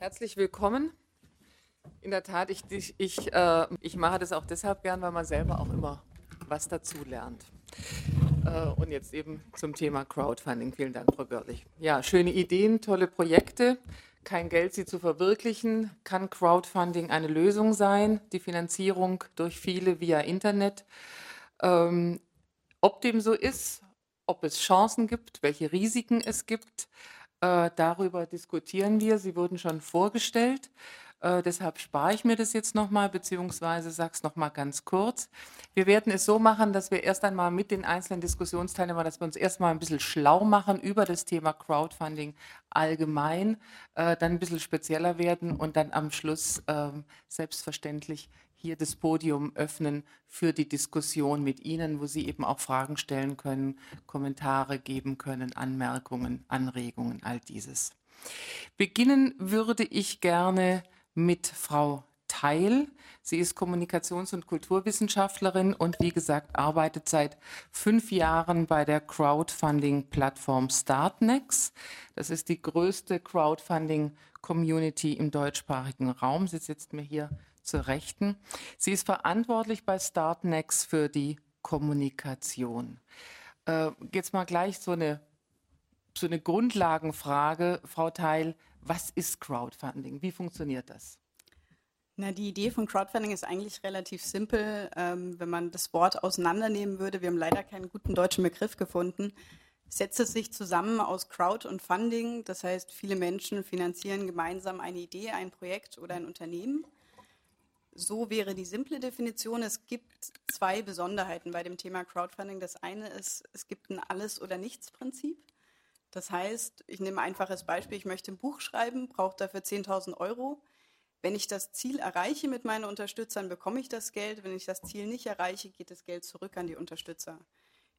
Herzlich willkommen. In der Tat, ich, ich, ich, äh, ich mache das auch deshalb gern, weil man selber auch immer was dazu lernt. Äh, und jetzt eben zum Thema Crowdfunding. Vielen Dank, Frau Görlich. Ja, schöne Ideen, tolle Projekte. Kein Geld, sie zu verwirklichen. Kann Crowdfunding eine Lösung sein? Die Finanzierung durch viele via Internet. Ähm, ob dem so ist, ob es Chancen gibt, welche Risiken es gibt, äh, darüber diskutieren wir. Sie wurden schon vorgestellt. Äh, deshalb spare ich mir das jetzt nochmal, beziehungsweise sage es nochmal ganz kurz. Wir werden es so machen, dass wir erst einmal mit den einzelnen Diskussionsteilnehmern, dass wir uns erstmal ein bisschen schlau machen über das Thema Crowdfunding allgemein, äh, dann ein bisschen spezieller werden und dann am Schluss äh, selbstverständlich hier das Podium öffnen für die Diskussion mit Ihnen, wo Sie eben auch Fragen stellen können, Kommentare geben können, Anmerkungen, Anregungen, all dieses. Beginnen würde ich gerne mit Frau Teil. Sie ist Kommunikations- und Kulturwissenschaftlerin und wie gesagt arbeitet seit fünf Jahren bei der Crowdfunding-Plattform Startnext. Das ist die größte Crowdfunding-Community im deutschsprachigen Raum. Sie sitzt mir hier zur Rechten. Sie ist verantwortlich bei Startnext für die Kommunikation. Äh, jetzt mal gleich so eine, so eine Grundlagenfrage, Frau Teil. Was ist Crowdfunding? Wie funktioniert das? Na, die Idee von Crowdfunding ist eigentlich relativ simpel. Ähm, wenn man das Wort auseinandernehmen würde, wir haben leider keinen guten deutschen Begriff gefunden, setzt es sich zusammen aus Crowd und Funding. Das heißt, viele Menschen finanzieren gemeinsam eine Idee, ein Projekt oder ein Unternehmen. So wäre die simple Definition. Es gibt zwei Besonderheiten bei dem Thema Crowdfunding. Das eine ist, es gibt ein Alles- oder Nichts-Prinzip. Das heißt, ich nehme ein einfaches Beispiel, ich möchte ein Buch schreiben, brauche dafür 10.000 Euro. Wenn ich das Ziel erreiche mit meinen Unterstützern, bekomme ich das Geld. Wenn ich das Ziel nicht erreiche, geht das Geld zurück an die Unterstützer.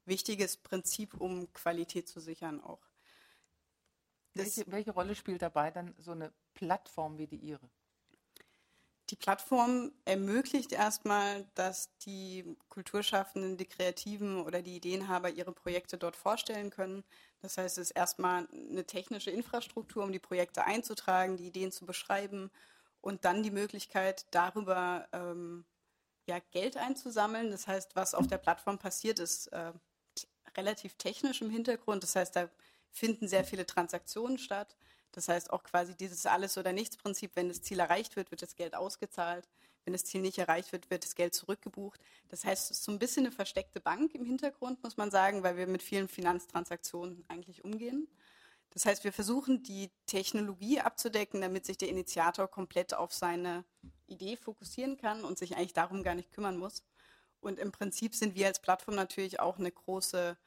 Wichtiges Prinzip, um Qualität zu sichern auch. Welche, welche Rolle spielt dabei dann so eine Plattform wie die Ihre? Die Plattform ermöglicht erstmal, dass die Kulturschaffenden, die Kreativen oder die Ideenhaber ihre Projekte dort vorstellen können. Das heißt, es ist erstmal eine technische Infrastruktur, um die Projekte einzutragen, die Ideen zu beschreiben und dann die Möglichkeit, darüber ähm, ja, Geld einzusammeln. Das heißt, was auf der Plattform passiert, ist äh, relativ technisch im Hintergrund. Das heißt, da finden sehr viele Transaktionen statt. Das heißt auch quasi dieses Alles- oder Nichts-Prinzip, wenn das Ziel erreicht wird, wird das Geld ausgezahlt. Wenn das Ziel nicht erreicht wird, wird das Geld zurückgebucht. Das heißt, es ist so ein bisschen eine versteckte Bank im Hintergrund, muss man sagen, weil wir mit vielen Finanztransaktionen eigentlich umgehen. Das heißt, wir versuchen, die Technologie abzudecken, damit sich der Initiator komplett auf seine Idee fokussieren kann und sich eigentlich darum gar nicht kümmern muss. Und im Prinzip sind wir als Plattform natürlich auch eine große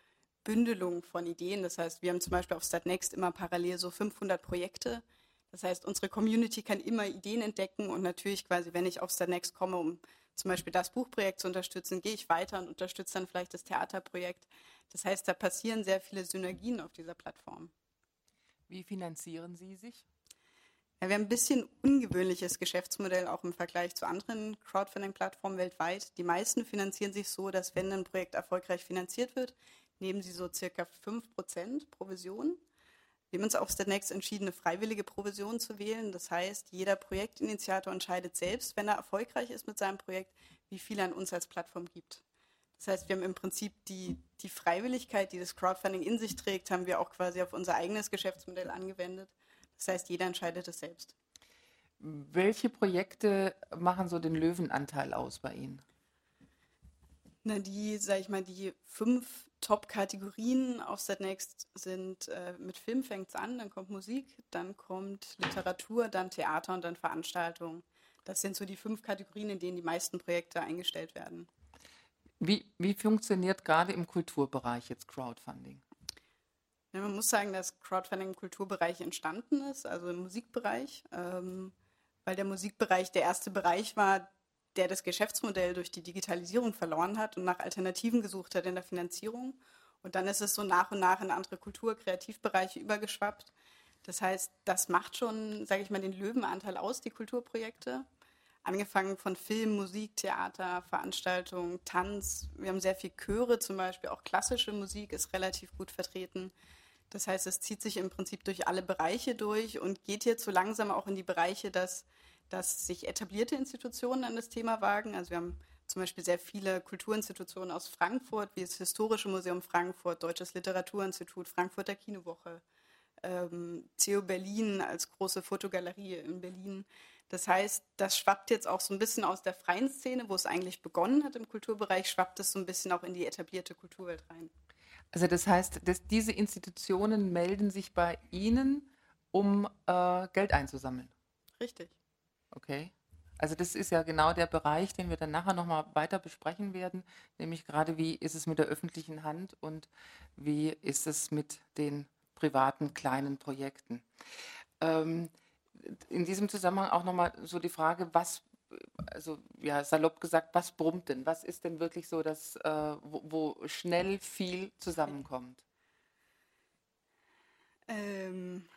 Bündelung von Ideen. Das heißt, wir haben zum Beispiel auf Startnext immer parallel so 500 Projekte. Das heißt, unsere Community kann immer Ideen entdecken und natürlich quasi, wenn ich auf Startnext komme, um zum Beispiel das Buchprojekt zu unterstützen, gehe ich weiter und unterstütze dann vielleicht das Theaterprojekt. Das heißt, da passieren sehr viele Synergien auf dieser Plattform. Wie finanzieren Sie sich? Ja, wir haben ein bisschen ungewöhnliches Geschäftsmodell auch im Vergleich zu anderen Crowdfunding-Plattformen weltweit. Die meisten finanzieren sich so, dass wenn ein Projekt erfolgreich finanziert wird, nehmen sie so circa 5% Provision. Wir haben uns auf Next entschieden, eine freiwillige Provision zu wählen. Das heißt, jeder Projektinitiator entscheidet selbst, wenn er erfolgreich ist mit seinem Projekt, wie viel er an uns als Plattform gibt. Das heißt, wir haben im Prinzip die, die Freiwilligkeit, die das Crowdfunding in sich trägt, haben wir auch quasi auf unser eigenes Geschäftsmodell angewendet. Das heißt, jeder entscheidet es selbst. Welche Projekte machen so den Löwenanteil aus bei Ihnen? Na, die, sag ich mal, die fünf Top-Kategorien auf Setnext sind äh, mit Film fängt es an, dann kommt Musik, dann kommt Literatur, dann Theater und dann Veranstaltungen. Das sind so die fünf Kategorien, in denen die meisten Projekte eingestellt werden. Wie, wie funktioniert gerade im Kulturbereich jetzt Crowdfunding? Ja, man muss sagen, dass Crowdfunding im Kulturbereich entstanden ist, also im Musikbereich, ähm, weil der Musikbereich der erste Bereich war, der das Geschäftsmodell durch die Digitalisierung verloren hat und nach Alternativen gesucht hat in der Finanzierung. Und dann ist es so nach und nach in andere Kultur-, Kreativbereiche übergeschwappt. Das heißt, das macht schon, sage ich mal, den Löwenanteil aus, die Kulturprojekte. Angefangen von Film, Musik, Theater, Veranstaltungen, Tanz. Wir haben sehr viel Chöre zum Beispiel, auch klassische Musik ist relativ gut vertreten. Das heißt, es zieht sich im Prinzip durch alle Bereiche durch und geht jetzt so langsam auch in die Bereiche, dass, dass sich etablierte Institutionen an das Thema wagen. Also wir haben zum Beispiel sehr viele Kulturinstitutionen aus Frankfurt, wie das Historische Museum Frankfurt, Deutsches Literaturinstitut, Frankfurter Kinowoche, ähm, CEO Berlin als große Fotogalerie in Berlin. Das heißt, das schwappt jetzt auch so ein bisschen aus der freien Szene, wo es eigentlich begonnen hat im Kulturbereich, schwappt es so ein bisschen auch in die etablierte Kulturwelt rein. Also das heißt, dass diese Institutionen melden sich bei Ihnen, um äh, Geld einzusammeln. Richtig. Okay. Also das ist ja genau der Bereich, den wir dann nachher nochmal weiter besprechen werden, nämlich gerade wie ist es mit der öffentlichen Hand und wie ist es mit den privaten kleinen Projekten. Ähm, in diesem Zusammenhang auch nochmal so die Frage, was also ja, salopp gesagt, was brummt denn? Was ist denn wirklich so, dass, äh, wo, wo, schnell viel zusammenkommt? Ähm,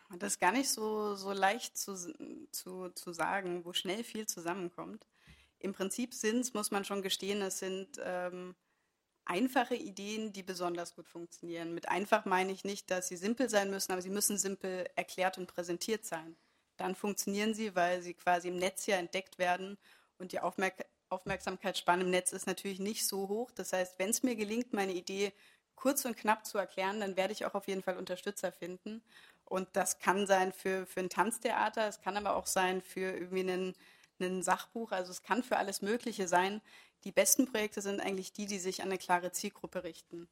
das ist gar nicht so, so leicht zu, zu, zu sagen, wo schnell viel zusammenkommt. Im Prinzip sind es, muss man schon gestehen, es sind ähm, einfache Ideen, die besonders gut funktionieren. Mit einfach meine ich nicht, dass sie simpel sein müssen, aber sie müssen simpel erklärt und präsentiert sein dann funktionieren sie, weil sie quasi im Netz ja entdeckt werden und die Aufmerk Aufmerksamkeitsspanne im Netz ist natürlich nicht so hoch. Das heißt, wenn es mir gelingt, meine Idee kurz und knapp zu erklären, dann werde ich auch auf jeden Fall Unterstützer finden. Und das kann sein für, für ein Tanztheater, es kann aber auch sein für irgendwie einen Sachbuch. Also es kann für alles Mögliche sein. Die besten Projekte sind eigentlich die, die sich an eine klare Zielgruppe richten.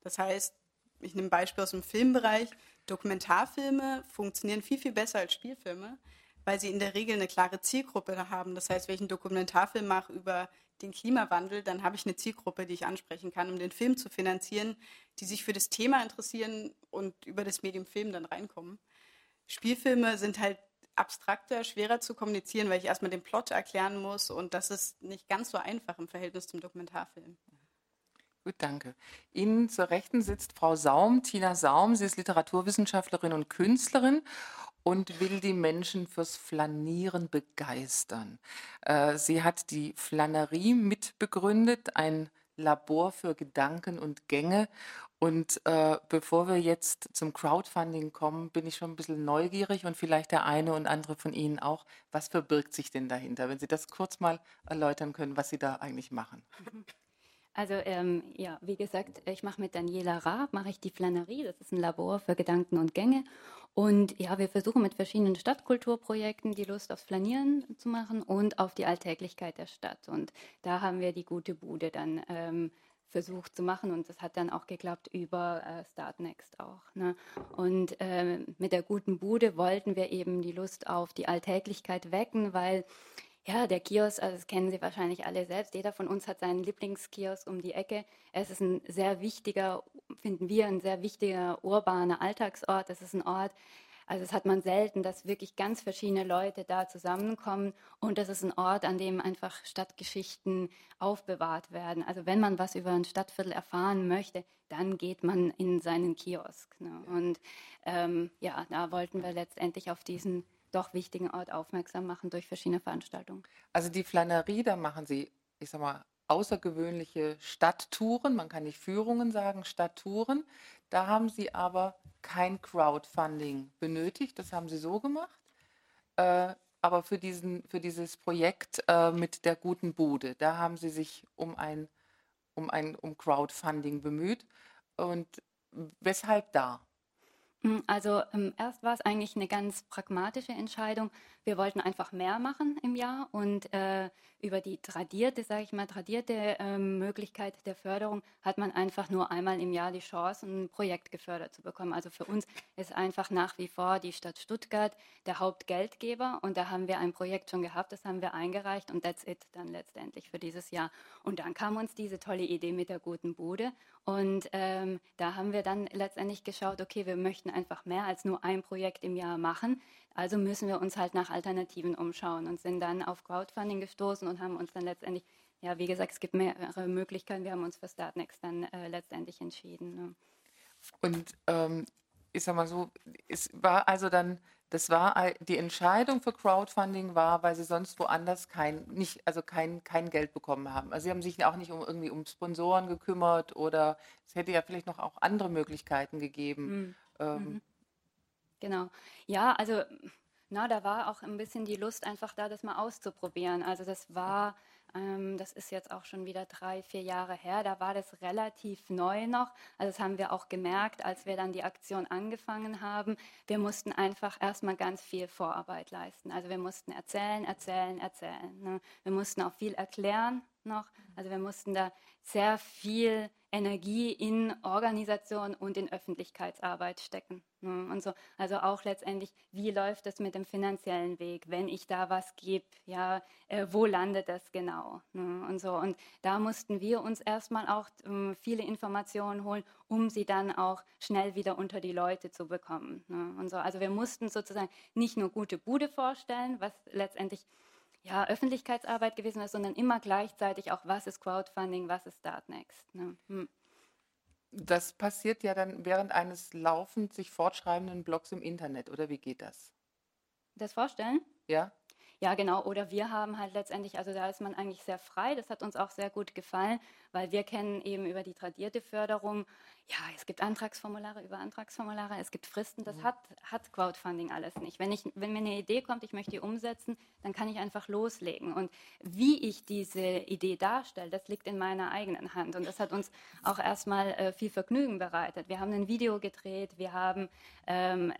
Das heißt, ich nehme ein Beispiel aus dem Filmbereich. Dokumentarfilme funktionieren viel, viel besser als Spielfilme, weil sie in der Regel eine klare Zielgruppe haben. Das heißt, wenn ich einen Dokumentarfilm mache über den Klimawandel, dann habe ich eine Zielgruppe, die ich ansprechen kann, um den Film zu finanzieren, die sich für das Thema interessieren und über das Medium Film dann reinkommen. Spielfilme sind halt abstrakter, schwerer zu kommunizieren, weil ich erstmal den Plot erklären muss und das ist nicht ganz so einfach im Verhältnis zum Dokumentarfilm. Gut, danke. Ihnen zur Rechten sitzt Frau Saum, Tina Saum. Sie ist Literaturwissenschaftlerin und Künstlerin und will die Menschen fürs Flanieren begeistern. Äh, sie hat die Flanerie mitbegründet, ein Labor für Gedanken und Gänge. Und äh, bevor wir jetzt zum Crowdfunding kommen, bin ich schon ein bisschen neugierig und vielleicht der eine und andere von Ihnen auch. Was verbirgt sich denn dahinter? Wenn Sie das kurz mal erläutern können, was Sie da eigentlich machen. Also ähm, ja, wie gesagt, ich mache mit Daniela Raab, mache ich die Flanerie, das ist ein Labor für Gedanken und Gänge. Und ja, wir versuchen mit verschiedenen Stadtkulturprojekten die Lust aufs Flanieren zu machen und auf die Alltäglichkeit der Stadt. Und da haben wir die gute Bude dann ähm, versucht zu machen und das hat dann auch geklappt über äh, Start Next auch. Ne? Und äh, mit der guten Bude wollten wir eben die Lust auf die Alltäglichkeit wecken, weil ja, der Kiosk, also das kennen Sie wahrscheinlich alle selbst. Jeder von uns hat seinen Lieblingskiosk um die Ecke. Es ist ein sehr wichtiger, finden wir, ein sehr wichtiger urbaner Alltagsort. Es ist ein Ort, also das hat man selten, dass wirklich ganz verschiedene Leute da zusammenkommen. Und das ist ein Ort, an dem einfach Stadtgeschichten aufbewahrt werden. Also wenn man was über ein Stadtviertel erfahren möchte, dann geht man in seinen Kiosk. Ne? Und ähm, ja, da wollten wir letztendlich auf diesen doch wichtigen Ort aufmerksam machen durch verschiedene Veranstaltungen. Also die Flanerie, da machen Sie, ich sag mal, außergewöhnliche Stadttouren, man kann nicht Führungen sagen, Stadttouren. Da haben Sie aber kein Crowdfunding benötigt, das haben Sie so gemacht. Äh, aber für, diesen, für dieses Projekt äh, mit der guten Bude, da haben Sie sich um ein, um ein um Crowdfunding bemüht. Und weshalb da? Hm, also ähm, erst war es eigentlich eine ganz pragmatische Entscheidung. Wir wollten einfach mehr machen im Jahr und äh, über die tradierte, sage ich mal, tradierte äh, Möglichkeit der Förderung hat man einfach nur einmal im Jahr die Chance, ein Projekt gefördert zu bekommen. Also für uns ist einfach nach wie vor die Stadt Stuttgart der Hauptgeldgeber und da haben wir ein Projekt schon gehabt, das haben wir eingereicht und that's it dann letztendlich für dieses Jahr. Und dann kam uns diese tolle Idee mit der guten Bude und ähm, da haben wir dann letztendlich geschaut, okay, wir möchten einfach mehr als nur ein Projekt im Jahr machen. Also müssen wir uns halt nach Alternativen umschauen und sind dann auf Crowdfunding gestoßen und haben uns dann letztendlich, ja, wie gesagt, es gibt mehrere Möglichkeiten. Wir haben uns für Startnext dann äh, letztendlich entschieden. Ne? Und ähm, ich sag mal so, es war also dann das war die Entscheidung für Crowdfunding war, weil sie sonst woanders kein, nicht, also kein, kein Geld bekommen haben. Also sie haben sich auch nicht um irgendwie um Sponsoren gekümmert oder es hätte ja vielleicht noch auch andere Möglichkeiten gegeben, mhm. Ähm, mhm. Genau. Ja, also na, da war auch ein bisschen die Lust einfach da, das mal auszuprobieren. Also das war ähm, das ist jetzt auch schon wieder drei, vier Jahre her. Da war das relativ neu noch. Also das haben wir auch gemerkt, als wir dann die Aktion angefangen haben. Wir mussten einfach erstmal ganz viel Vorarbeit leisten. Also wir mussten erzählen, erzählen, erzählen. Ne? Wir mussten auch viel erklären noch. Also wir mussten da sehr viel Energie in Organisation und in Öffentlichkeitsarbeit stecken. Ne? Und so, also auch letztendlich, wie läuft es mit dem finanziellen Weg, wenn ich da was gebe, ja, äh, wo landet das genau? Ne? Und so, und da mussten wir uns erstmal auch ähm, viele Informationen holen, um sie dann auch schnell wieder unter die Leute zu bekommen. Und so, also wir mussten sozusagen nicht nur gute Bude vorstellen, was letztendlich ja, Öffentlichkeitsarbeit gewesen ist, sondern immer gleichzeitig auch, was ist Crowdfunding, was ist Startnext. Ne? Hm. Das passiert ja dann während eines laufend sich fortschreibenden Blogs im Internet, oder wie geht das? Das Vorstellen? Ja. Ja, genau. Oder wir haben halt letztendlich, also da ist man eigentlich sehr frei. Das hat uns auch sehr gut gefallen, weil wir kennen eben über die tradierte Förderung ja, es gibt Antragsformulare über Antragsformulare, es gibt Fristen, das mhm. hat, hat Crowdfunding alles nicht. Wenn, ich, wenn mir eine Idee kommt, ich möchte die umsetzen, dann kann ich einfach loslegen. Und wie ich diese Idee darstelle, das liegt in meiner eigenen Hand. Und das hat uns auch erstmal äh, viel Vergnügen bereitet. Wir haben ein Video gedreht, wir haben, ähm,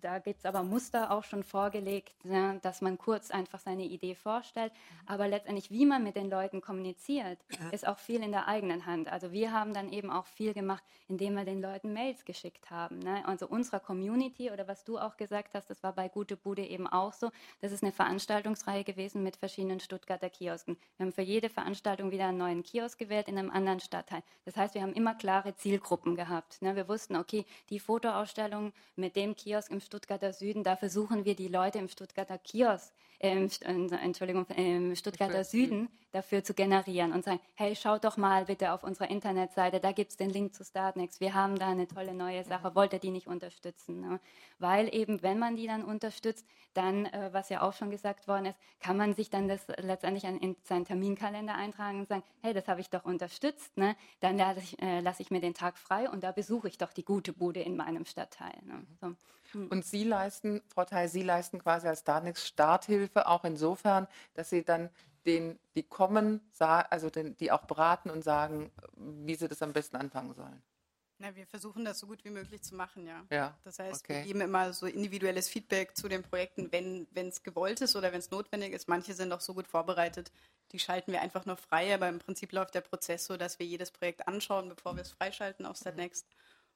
da gibt es aber Muster auch schon vorgelegt, ne, dass man kurz einfach seine Idee vorstellt. Mhm. Aber letztendlich, wie man mit den Leuten kommuniziert, ist auch viel in der eigenen Hand. Also wir haben dann eben auch viel gemacht, indem wir den Leuten Mails geschickt haben. Ne? Also unserer Community oder was du auch gesagt hast, das war bei Gute Bude eben auch so. Das ist eine Veranstaltungsreihe gewesen mit verschiedenen Stuttgarter Kiosken. Wir haben für jede Veranstaltung wieder einen neuen Kiosk gewählt in einem anderen Stadtteil. Das heißt, wir haben immer klare Zielgruppen gehabt. Ne? Wir wussten, okay, die Fotoausstellung mit dem Kiosk im Stuttgarter Süden, da versuchen wir die Leute im Stuttgarter Kiosk ähm, Entschuldigung, im Stuttgarter Süden dafür zu generieren und sagen, hey, schaut doch mal bitte auf unserer Internetseite, da gibt es den Link zu Startnext, wir haben da eine tolle neue Sache, wollt ihr die nicht unterstützen? Ne? Weil eben, wenn man die dann unterstützt, dann, äh, was ja auch schon gesagt worden ist, kann man sich dann das letztendlich an, in seinen Terminkalender eintragen und sagen, hey, das habe ich doch unterstützt, ne? dann lasse ich, äh, lass ich mir den Tag frei und da besuche ich doch die gute Bude in meinem Stadtteil. Ne? So. Hm. Und Sie leisten, Theil, Sie leisten quasi als Startnext Starthilfe auch insofern, dass Sie dann den, die kommen, also den, die auch beraten und sagen, wie sie das am besten anfangen sollen. Na, wir versuchen das so gut wie möglich zu machen, ja. ja das heißt, okay. wir geben immer so individuelles Feedback zu den Projekten, wenn es gewollt ist oder wenn es notwendig ist. Manche sind auch so gut vorbereitet, die schalten wir einfach noch frei, aber im Prinzip läuft der Prozess so, dass wir jedes Projekt anschauen, bevor wir es freischalten auf Startnext.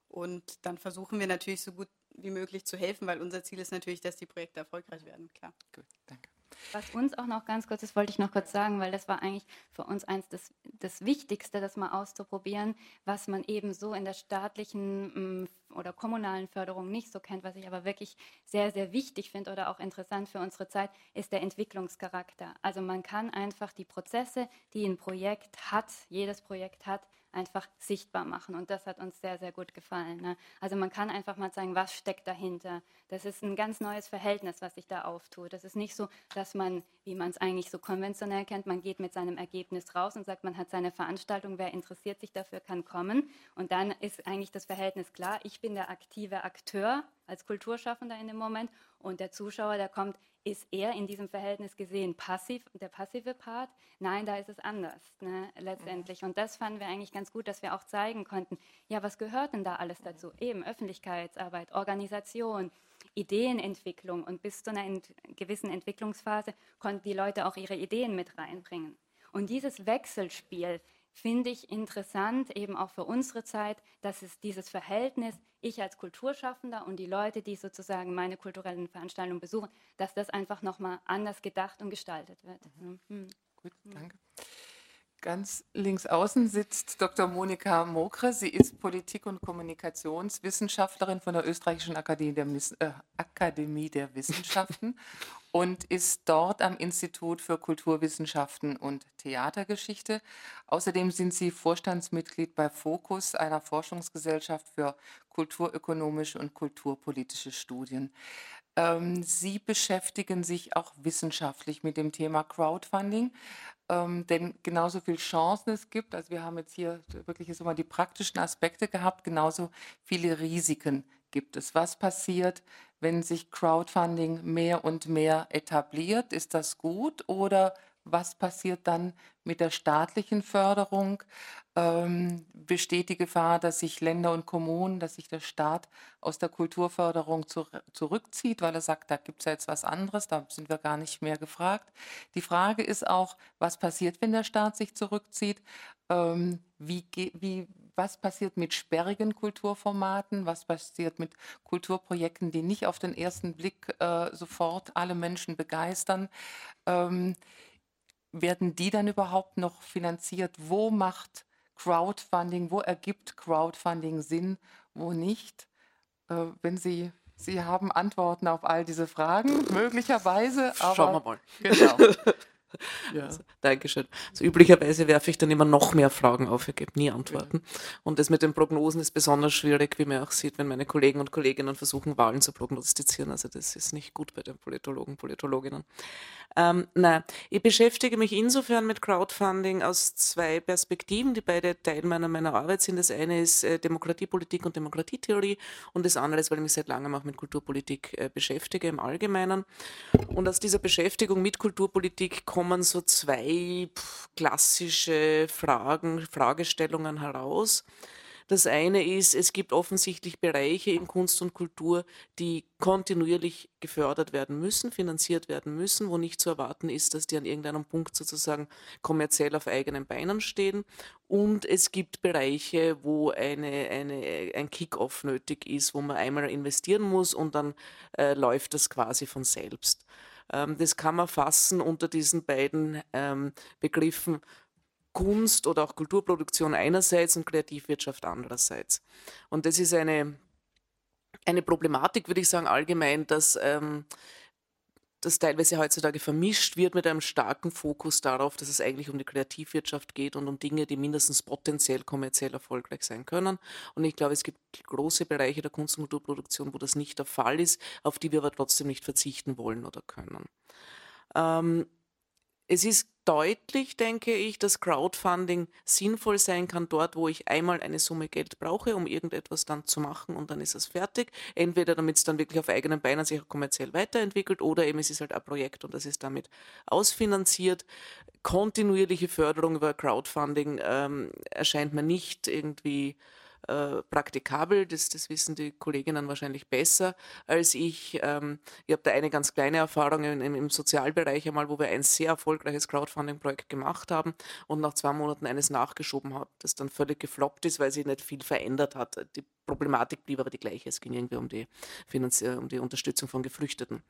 Und dann versuchen wir natürlich so gut wie möglich zu helfen, weil unser Ziel ist natürlich, dass die Projekte erfolgreich werden, klar. Gut, danke. Was uns auch noch ganz kurz, das wollte ich noch kurz sagen, weil das war eigentlich für uns eins das, das Wichtigste, das mal auszuprobieren, was man eben so in der staatlichen mm, oder kommunalen Förderung nicht so kennt, was ich aber wirklich sehr, sehr wichtig finde oder auch interessant für unsere Zeit, ist der Entwicklungscharakter. Also man kann einfach die Prozesse, die ein Projekt hat, jedes Projekt hat, einfach sichtbar machen. Und das hat uns sehr, sehr gut gefallen. Ne? Also man kann einfach mal sagen, was steckt dahinter. Das ist ein ganz neues Verhältnis, was sich da auftut. Das ist nicht so, dass man, wie man es eigentlich so konventionell kennt, man geht mit seinem Ergebnis raus und sagt, man hat seine Veranstaltung, wer interessiert sich dafür, kann kommen. Und dann ist eigentlich das Verhältnis klar, ich bin der aktive Akteur als Kulturschaffender in dem Moment und der Zuschauer, der kommt, ist er in diesem Verhältnis gesehen passiv, der passive Part? Nein, da ist es anders, ne, letztendlich. Und das fanden wir eigentlich ganz gut, dass wir auch zeigen konnten, ja, was gehört denn da alles dazu? Eben Öffentlichkeitsarbeit, Organisation, Ideenentwicklung und bis zu einer ent gewissen Entwicklungsphase konnten die Leute auch ihre Ideen mit reinbringen. Und dieses Wechselspiel finde ich interessant, eben auch für unsere Zeit, dass es dieses Verhältnis, ich als Kulturschaffender und die Leute, die sozusagen meine kulturellen Veranstaltungen besuchen, dass das einfach nochmal anders gedacht und gestaltet wird. Mhm. Mhm. Gut, danke. Ganz links außen sitzt Dr. Monika Mokre. Sie ist Politik- und Kommunikationswissenschaftlerin von der Österreichischen Akademie der, äh, Akademie der Wissenschaften und ist dort am Institut für Kulturwissenschaften und Theatergeschichte. Außerdem sind Sie Vorstandsmitglied bei Focus, einer Forschungsgesellschaft für kulturökonomische und kulturpolitische Studien. Ähm, Sie beschäftigen sich auch wissenschaftlich mit dem Thema Crowdfunding, ähm, denn genauso viele Chancen es gibt, also wir haben jetzt hier wirklich jetzt immer die praktischen Aspekte gehabt, genauso viele Risiken gibt es? Was passiert, wenn sich Crowdfunding mehr und mehr etabliert? Ist das gut oder was passiert dann mit der staatlichen Förderung? Ähm, besteht die Gefahr, dass sich Länder und Kommunen, dass sich der Staat aus der Kulturförderung zur, zurückzieht, weil er sagt, da gibt es ja jetzt was anderes, da sind wir gar nicht mehr gefragt. Die Frage ist auch, was passiert, wenn der Staat sich zurückzieht? Ähm, wie, wie, was passiert mit sperrigen Kulturformaten? Was passiert mit Kulturprojekten, die nicht auf den ersten Blick äh, sofort alle Menschen begeistern? Ähm, werden die dann überhaupt noch finanziert? Wo macht Crowdfunding, wo ergibt Crowdfunding Sinn, wo nicht? Äh, wenn Sie, Sie haben Antworten auf all diese Fragen, möglicherweise. Aber, Schauen wir mal. Genau. Ja. Also, Dankeschön. Also üblicherweise werfe ich dann immer noch mehr Fragen auf, ich gebe nie Antworten. Ja. Und das mit den Prognosen ist besonders schwierig, wie man auch sieht, wenn meine Kollegen und Kolleginnen versuchen, Wahlen zu prognostizieren. Also das ist nicht gut bei den Politologen, Politologinnen. Ähm, nein, ich beschäftige mich insofern mit Crowdfunding aus zwei Perspektiven, die beide Teil meiner, meiner Arbeit sind. Das eine ist äh, Demokratiepolitik und Demokratietheorie und das andere ist, weil ich mich seit langem auch mit Kulturpolitik äh, beschäftige im Allgemeinen. Und aus dieser Beschäftigung mit Kulturpolitik kommen so zwei klassische Fragen, Fragestellungen heraus. Das eine ist, es gibt offensichtlich Bereiche in Kunst und Kultur, die kontinuierlich gefördert werden müssen, finanziert werden müssen, wo nicht zu erwarten ist, dass die an irgendeinem Punkt sozusagen kommerziell auf eigenen Beinen stehen. Und es gibt Bereiche, wo eine, eine, ein Kick-off nötig ist, wo man einmal investieren muss und dann äh, läuft das quasi von selbst. Ähm, das kann man fassen unter diesen beiden ähm, Begriffen Kunst oder auch Kulturproduktion einerseits und Kreativwirtschaft andererseits. Und das ist eine, eine Problematik, würde ich sagen, allgemein, dass ähm, das teilweise heutzutage vermischt wird mit einem starken Fokus darauf, dass es eigentlich um die Kreativwirtschaft geht und um Dinge, die mindestens potenziell kommerziell erfolgreich sein können. Und ich glaube, es gibt große Bereiche der Kunst- und Kulturproduktion, wo das nicht der Fall ist, auf die wir aber trotzdem nicht verzichten wollen oder können. Ähm, es ist deutlich, denke ich, dass Crowdfunding sinnvoll sein kann dort, wo ich einmal eine Summe Geld brauche, um irgendetwas dann zu machen und dann ist es fertig. Entweder damit es dann wirklich auf eigenen Beinen sich auch kommerziell weiterentwickelt oder eben es ist halt ein Projekt und das ist damit ausfinanziert. Kontinuierliche Förderung über Crowdfunding ähm, erscheint mir nicht irgendwie äh, praktikabel. Das, das wissen die Kolleginnen wahrscheinlich besser als ich. Ähm, ich habe da eine ganz kleine Erfahrung im, im, Sozialbereich einmal, wo wir ein sehr erfolgreiches Crowdfunding-Projekt gemacht haben und nach zwei Monaten eines nachgeschoben haben, das dann völlig gefloppt ist, weil sich nicht viel verändert hat. Die Problematik blieb aber die gleiche. Es ging irgendwie um die, Finanz um die Unterstützung von Geflüchteten.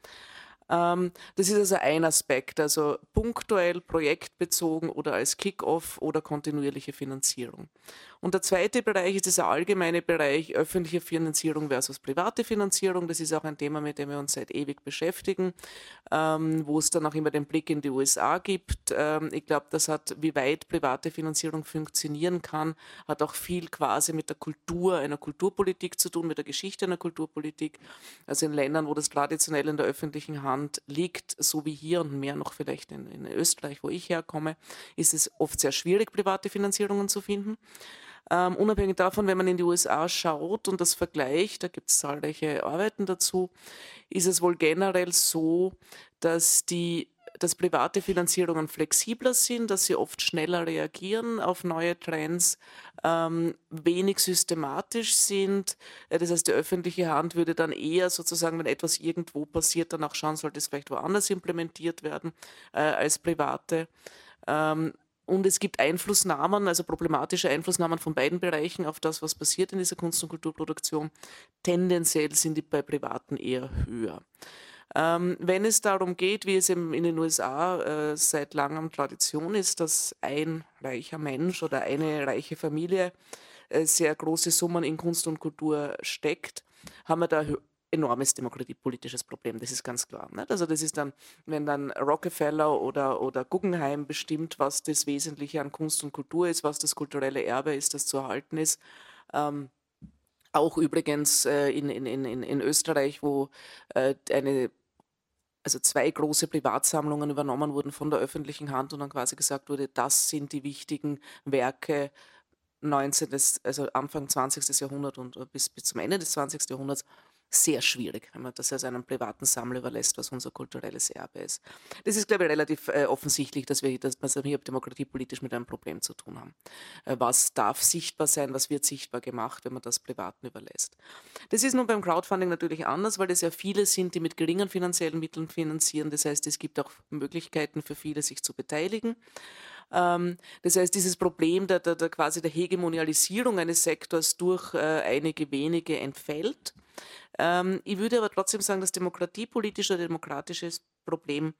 Ähm, das ist also ein Aspekt, also punktuell, projektbezogen oder als Kick-off oder kontinuierliche Finanzierung. Und der zweite Bereich ist dieser allgemeine Bereich öffentliche Finanzierung versus private Finanzierung. Das ist auch ein Thema, mit dem wir uns seit ewig beschäftigen, ähm, wo es dann auch immer den Blick in die USA gibt. Ähm, ich glaube, das hat, wie weit private Finanzierung funktionieren kann, hat auch viel quasi mit der Kultur einer Kulturpolitik zu tun, mit der Geschichte einer Kulturpolitik. Also in Ländern, wo das traditionell in der öffentlichen Hand liegt, so wie hier und mehr noch vielleicht in, in Österreich, wo ich herkomme, ist es oft sehr schwierig, private Finanzierungen zu finden. Ähm, unabhängig davon, wenn man in die USA schaut und das vergleicht, da gibt es zahlreiche Arbeiten dazu, ist es wohl generell so, dass die dass private Finanzierungen flexibler sind, dass sie oft schneller reagieren auf neue Trends, ähm, wenig systematisch sind. Äh, das heißt, die öffentliche Hand würde dann eher sozusagen, wenn etwas irgendwo passiert, dann auch schauen, sollte es vielleicht woanders implementiert werden äh, als private. Ähm, und es gibt Einflussnahmen, also problematische Einflussnahmen von beiden Bereichen auf das, was passiert in dieser Kunst- und Kulturproduktion. Tendenziell sind die bei Privaten eher höher. Ähm, wenn es darum geht, wie es in den USA äh, seit langem Tradition ist, dass ein reicher Mensch oder eine reiche Familie äh, sehr große Summen in Kunst und Kultur steckt, haben wir da enormes demokratiepolitisches Problem, das ist ganz klar. Nicht? Also das ist dann, wenn dann Rockefeller oder, oder Guggenheim bestimmt, was das Wesentliche an Kunst und Kultur ist, was das kulturelle Erbe ist, das zu erhalten ist. Ähm, auch übrigens äh, in, in, in, in Österreich, wo äh, eine also zwei große Privatsammlungen übernommen wurden von der öffentlichen Hand und dann quasi gesagt wurde, das sind die wichtigen Werke 19. also Anfang 20. Jahrhundert und bis, bis zum Ende des 20. Jahrhunderts sehr schwierig, wenn man das als einem privaten Sammler überlässt, was unser kulturelles Erbe ist. Das ist, glaube ich, relativ äh, offensichtlich, dass wir, dass wir hier demokratiepolitisch mit einem Problem zu tun haben. Äh, was darf sichtbar sein, was wird sichtbar gemacht, wenn man das Privaten überlässt. Das ist nun beim Crowdfunding natürlich anders, weil es ja viele sind, die mit geringen finanziellen Mitteln finanzieren. Das heißt, es gibt auch Möglichkeiten für viele, sich zu beteiligen. Ähm, das heißt, dieses Problem der, der, der, quasi der Hegemonialisierung eines Sektors durch äh, einige wenige entfällt. Ähm, ich würde aber trotzdem sagen, das demokratiepolitische, demokratisches Problem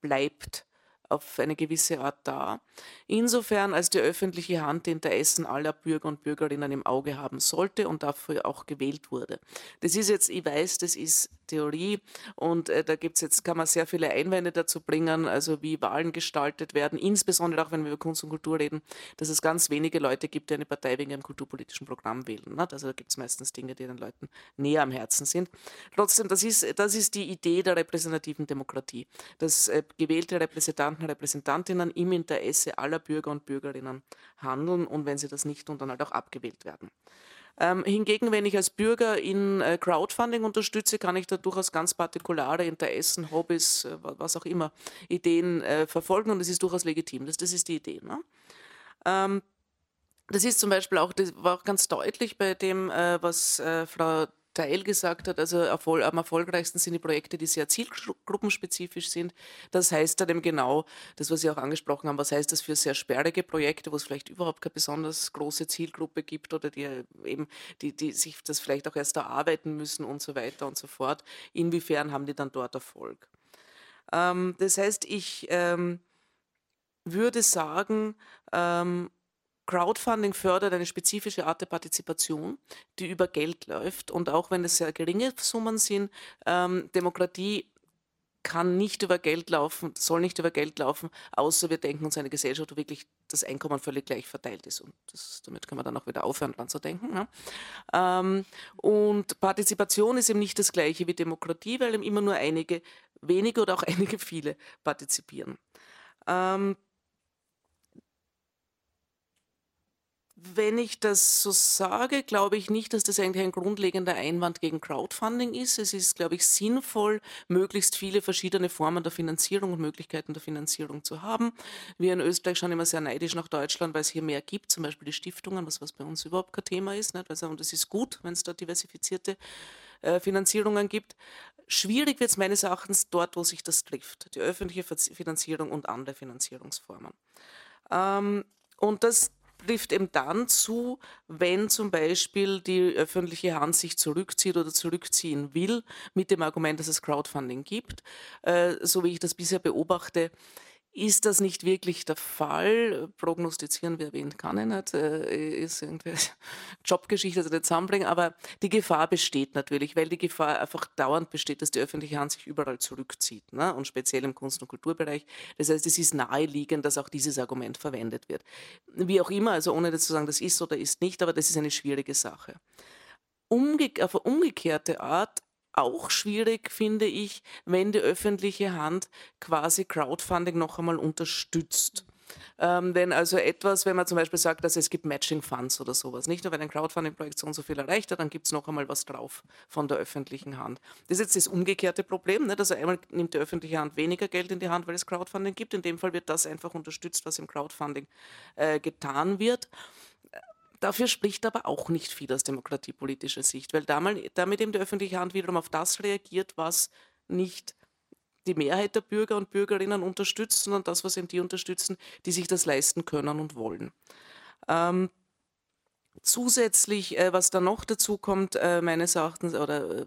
bleibt auf eine gewisse Art da. Insofern, als die öffentliche Hand die Interessen aller Bürger und Bürgerinnen im Auge haben sollte und dafür auch gewählt wurde. Das ist jetzt, ich weiß, das ist Theorie und äh, da gibt's jetzt, kann man sehr viele Einwände dazu bringen, also wie Wahlen gestaltet werden, insbesondere auch wenn wir über Kunst und Kultur reden, dass es ganz wenige Leute gibt, die eine Partei wegen einem kulturpolitischen Programm wählen. Ne? Also da gibt es meistens Dinge, die den Leuten näher am Herzen sind. Trotzdem, das ist, das ist die Idee der repräsentativen Demokratie, dass äh, gewählte Repräsentanten, Repräsentantinnen im Interesse aller Bürger und Bürgerinnen handeln und wenn sie das nicht tun, dann halt auch abgewählt werden. Ähm, hingegen, wenn ich als Bürger in äh, Crowdfunding unterstütze, kann ich da durchaus ganz partikulare Interessen, Hobbys, äh, was auch immer, Ideen äh, verfolgen und es ist durchaus legitim. Das, das ist die Idee. Ne? Ähm, das ist zum Beispiel auch, das war auch ganz deutlich bei dem, äh, was äh, Frau Teil gesagt hat, also erfol am erfolgreichsten sind die Projekte, die sehr zielgruppenspezifisch sind. Das heißt dann eben genau, das, was Sie auch angesprochen haben, was heißt das für sehr sperrige Projekte, wo es vielleicht überhaupt keine besonders große Zielgruppe gibt oder die eben, die, die sich das vielleicht auch erst erarbeiten müssen und so weiter und so fort. Inwiefern haben die dann dort Erfolg? Ähm, das heißt, ich ähm, würde sagen, ähm, Crowdfunding fördert eine spezifische Art der Partizipation, die über Geld läuft. Und auch wenn es sehr geringe Summen sind, ähm, Demokratie kann nicht über Geld laufen, soll nicht über Geld laufen, außer wir denken uns eine Gesellschaft, wo wirklich das Einkommen völlig gleich verteilt ist. Und das, damit können wir dann auch wieder aufhören, dran zu denken. Ne? Ähm, und Partizipation ist eben nicht das gleiche wie Demokratie, weil eben immer nur einige wenige oder auch einige viele partizipieren. Ähm, Wenn ich das so sage, glaube ich nicht, dass das eigentlich ein grundlegender Einwand gegen Crowdfunding ist. Es ist, glaube ich, sinnvoll, möglichst viele verschiedene Formen der Finanzierung und Möglichkeiten der Finanzierung zu haben. Wir in Österreich schauen immer sehr neidisch nach Deutschland, weil es hier mehr gibt, zum Beispiel die Stiftungen, was, was bei uns überhaupt kein Thema ist. Nicht? Also, und es ist gut, wenn es da diversifizierte äh, Finanzierungen gibt. Schwierig wird es meines Erachtens dort, wo sich das trifft, die öffentliche Finanzierung und andere Finanzierungsformen. Ähm, und das trifft eben dann zu, wenn zum Beispiel die öffentliche Hand sich zurückzieht oder zurückziehen will, mit dem Argument, dass es Crowdfunding gibt. Äh, so wie ich das bisher beobachte, ist das nicht wirklich der Fall? Prognostizieren, wer wen kann, nicht, äh, ist irgendwie Jobgeschichte, also nicht zusammenbringen, aber die Gefahr besteht natürlich, weil die Gefahr einfach dauernd besteht, dass die öffentliche Hand sich überall zurückzieht ne? und speziell im Kunst- und Kulturbereich. Das heißt, es ist naheliegend, dass auch dieses Argument verwendet wird. Wie auch immer, also ohne zu sagen, das ist oder ist nicht, aber das ist eine schwierige Sache. Umge auf eine umgekehrte Art auch schwierig, finde ich, wenn die öffentliche Hand quasi Crowdfunding noch einmal unterstützt. Ähm, wenn also etwas, wenn man zum Beispiel sagt, dass es gibt Matching Funds oder sowas, nicht nur wenn ein Crowdfunding-Projekt so und so viel erreicht hat, dann gibt es noch einmal was drauf von der öffentlichen Hand. Das ist jetzt das umgekehrte Problem, nicht? also einmal nimmt die öffentliche Hand weniger Geld in die Hand, weil es Crowdfunding gibt. In dem Fall wird das einfach unterstützt, was im Crowdfunding äh, getan wird. Dafür spricht aber auch nicht viel aus demokratiepolitischer Sicht, weil damit eben die öffentliche Hand wiederum auf das reagiert, was nicht die Mehrheit der Bürger und Bürgerinnen unterstützt, sondern das, was eben die unterstützen, die sich das leisten können und wollen. Ähm, zusätzlich, äh, was da noch dazu kommt, äh, meines Erachtens, oder äh,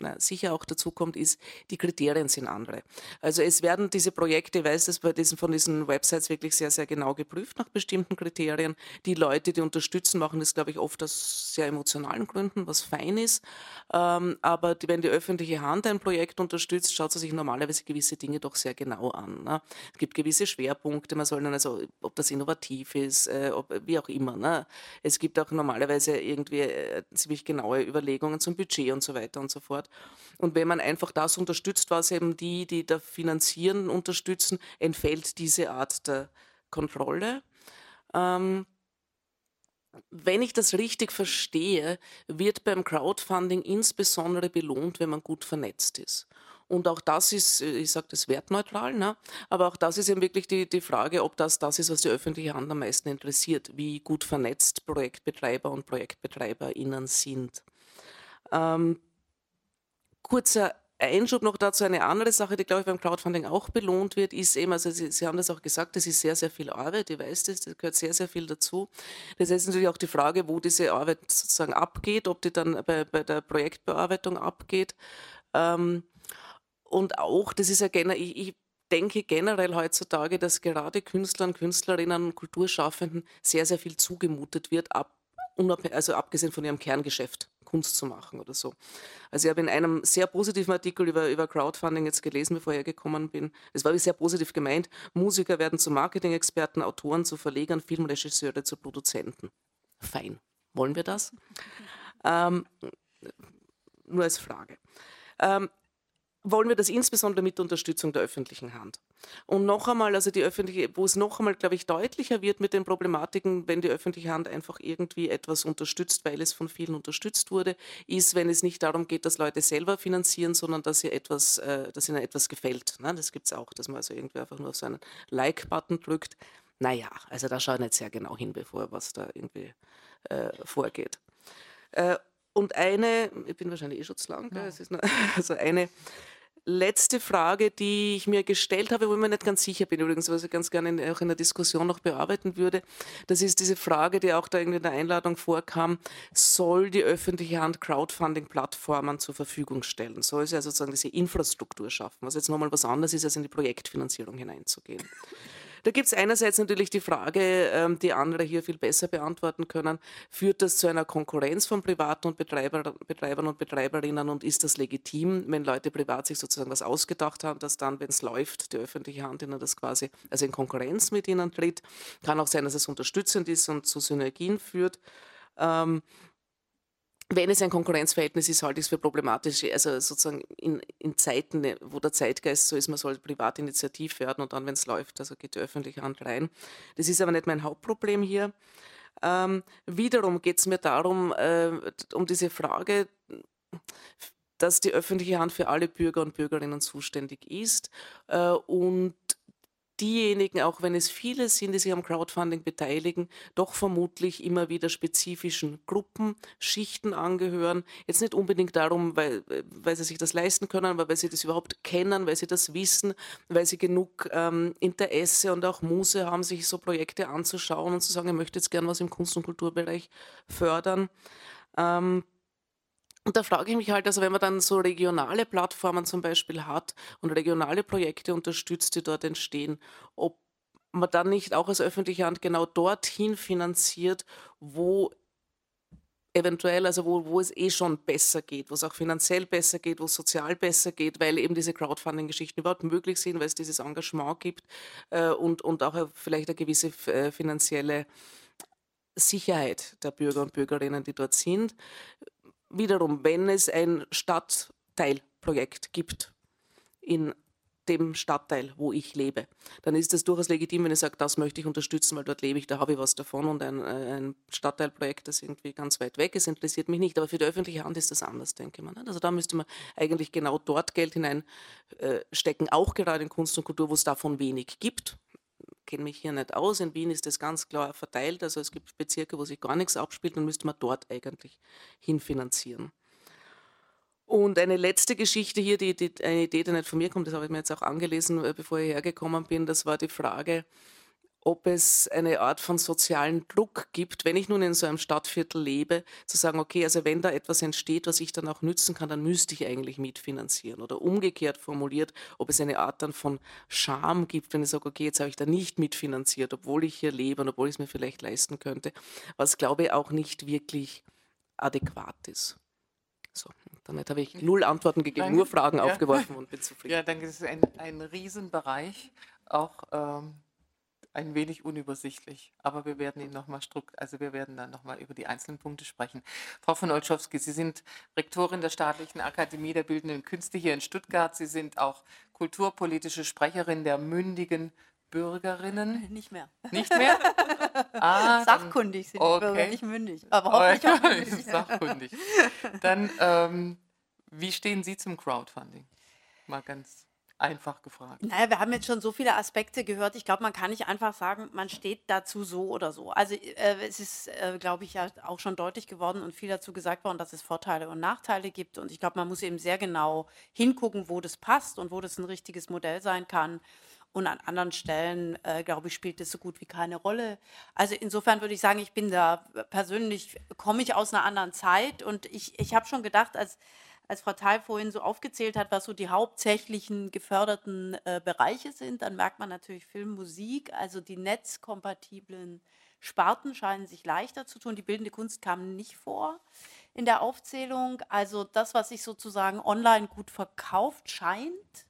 na, sicher auch dazu kommt, ist, die Kriterien sind andere. Also es werden diese Projekte, ich weiß das bei diesen, von diesen Websites wirklich sehr, sehr genau geprüft nach bestimmten Kriterien. Die Leute, die unterstützen, machen das, glaube ich, oft aus sehr emotionalen Gründen, was fein ist. Ähm, aber die, wenn die öffentliche Hand ein Projekt unterstützt, schaut sie sich normalerweise gewisse Dinge doch sehr genau an. Ne? Es gibt gewisse Schwerpunkte, man soll dann also, ob das innovativ ist, äh, ob, wie auch immer. Ne? Es gibt auch normalerweise irgendwie äh, ziemlich genaue Überlegungen zum Budget und so weiter und so fort. Und wenn man einfach das unterstützt, was eben die, die da finanzieren, unterstützen, entfällt diese Art der Kontrolle. Ähm, wenn ich das richtig verstehe, wird beim Crowdfunding insbesondere belohnt, wenn man gut vernetzt ist. Und auch das ist, äh, ich sage das wertneutral, ne? aber auch das ist eben wirklich die, die Frage, ob das das ist, was die öffentliche Hand am meisten interessiert, wie gut vernetzt Projektbetreiber und ProjektbetreiberInnen sind. Ähm, kurzer Einschub noch dazu, eine andere Sache, die, glaube ich, beim Crowdfunding auch belohnt wird, ist eben, also Sie, Sie haben das auch gesagt, das ist sehr, sehr viel Arbeit, ich weiß das, das gehört sehr, sehr viel dazu. Das ist natürlich auch die Frage, wo diese Arbeit sozusagen abgeht, ob die dann bei, bei der Projektbearbeitung abgeht. Ähm, und auch, das ist ja generell, ich, ich denke generell heutzutage, dass gerade Künstlern, Künstlerinnen und Kulturschaffenden sehr, sehr viel zugemutet wird, ab, also abgesehen von ihrem Kerngeschäft. Kunst zu machen oder so. Also ich habe in einem sehr positiven Artikel über, über Crowdfunding jetzt gelesen, bevor ich gekommen bin. Das war sehr positiv gemeint. Musiker werden zu Marketing-Experten, Autoren zu Verlegern, Filmregisseure zu Produzenten. Fein. Wollen wir das? Ähm, nur als Frage. Ähm, wollen wir das insbesondere mit Unterstützung der öffentlichen Hand. Und noch einmal, also die öffentliche, wo es noch einmal, glaube ich, deutlicher wird mit den Problematiken, wenn die öffentliche Hand einfach irgendwie etwas unterstützt, weil es von vielen unterstützt wurde, ist, wenn es nicht darum geht, dass Leute selber finanzieren, sondern dass, sie etwas, äh, dass ihnen etwas gefällt. Ne? Das gibt es auch, dass man also irgendwie einfach nur auf so einen Like-Button drückt. Naja, also da schaue ich nicht sehr genau hin, bevor was da irgendwie äh, vorgeht. Äh, und eine, ich bin wahrscheinlich eh schon zu lang, ja. also eine letzte Frage, die ich mir gestellt habe, wo ich mir nicht ganz sicher bin, übrigens, was ich ganz gerne auch in der Diskussion noch bearbeiten würde, das ist diese Frage, die auch da in der Einladung vorkam, soll die öffentliche Hand Crowdfunding-Plattformen zur Verfügung stellen? Soll sie also sozusagen diese Infrastruktur schaffen, was jetzt nochmal was anderes ist, als in die Projektfinanzierung hineinzugehen? Da gibt es einerseits natürlich die Frage, ähm, die andere hier viel besser beantworten können, führt das zu einer Konkurrenz von Privaten und Betreiber, Betreibern und Betreiberinnen und ist das legitim, wenn Leute privat sich sozusagen was ausgedacht haben, dass dann, wenn es läuft, die öffentliche Hand ihnen das quasi, also in Konkurrenz mit ihnen tritt. Kann auch sein, dass es unterstützend ist und zu Synergien führt. Ähm, wenn es ein Konkurrenzverhältnis ist, halte ich es für problematisch. Also sozusagen in, in, Zeiten, wo der Zeitgeist so ist, man soll privat initiativ werden und dann, wenn es läuft, also geht die öffentliche Hand rein. Das ist aber nicht mein Hauptproblem hier. Ähm, wiederum geht es mir darum, äh, um diese Frage, dass die öffentliche Hand für alle Bürger und Bürgerinnen zuständig ist äh, und diejenigen, auch wenn es viele sind, die sich am Crowdfunding beteiligen, doch vermutlich immer wieder spezifischen Gruppen, Schichten angehören. Jetzt nicht unbedingt darum, weil, weil sie sich das leisten können, aber weil sie das überhaupt kennen, weil sie das wissen, weil sie genug ähm, Interesse und auch Muse haben, sich so Projekte anzuschauen und zu sagen, ich möchte jetzt gern was im Kunst- und Kulturbereich fördern. Ähm, und da frage ich mich halt, also wenn man dann so regionale Plattformen zum Beispiel hat und regionale Projekte unterstützt, die dort entstehen, ob man dann nicht auch als öffentliche Hand genau dorthin finanziert, wo eventuell, also wo, wo es eh schon besser geht, wo es auch finanziell besser geht, wo es sozial besser geht, weil eben diese Crowdfunding-Geschichten überhaupt möglich sind, weil es dieses Engagement gibt äh, und, und auch vielleicht eine gewisse äh, finanzielle Sicherheit der Bürger und Bürgerinnen, die dort sind wiederum, wenn es ein Stadtteilprojekt gibt in dem Stadtteil, wo ich lebe, dann ist es durchaus legitim, wenn ich sage, das möchte ich unterstützen, weil dort lebe ich, da habe ich was davon und ein, ein Stadtteilprojekt, das irgendwie ganz weit weg ist, interessiert mich nicht. Aber für die öffentliche Hand ist das anders, denke man. Also da müsste man eigentlich genau dort Geld hineinstecken, äh, auch gerade in Kunst und Kultur, wo es davon wenig gibt kenne mich hier nicht aus. In Wien ist das ganz klar verteilt. Also es gibt Bezirke, wo sich gar nichts abspielt, dann müsste man dort eigentlich hinfinanzieren. Und eine letzte Geschichte hier, die, die, eine Idee, die nicht von mir kommt, das habe ich mir jetzt auch angelesen, äh, bevor ich hergekommen bin, das war die Frage, ob es eine Art von sozialen Druck gibt, wenn ich nun in so einem Stadtviertel lebe, zu sagen, okay, also wenn da etwas entsteht, was ich dann auch nützen kann, dann müsste ich eigentlich mitfinanzieren. Oder umgekehrt formuliert, ob es eine Art dann von Scham gibt, wenn ich sage, okay, jetzt habe ich da nicht mitfinanziert, obwohl ich hier lebe und obwohl ich es mir vielleicht leisten könnte, was glaube ich auch nicht wirklich adäquat ist. So, damit habe ich null Antworten gegeben, danke. nur Fragen ja. aufgeworfen und bin zufrieden. Ja, danke, das ist ein, ein Riesenbereich, auch ähm ein wenig unübersichtlich, aber wir werden ihn noch mal also wir werden dann noch mal über die einzelnen Punkte sprechen. Frau von Olschowski, Sie sind Rektorin der Staatlichen Akademie der Bildenden Künste hier in Stuttgart. Sie sind auch kulturpolitische Sprecherin der mündigen Bürgerinnen? Nicht mehr. Nicht mehr? Ah, Sachkundig sind okay. die Bürger, nicht mündig. Aber hoffentlich auch mündig. Sachkundig. Dann, ähm, wie stehen Sie zum Crowdfunding? Mal ganz einfach gefragt. Naja, wir haben jetzt schon so viele Aspekte gehört. Ich glaube, man kann nicht einfach sagen, man steht dazu so oder so. Also äh, es ist, äh, glaube ich, ja auch schon deutlich geworden und viel dazu gesagt worden, dass es Vorteile und Nachteile gibt. Und ich glaube, man muss eben sehr genau hingucken, wo das passt und wo das ein richtiges Modell sein kann. Und an anderen Stellen, äh, glaube ich, spielt das so gut wie keine Rolle. Also insofern würde ich sagen, ich bin da persönlich, komme ich aus einer anderen Zeit und ich, ich habe schon gedacht, als als Frau Thal vorhin so aufgezählt hat, was so die hauptsächlichen geförderten äh, Bereiche sind, dann merkt man natürlich Film, Musik, also die netzkompatiblen Sparten scheinen sich leichter zu tun. Die bildende Kunst kam nicht vor in der Aufzählung. Also das, was sich sozusagen online gut verkauft, scheint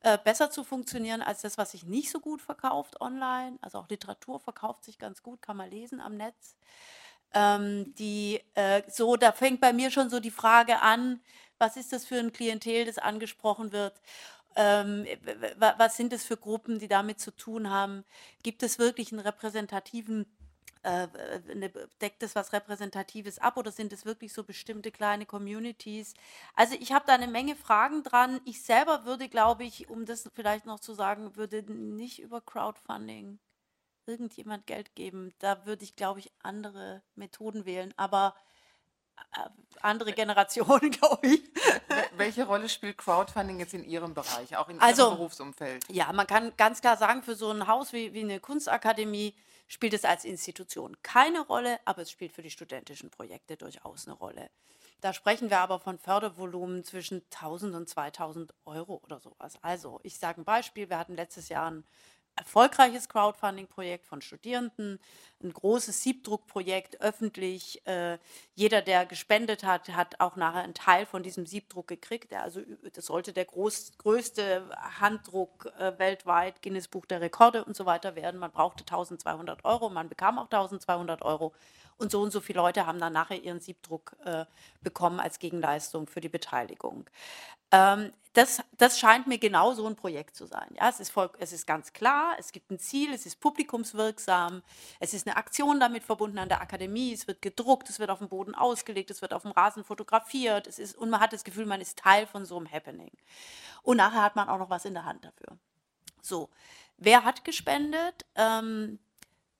äh, besser zu funktionieren als das, was sich nicht so gut verkauft online. Also auch Literatur verkauft sich ganz gut, kann man lesen am Netz. Ähm, die äh, so, da fängt bei mir schon so die Frage an, was ist das für ein Klientel, das angesprochen wird? Ähm, was sind das für Gruppen, die damit zu tun haben? Gibt es wirklich einen repräsentativen äh, eine, deckt es was Repräsentatives ab oder sind es wirklich so bestimmte kleine Communities? Also ich habe da eine Menge Fragen dran. Ich selber würde, glaube ich, um das vielleicht noch zu sagen, würde nicht über Crowdfunding irgendjemand Geld geben. Da würde ich, glaube ich, andere Methoden wählen. Aber äh, andere Generationen, glaube ich. Welche Rolle spielt Crowdfunding jetzt in Ihrem Bereich, auch in also, Ihrem Berufsumfeld? Ja, man kann ganz klar sagen, für so ein Haus wie, wie eine Kunstakademie spielt es als Institution keine Rolle, aber es spielt für die studentischen Projekte durchaus eine Rolle. Da sprechen wir aber von Fördervolumen zwischen 1000 und 2000 Euro oder sowas. Also, ich sage ein Beispiel: Wir hatten letztes Jahr ein erfolgreiches Crowdfunding-Projekt von Studierenden, ein großes Siebdruckprojekt öffentlich. Äh, jeder, der gespendet hat, hat auch nachher einen Teil von diesem Siebdruck gekriegt. Der also, das sollte der groß, größte Handdruck äh, weltweit, Guinness Buch der Rekorde und so weiter werden. Man brauchte 1200 Euro, man bekam auch 1200 Euro. Und so und so viele Leute haben dann nachher ihren Siebdruck äh, bekommen als Gegenleistung für die Beteiligung. Ähm, das, das scheint mir genau so ein Projekt zu sein. Ja, es, ist voll, es ist ganz klar, es gibt ein Ziel, es ist publikumswirksam, es ist eine Aktion damit verbunden an der Akademie, es wird gedruckt, es wird auf dem Boden ausgelegt, es wird auf dem Rasen fotografiert es ist, und man hat das Gefühl, man ist Teil von so einem Happening. Und nachher hat man auch noch was in der Hand dafür. So, wer hat gespendet? Ähm,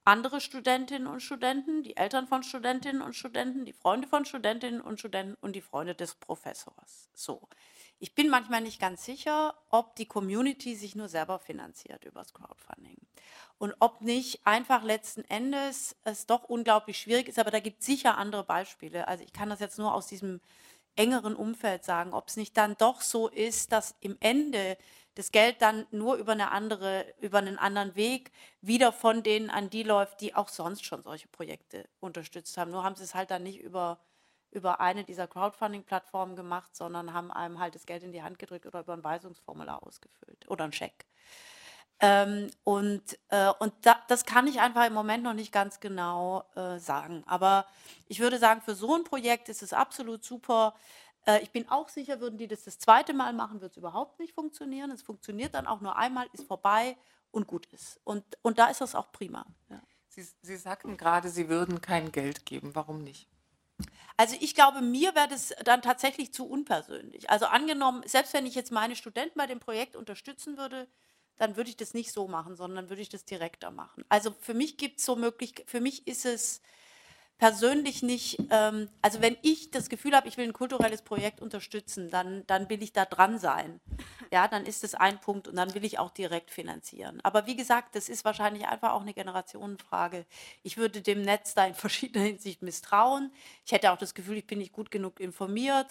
andere Studentinnen und Studenten, die Eltern von Studentinnen und Studenten, die Freunde von Studentinnen und Studenten und die Freunde des Professors. So. Ich bin manchmal nicht ganz sicher, ob die Community sich nur selber finanziert übers Crowdfunding. Und ob nicht einfach letzten Endes es doch unglaublich schwierig ist, aber da gibt es sicher andere Beispiele. Also ich kann das jetzt nur aus diesem engeren Umfeld sagen, ob es nicht dann doch so ist, dass im Ende das Geld dann nur über eine andere, über einen anderen Weg wieder von denen an die läuft, die auch sonst schon solche Projekte unterstützt haben. Nur haben sie es halt dann nicht über über eine dieser Crowdfunding-Plattformen gemacht, sondern haben einem halt das Geld in die Hand gedrückt oder über ein Weisungsformular ausgefüllt oder ein Scheck. Ähm, und äh, und da, das kann ich einfach im Moment noch nicht ganz genau äh, sagen. Aber ich würde sagen, für so ein Projekt ist es absolut super. Äh, ich bin auch sicher, würden die das das zweite Mal machen, wird es überhaupt nicht funktionieren. Es funktioniert dann auch nur einmal, ist vorbei und gut ist. Und, und da ist das auch prima. Ja. Sie, Sie sagten gerade, Sie würden kein Geld geben. Warum nicht? Also ich glaube, mir wäre das dann tatsächlich zu unpersönlich. Also angenommen, selbst wenn ich jetzt meine Studenten bei dem Projekt unterstützen würde, dann würde ich das nicht so machen, sondern würde ich das direkter machen. Also für mich gibt es so möglich, für mich ist es persönlich nicht, ähm, also wenn ich das Gefühl habe, ich will ein kulturelles Projekt unterstützen, dann, dann will ich da dran sein. Ja, dann ist das ein Punkt und dann will ich auch direkt finanzieren. Aber wie gesagt, das ist wahrscheinlich einfach auch eine Generationenfrage. Ich würde dem Netz da in verschiedener Hinsicht misstrauen. Ich hätte auch das Gefühl, ich bin nicht gut genug informiert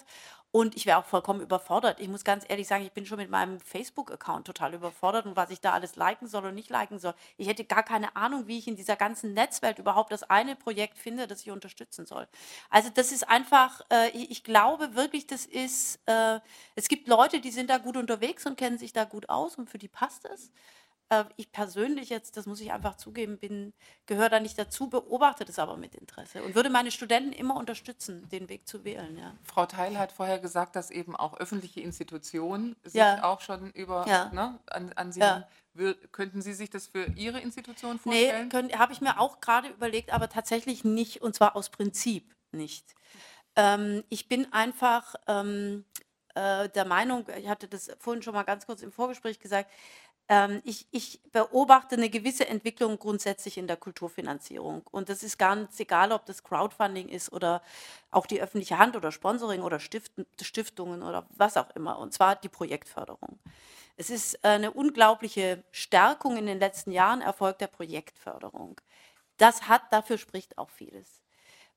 und ich wäre auch vollkommen überfordert. Ich muss ganz ehrlich sagen, ich bin schon mit meinem Facebook-Account total überfordert und was ich da alles liken soll und nicht liken soll. Ich hätte gar keine Ahnung, wie ich in dieser ganzen Netzwelt überhaupt das eine Projekt finde, das ich unterstützen soll. Also das ist einfach, äh, ich, glaube wirklich, das ist, äh, es gibt Leute, die sind da gut unterwegs und kennen sich da gut aus und für die passt es. Äh, ich persönlich jetzt, das muss ich einfach zugeben, bin, gehöre da nicht dazu, beobachte das aber mit Interesse und würde meine Studenten immer unterstützen, den Weg zu wählen. Ja. Frau Teil hat vorher gesagt, dass eben auch öffentliche Institutionen sich ja. auch schon über ja. ne, an, an Sie ja. Könnten Sie sich das für Ihre Institution vorstellen? Nee, habe ich mir auch gerade überlegt, aber tatsächlich nicht, und zwar aus Prinzip nicht. Ähm, ich bin einfach ähm, äh, der Meinung, ich hatte das vorhin schon mal ganz kurz im Vorgespräch gesagt, ich, ich, beobachte eine gewisse Entwicklung grundsätzlich in der Kulturfinanzierung. Und das ist ganz egal, ob das Crowdfunding ist oder auch die öffentliche Hand oder Sponsoring oder Stiften, Stiftungen oder was auch immer. Und zwar die Projektförderung. Es ist eine unglaubliche Stärkung in den letzten Jahren erfolgt der Projektförderung. Das hat, dafür spricht auch vieles.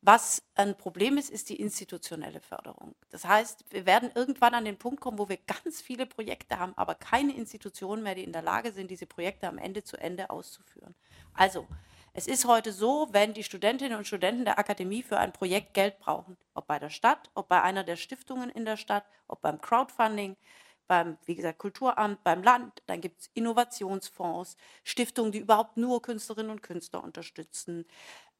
Was ein Problem ist, ist die institutionelle Förderung. Das heißt, wir werden irgendwann an den Punkt kommen, wo wir ganz viele Projekte haben, aber keine Institutionen mehr, die in der Lage sind, diese Projekte am Ende zu Ende auszuführen. Also, es ist heute so, wenn die Studentinnen und Studenten der Akademie für ein Projekt Geld brauchen, ob bei der Stadt, ob bei einer der Stiftungen in der Stadt, ob beim Crowdfunding, beim, wie gesagt, Kulturamt, beim Land, dann gibt es Innovationsfonds, Stiftungen, die überhaupt nur Künstlerinnen und Künstler unterstützen,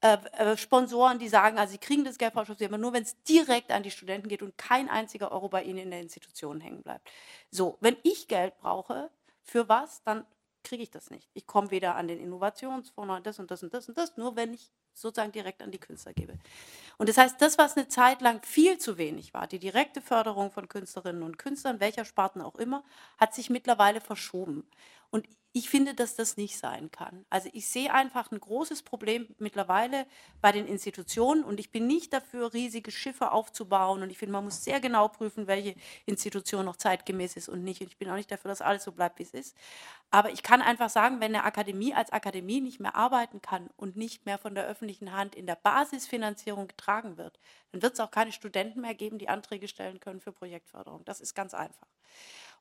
äh, äh, Sponsoren, die sagen, also sie kriegen das Geld, Frau aber nur wenn es direkt an die Studenten geht und kein einziger Euro bei ihnen in der Institution hängen bleibt. So, wenn ich Geld brauche, für was, dann kriege ich das nicht. Ich komme weder an den Innovationsfonds, das und das und das und das, nur wenn ich sozusagen direkt an die Künstler gebe. Und das heißt, das, was eine Zeit lang viel zu wenig war, die direkte Förderung von Künstlerinnen und Künstlern, welcher Sparten auch immer, hat sich mittlerweile verschoben. Und ich finde, dass das nicht sein kann. Also ich sehe einfach ein großes Problem mittlerweile bei den Institutionen und ich bin nicht dafür, riesige Schiffe aufzubauen und ich finde, man muss sehr genau prüfen, welche Institution noch zeitgemäß ist und nicht. Und ich bin auch nicht dafür, dass alles so bleibt, wie es ist. Aber ich kann einfach sagen, wenn eine Akademie als Akademie nicht mehr arbeiten kann und nicht mehr von der öffentlichen Hand in der Basisfinanzierung getragen wird, dann wird es auch keine Studenten mehr geben, die Anträge stellen können für Projektförderung. Das ist ganz einfach.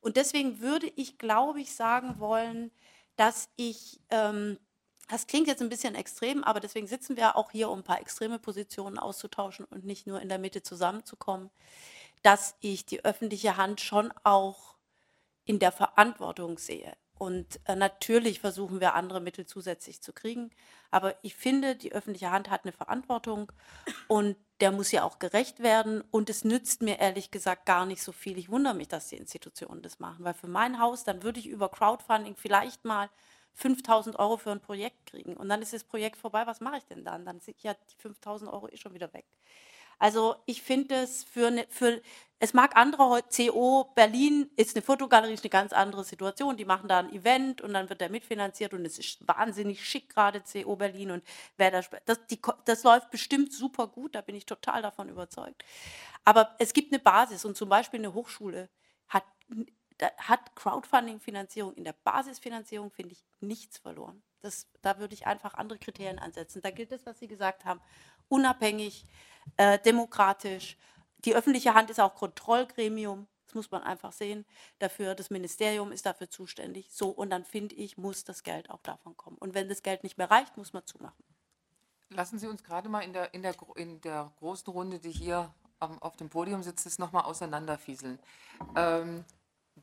Und deswegen würde ich, glaube ich, sagen wollen, dass ich, ähm, das klingt jetzt ein bisschen extrem, aber deswegen sitzen wir auch hier, um ein paar extreme Positionen auszutauschen und nicht nur in der Mitte zusammenzukommen, dass ich die öffentliche Hand schon auch in der Verantwortung sehe. Und äh, natürlich versuchen wir andere Mittel zusätzlich zu kriegen. Aber ich finde, die öffentliche Hand hat eine Verantwortung und der muss ja auch gerecht werden. Und es nützt mir ehrlich gesagt gar nicht so viel. Ich wundere mich, dass die Institutionen das machen, weil für mein Haus, dann würde ich über Crowdfunding vielleicht mal 5000 Euro für ein Projekt kriegen. Und dann ist das Projekt vorbei. Was mache ich denn dann? Dann sind ja die 5000 Euro eh schon wieder weg. Also ich finde es für, eine, für, es mag andere, CO Berlin ist eine Fotogalerie, ist eine ganz andere Situation. Die machen da ein Event und dann wird der mitfinanziert und es ist wahnsinnig schick gerade CO Berlin und wer das, das, die, das läuft bestimmt super gut, da bin ich total davon überzeugt. Aber es gibt eine Basis und zum Beispiel eine Hochschule hat, hat Crowdfunding-Finanzierung in der Basisfinanzierung, finde ich, nichts verloren. Das, da würde ich einfach andere Kriterien ansetzen. Da gilt das, was Sie gesagt haben, unabhängig, äh, demokratisch. Die öffentliche Hand ist auch Kontrollgremium, das muss man einfach sehen. Dafür, das Ministerium ist dafür zuständig. So, und dann finde ich, muss das Geld auch davon kommen. Und wenn das Geld nicht mehr reicht, muss man zumachen. Lassen Sie uns gerade mal in der, in der, in der großen Runde, die hier um, auf dem Podium sitzt, das nochmal auseinanderfieseln. Ähm,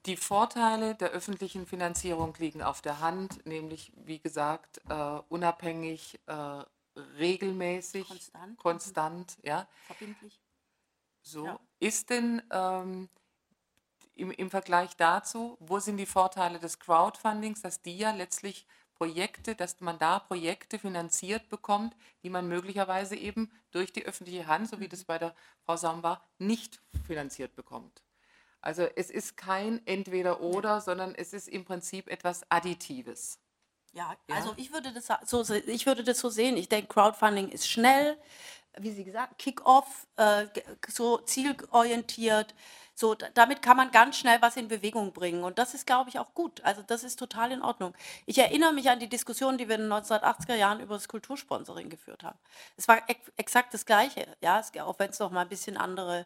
die Vorteile der öffentlichen Finanzierung liegen auf der Hand, nämlich, wie gesagt, äh, unabhängig, äh, regelmäßig, konstant, konstant ja. Verbindlich. So, ja. ist denn ähm, im, im Vergleich dazu, wo sind die Vorteile des Crowdfundings, dass die ja letztlich Projekte, dass man da Projekte finanziert bekommt, die man möglicherweise eben durch die öffentliche Hand, so wie das mhm. bei der Frau Saum war, nicht finanziert bekommt. Also es ist kein Entweder-Oder, sondern es ist im Prinzip etwas Additives. Ja, ja, also ich würde, das so, ich würde das so sehen. Ich denke, Crowdfunding ist schnell, wie Sie gesagt, Kick-off, äh, so zielorientiert. So, damit kann man ganz schnell was in Bewegung bringen. Und das ist, glaube ich, auch gut. Also das ist total in Ordnung. Ich erinnere mich an die Diskussion, die wir in den 1980er Jahren über das Kultursponsoring geführt haben. Es war ex exakt das Gleiche, ja, auch wenn es noch mal ein bisschen andere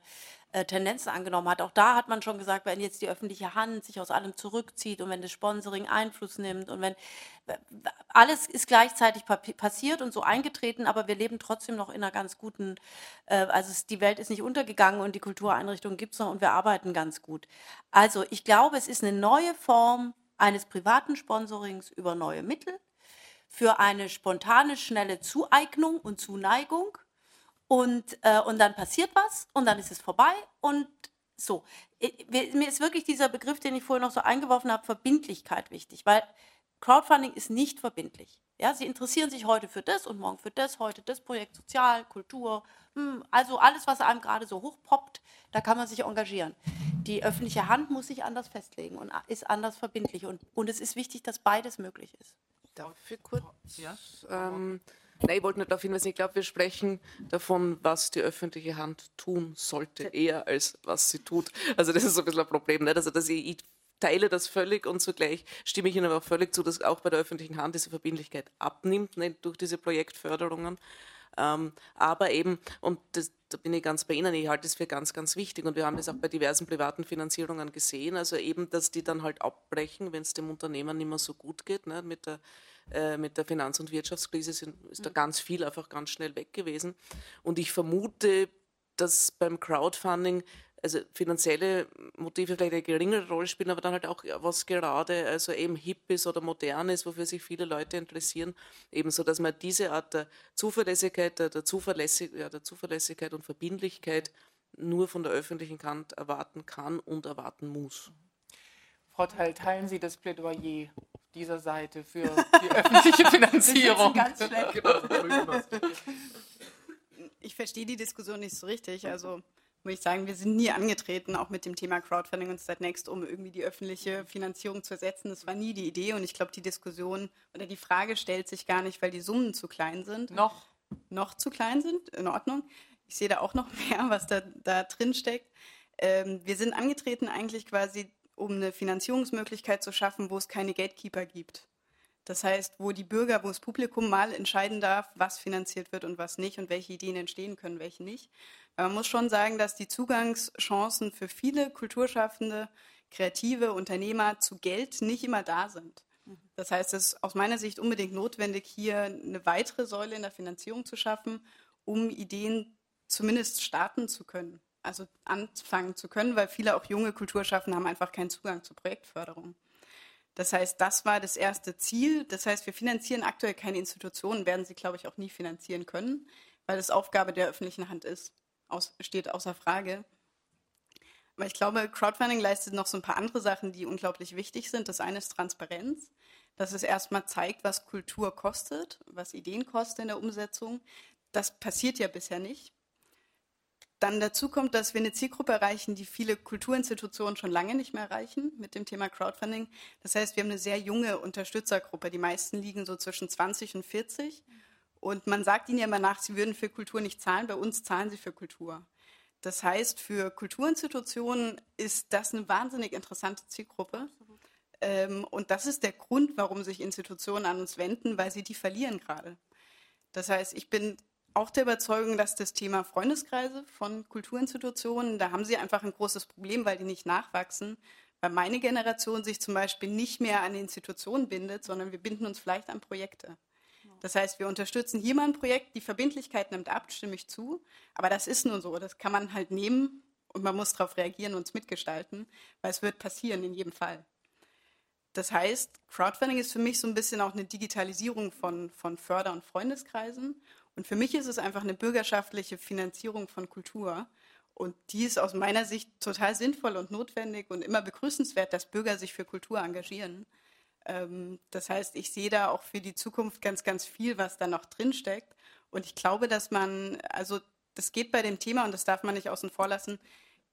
äh, Tendenzen angenommen hat. Auch da hat man schon gesagt, wenn jetzt die öffentliche Hand sich aus allem zurückzieht und wenn das Sponsoring Einfluss nimmt und wenn alles ist gleichzeitig passiert und so eingetreten, aber wir leben trotzdem noch in einer ganz guten, äh, also die Welt ist nicht untergegangen und die Kultureinrichtungen gibt es noch und wir arbeiten ganz gut. Also ich glaube, es ist eine neue Form eines privaten Sponsorings über neue Mittel, für eine spontane, schnelle Zueignung und Zuneigung. Und, äh, und dann passiert was und dann ist es vorbei und so. Mir ist wirklich dieser Begriff, den ich vorhin noch so eingeworfen habe, Verbindlichkeit wichtig, weil Crowdfunding ist nicht verbindlich. Ja, sie interessieren sich heute für das und morgen für das, heute das Projekt Sozial, Kultur, hm, also alles, was einem gerade so hochpoppt, da kann man sich engagieren. Die öffentliche Hand muss sich anders festlegen und ist anders verbindlich. Und, und es ist wichtig, dass beides möglich ist. Darf ich kurz? Ja. Ähm, nein, ich wollte nur darauf hinweisen, ich glaube, wir sprechen davon, was die öffentliche Hand tun sollte, eher als was sie tut. Also das ist so ein bisschen ein Problem. Nicht? Also dass ich, ich teile das völlig und zugleich stimme ich Ihnen aber auch völlig zu, dass auch bei der öffentlichen Hand diese Verbindlichkeit abnimmt, nicht durch diese Projektförderungen. Ähm, aber eben, und das, da bin ich ganz bei Ihnen, ich halte es für ganz, ganz wichtig und wir haben das auch bei diversen privaten Finanzierungen gesehen, also eben, dass die dann halt abbrechen, wenn es dem Unternehmen nicht mehr so gut geht. Ne? Mit, der, äh, mit der Finanz- und Wirtschaftskrise sind, ist da mhm. ganz viel einfach ganz schnell weg gewesen. Und ich vermute, dass beim Crowdfunding also finanzielle Motive vielleicht eine geringere Rolle spielen, aber dann halt auch was gerade, also eben hip ist oder modern ist, wofür sich viele Leute interessieren, ebenso, dass man diese Art der Zuverlässigkeit, der, der, Zuverlässig, ja, der Zuverlässigkeit und Verbindlichkeit nur von der öffentlichen Hand erwarten kann und erwarten muss. Frau Teil, teilen Sie das Plädoyer dieser Seite für die öffentliche Finanzierung? ganz ich verstehe die Diskussion nicht so richtig. Also muss ich sagen, wir sind nie angetreten, auch mit dem Thema Crowdfunding und Start Next, um irgendwie die öffentliche Finanzierung zu ersetzen. Das war nie die Idee und ich glaube, die Diskussion oder die Frage stellt sich gar nicht, weil die Summen zu klein sind. Noch. Noch zu klein sind, in Ordnung. Ich sehe da auch noch mehr, was da, da drin steckt. Ähm, wir sind angetreten eigentlich quasi, um eine Finanzierungsmöglichkeit zu schaffen, wo es keine Gatekeeper gibt. Das heißt, wo die Bürger, wo das Publikum mal entscheiden darf, was finanziert wird und was nicht und welche Ideen entstehen können, welche nicht. Man muss schon sagen, dass die Zugangschancen für viele Kulturschaffende, kreative Unternehmer zu Geld nicht immer da sind. Das heißt, es ist aus meiner Sicht unbedingt notwendig, hier eine weitere Säule in der Finanzierung zu schaffen, um Ideen zumindest starten zu können, also anfangen zu können, weil viele auch junge Kulturschaffende haben einfach keinen Zugang zur Projektförderung. Das heißt, das war das erste Ziel. Das heißt, wir finanzieren aktuell keine Institutionen, werden sie, glaube ich, auch nie finanzieren können, weil es Aufgabe der öffentlichen Hand ist aus, steht außer Frage. Aber ich glaube, Crowdfunding leistet noch so ein paar andere Sachen, die unglaublich wichtig sind. Das eine ist Transparenz, dass es erstmal zeigt, was Kultur kostet, was Ideen kosten in der Umsetzung. Das passiert ja bisher nicht. Dann dazu kommt, dass wir eine Zielgruppe erreichen, die viele Kulturinstitutionen schon lange nicht mehr erreichen mit dem Thema Crowdfunding. Das heißt, wir haben eine sehr junge Unterstützergruppe. Die meisten liegen so zwischen 20 und 40. Und man sagt ihnen ja immer nach, sie würden für Kultur nicht zahlen, bei uns zahlen sie für Kultur. Das heißt, für Kulturinstitutionen ist das eine wahnsinnig interessante Zielgruppe. Ähm, und das ist der Grund, warum sich Institutionen an uns wenden, weil sie die verlieren gerade. Das heißt, ich bin auch der Überzeugung, dass das Thema Freundeskreise von Kulturinstitutionen, da haben sie einfach ein großes Problem, weil die nicht nachwachsen, weil meine Generation sich zum Beispiel nicht mehr an Institutionen bindet, sondern wir binden uns vielleicht an Projekte. Das heißt, wir unterstützen hier mal ein Projekt, die Verbindlichkeit nimmt ab, stimme ich zu. Aber das ist nun so, das kann man halt nehmen und man muss darauf reagieren und es mitgestalten, weil es wird passieren in jedem Fall. Das heißt, Crowdfunding ist für mich so ein bisschen auch eine Digitalisierung von, von Förder- und Freundeskreisen. Und für mich ist es einfach eine bürgerschaftliche Finanzierung von Kultur. Und die ist aus meiner Sicht total sinnvoll und notwendig und immer begrüßenswert, dass Bürger sich für Kultur engagieren. Ähm, das heißt, ich sehe da auch für die Zukunft ganz, ganz viel, was da noch drin steckt. Und ich glaube, dass man, also das geht bei dem Thema, und das darf man nicht außen vor lassen,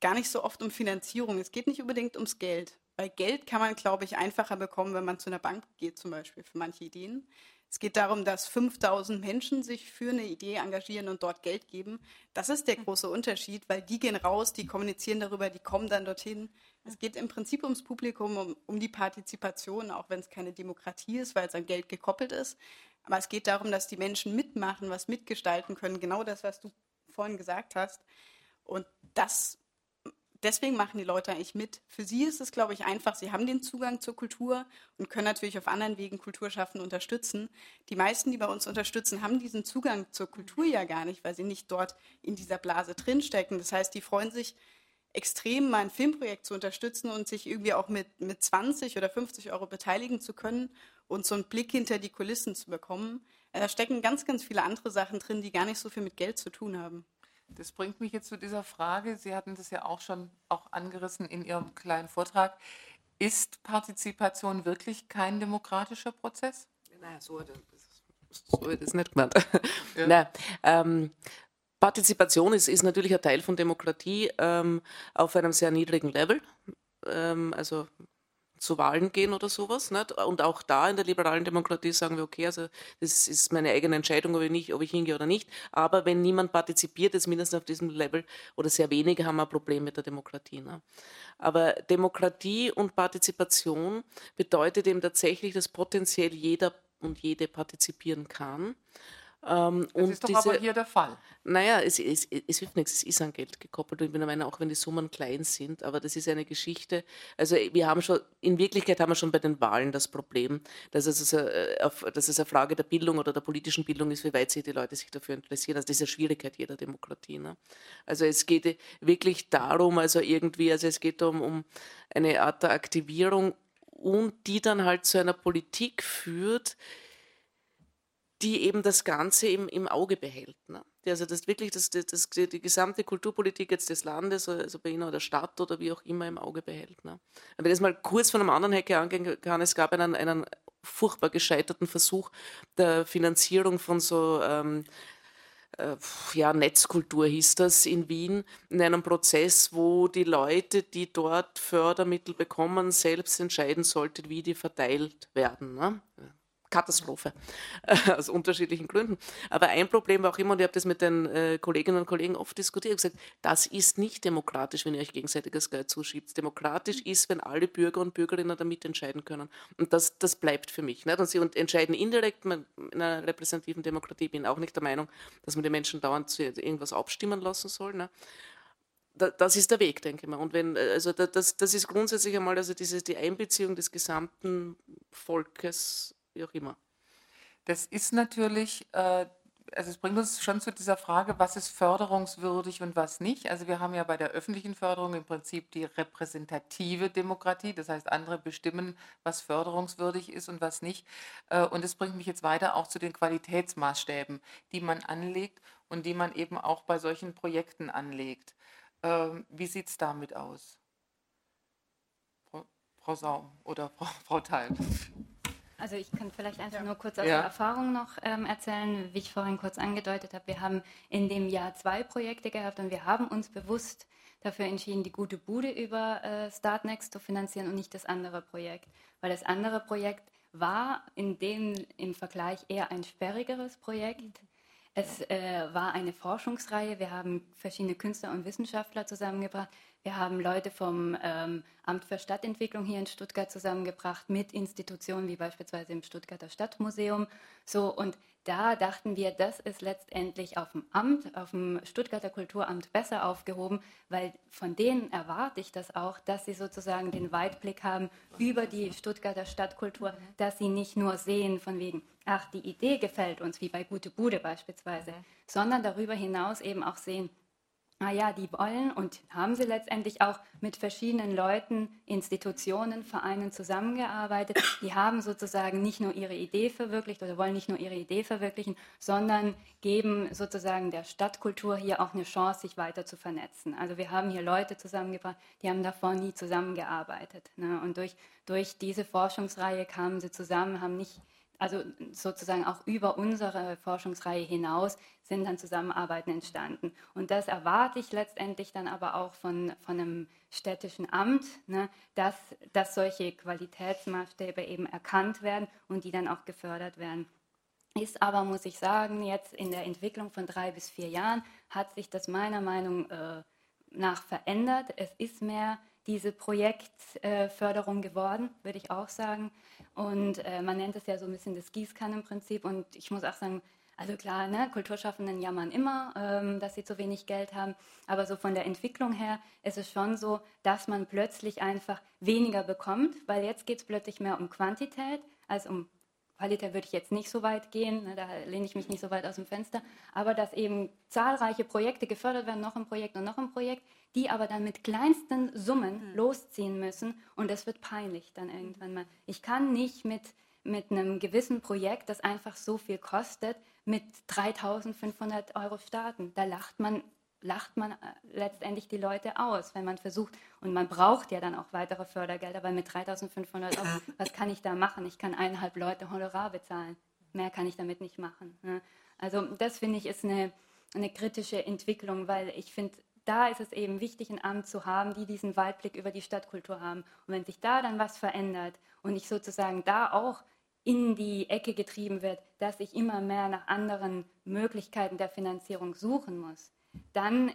gar nicht so oft um Finanzierung. Es geht nicht unbedingt ums Geld. Weil Geld kann man, glaube ich, einfacher bekommen, wenn man zu einer Bank geht, zum Beispiel für manche Ideen. Es geht darum, dass 5000 Menschen sich für eine Idee engagieren und dort Geld geben. Das ist der große Unterschied, weil die gehen raus, die kommunizieren darüber, die kommen dann dorthin. Es geht im Prinzip ums Publikum, um, um die Partizipation, auch wenn es keine Demokratie ist, weil es an Geld gekoppelt ist. Aber es geht darum, dass die Menschen mitmachen, was mitgestalten können. Genau das, was du vorhin gesagt hast. Und das deswegen machen die Leute eigentlich mit. Für sie ist es, glaube ich, einfach. Sie haben den Zugang zur Kultur und können natürlich auf anderen Wegen Kulturschaffende unterstützen. Die meisten, die bei uns unterstützen, haben diesen Zugang zur Kultur ja gar nicht, weil sie nicht dort in dieser Blase drinstecken. Das heißt, die freuen sich extrem, mein Filmprojekt zu unterstützen und sich irgendwie auch mit, mit 20 oder 50 Euro beteiligen zu können und so einen Blick hinter die Kulissen zu bekommen. Äh, da stecken ganz, ganz viele andere Sachen drin, die gar nicht so viel mit Geld zu tun haben. Das bringt mich jetzt zu dieser Frage. Sie hatten das ja auch schon auch angerissen in Ihrem kleinen Vortrag. Ist Partizipation wirklich kein demokratischer Prozess? Nein, so, so ist es nicht gemeint. Ja. Nein, ähm, Partizipation ist, ist natürlich ein Teil von Demokratie ähm, auf einem sehr niedrigen Level. Ähm, also zu Wahlen gehen oder sowas. Nicht? Und auch da in der liberalen Demokratie sagen wir, okay, also das ist meine eigene Entscheidung, ob ich, nicht, ob ich hingehe oder nicht. Aber wenn niemand partizipiert, ist mindestens auf diesem Level oder sehr wenige haben ein Problem mit der Demokratie. Ne? Aber Demokratie und Partizipation bedeutet eben tatsächlich, dass potenziell jeder und jede partizipieren kann. Ähm, das ist doch diese, aber hier der Fall. Naja, es, es, es hilft nichts, es ist an Geld gekoppelt. Und ich bin der Meinung, auch wenn die Summen klein sind, aber das ist eine Geschichte. Also wir haben schon, in Wirklichkeit haben wir schon bei den Wahlen das Problem, dass es, eine, äh, dass es eine Frage der Bildung oder der politischen Bildung ist, wie weit sich die Leute sich dafür interessieren. Also das ist eine Schwierigkeit jeder Demokratie. Ne? Also es geht wirklich darum, also irgendwie, also es geht um, um eine Art der Aktivierung und die dann halt zu einer Politik führt, die eben das Ganze im, im Auge behält. Ne? Also das wirklich das, das, die gesamte Kulturpolitik jetzt des Landes, also bei Ihnen oder der Stadt oder wie auch immer im Auge behält. Ne? Wenn ich das mal kurz von einem anderen Hecke angehen kann, es gab einen, einen furchtbar gescheiterten Versuch der Finanzierung von so ähm, äh, ja, Netzkultur hieß das in Wien, in einem Prozess, wo die Leute, die dort Fördermittel bekommen, selbst entscheiden sollten, wie die verteilt werden. Ne? Katastrophe aus unterschiedlichen Gründen. Aber ein Problem war auch immer, und ich habe das mit den äh, Kolleginnen und Kollegen oft diskutiert, gesagt, das ist nicht demokratisch, wenn ihr euch gegenseitiges Geld zuschiebt. Demokratisch ist, wenn alle Bürger und Bürgerinnen damit entscheiden können. Und das, das bleibt für mich. Nicht? Und sie entscheiden indirekt, in einer repräsentativen Demokratie bin ich auch nicht der Meinung, dass man die Menschen dauernd zu irgendwas abstimmen lassen soll. Ne? das ist der Weg, denke ich mal. Und wenn, also das, das ist grundsätzlich einmal also diese, die Einbeziehung des gesamten Volkes wie auch immer. Das ist natürlich, äh, also es bringt uns schon zu dieser Frage, was ist förderungswürdig und was nicht. Also wir haben ja bei der öffentlichen Förderung im Prinzip die repräsentative Demokratie, das heißt andere bestimmen, was förderungswürdig ist und was nicht. Äh, und es bringt mich jetzt weiter auch zu den Qualitätsmaßstäben, die man anlegt und die man eben auch bei solchen Projekten anlegt. Ähm, wie sieht es damit aus? Frau Saum oder Frau, Frau Teil? Also ich kann vielleicht einfach ja. nur kurz aus ja. der Erfahrung noch ähm, erzählen, wie ich vorhin kurz angedeutet habe. Wir haben in dem Jahr zwei Projekte gehabt und wir haben uns bewusst dafür entschieden, die gute Bude über äh, Startnext zu finanzieren und nicht das andere Projekt. Weil das andere Projekt war in dem im Vergleich eher ein sperrigeres Projekt. Es äh, war eine Forschungsreihe. Wir haben verschiedene Künstler und Wissenschaftler zusammengebracht. Wir haben Leute vom ähm, Amt für Stadtentwicklung hier in Stuttgart zusammengebracht mit Institutionen wie beispielsweise im Stuttgarter Stadtmuseum. So und da dachten wir, das ist letztendlich auf dem Amt, auf dem Stuttgarter Kulturamt besser aufgehoben, weil von denen erwarte ich das auch, dass sie sozusagen den Weitblick haben über die Stuttgarter Stadtkultur, dass sie nicht nur sehen von wegen, ach, die Idee gefällt uns, wie bei Gute Bude beispielsweise, sondern darüber hinaus eben auch sehen, ah ja, die wollen und haben sie letztendlich auch mit verschiedenen Leuten, Institutionen, Vereinen zusammengearbeitet. Die haben sozusagen nicht nur ihre Idee verwirklicht oder wollen nicht nur ihre Idee verwirklichen, sondern geben sozusagen der Stadtkultur hier auch eine Chance, sich weiter zu vernetzen. Also wir haben hier Leute zusammengebracht, die haben davor nie zusammengearbeitet. Ne? Und durch, durch diese Forschungsreihe kamen sie zusammen, haben nicht also sozusagen auch über unsere Forschungsreihe hinaus sind dann Zusammenarbeiten entstanden. Und das erwarte ich letztendlich dann aber auch von, von einem städtischen Amt, ne, dass, dass solche Qualitätsmaßstäbe eben erkannt werden und die dann auch gefördert werden. Ist aber, muss ich sagen, jetzt in der Entwicklung von drei bis vier Jahren hat sich das meiner Meinung äh, nach verändert. Es ist mehr diese Projektförderung geworden, würde ich auch sagen. Und äh, man nennt es ja so ein bisschen das Gießkannenprinzip. Und ich muss auch sagen, also klar, ne, Kulturschaffenden jammern immer, ähm, dass sie zu wenig Geld haben. Aber so von der Entwicklung her ist es schon so, dass man plötzlich einfach weniger bekommt, weil jetzt geht es plötzlich mehr um Quantität als um Qualität würde ich jetzt nicht so weit gehen, ne, da lehne ich mich nicht so weit aus dem Fenster, aber dass eben zahlreiche Projekte gefördert werden, noch ein Projekt und noch ein Projekt, die aber dann mit kleinsten Summen mhm. losziehen müssen und das wird peinlich dann irgendwann mal. Ich kann nicht mit, mit einem gewissen Projekt, das einfach so viel kostet, mit 3500 Euro starten. Da lacht man lacht man äh, letztendlich die Leute aus, wenn man versucht, und man braucht ja dann auch weitere Fördergelder, weil mit 3500 Euro, was kann ich da machen? Ich kann eineinhalb Leute Honorar bezahlen. Mehr kann ich damit nicht machen. Ne? Also das finde ich ist eine, eine kritische Entwicklung, weil ich finde, da ist es eben wichtig, ein Amt zu haben, die diesen Weitblick über die Stadtkultur haben. Und wenn sich da dann was verändert und ich sozusagen da auch in die Ecke getrieben wird, dass ich immer mehr nach anderen Möglichkeiten der Finanzierung suchen muss, dann,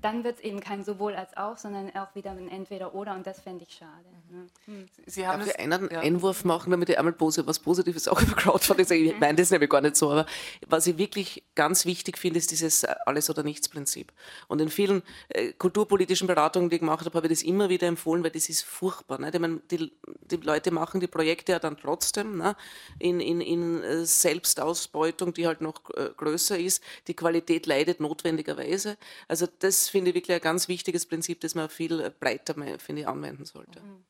dann wird es eben kein sowohl als auch, sondern auch wieder ein Entweder-Oder und das fände ich schade. Ne? Hm. Sie haben Darf einen ja. Einwurf machen, damit ich einmal was Positives auch über Crowdfunding sage? Ich meine das nämlich gar nicht so, aber was ich wirklich ganz wichtig finde, ist dieses Alles- oder Nichts-Prinzip. Und in vielen äh, kulturpolitischen Beratungen, die ich gemacht habe, habe ich das immer wieder empfohlen, weil das ist furchtbar. Ne? Ich meine, die, die Leute machen die Projekte ja dann trotzdem ne? in, in, in äh, Selbstausbeutung, die halt noch äh, größer ist. Die Qualität leidet notwendigerweise. Also das finde ich wirklich ein ganz wichtiges Prinzip, das man viel breiter, finde ich, anwenden sollte. Mhm.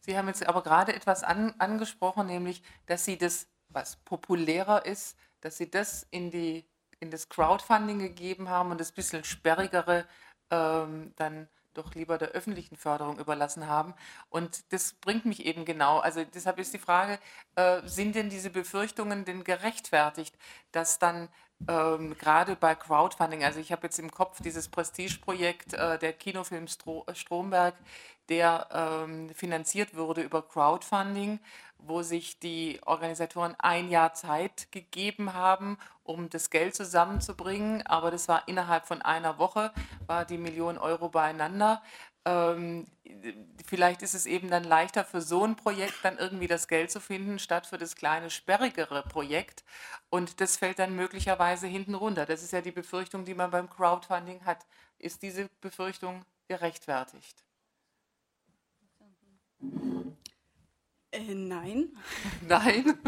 Sie haben jetzt aber gerade etwas an, angesprochen, nämlich, dass Sie das, was populärer ist, dass Sie das in, die, in das Crowdfunding gegeben haben und das bisschen sperrigere ähm, dann doch lieber der öffentlichen Förderung überlassen haben. Und das bringt mich eben genau, also deshalb ist die Frage, äh, sind denn diese Befürchtungen denn gerechtfertigt, dass dann ähm, gerade bei Crowdfunding, also ich habe jetzt im Kopf dieses Prestigeprojekt äh, der Kinofilm Stro Stromberg, der ähm, finanziert wurde über Crowdfunding, wo sich die Organisatoren ein Jahr Zeit gegeben haben, um das Geld zusammenzubringen. Aber das war innerhalb von einer Woche, war die Million Euro beieinander. Ähm, vielleicht ist es eben dann leichter für so ein Projekt dann irgendwie das Geld zu finden, statt für das kleine, sperrigere Projekt. Und das fällt dann möglicherweise hinten runter. Das ist ja die Befürchtung, die man beim Crowdfunding hat. Ist diese Befürchtung gerechtfertigt? Äh, nein. Nein.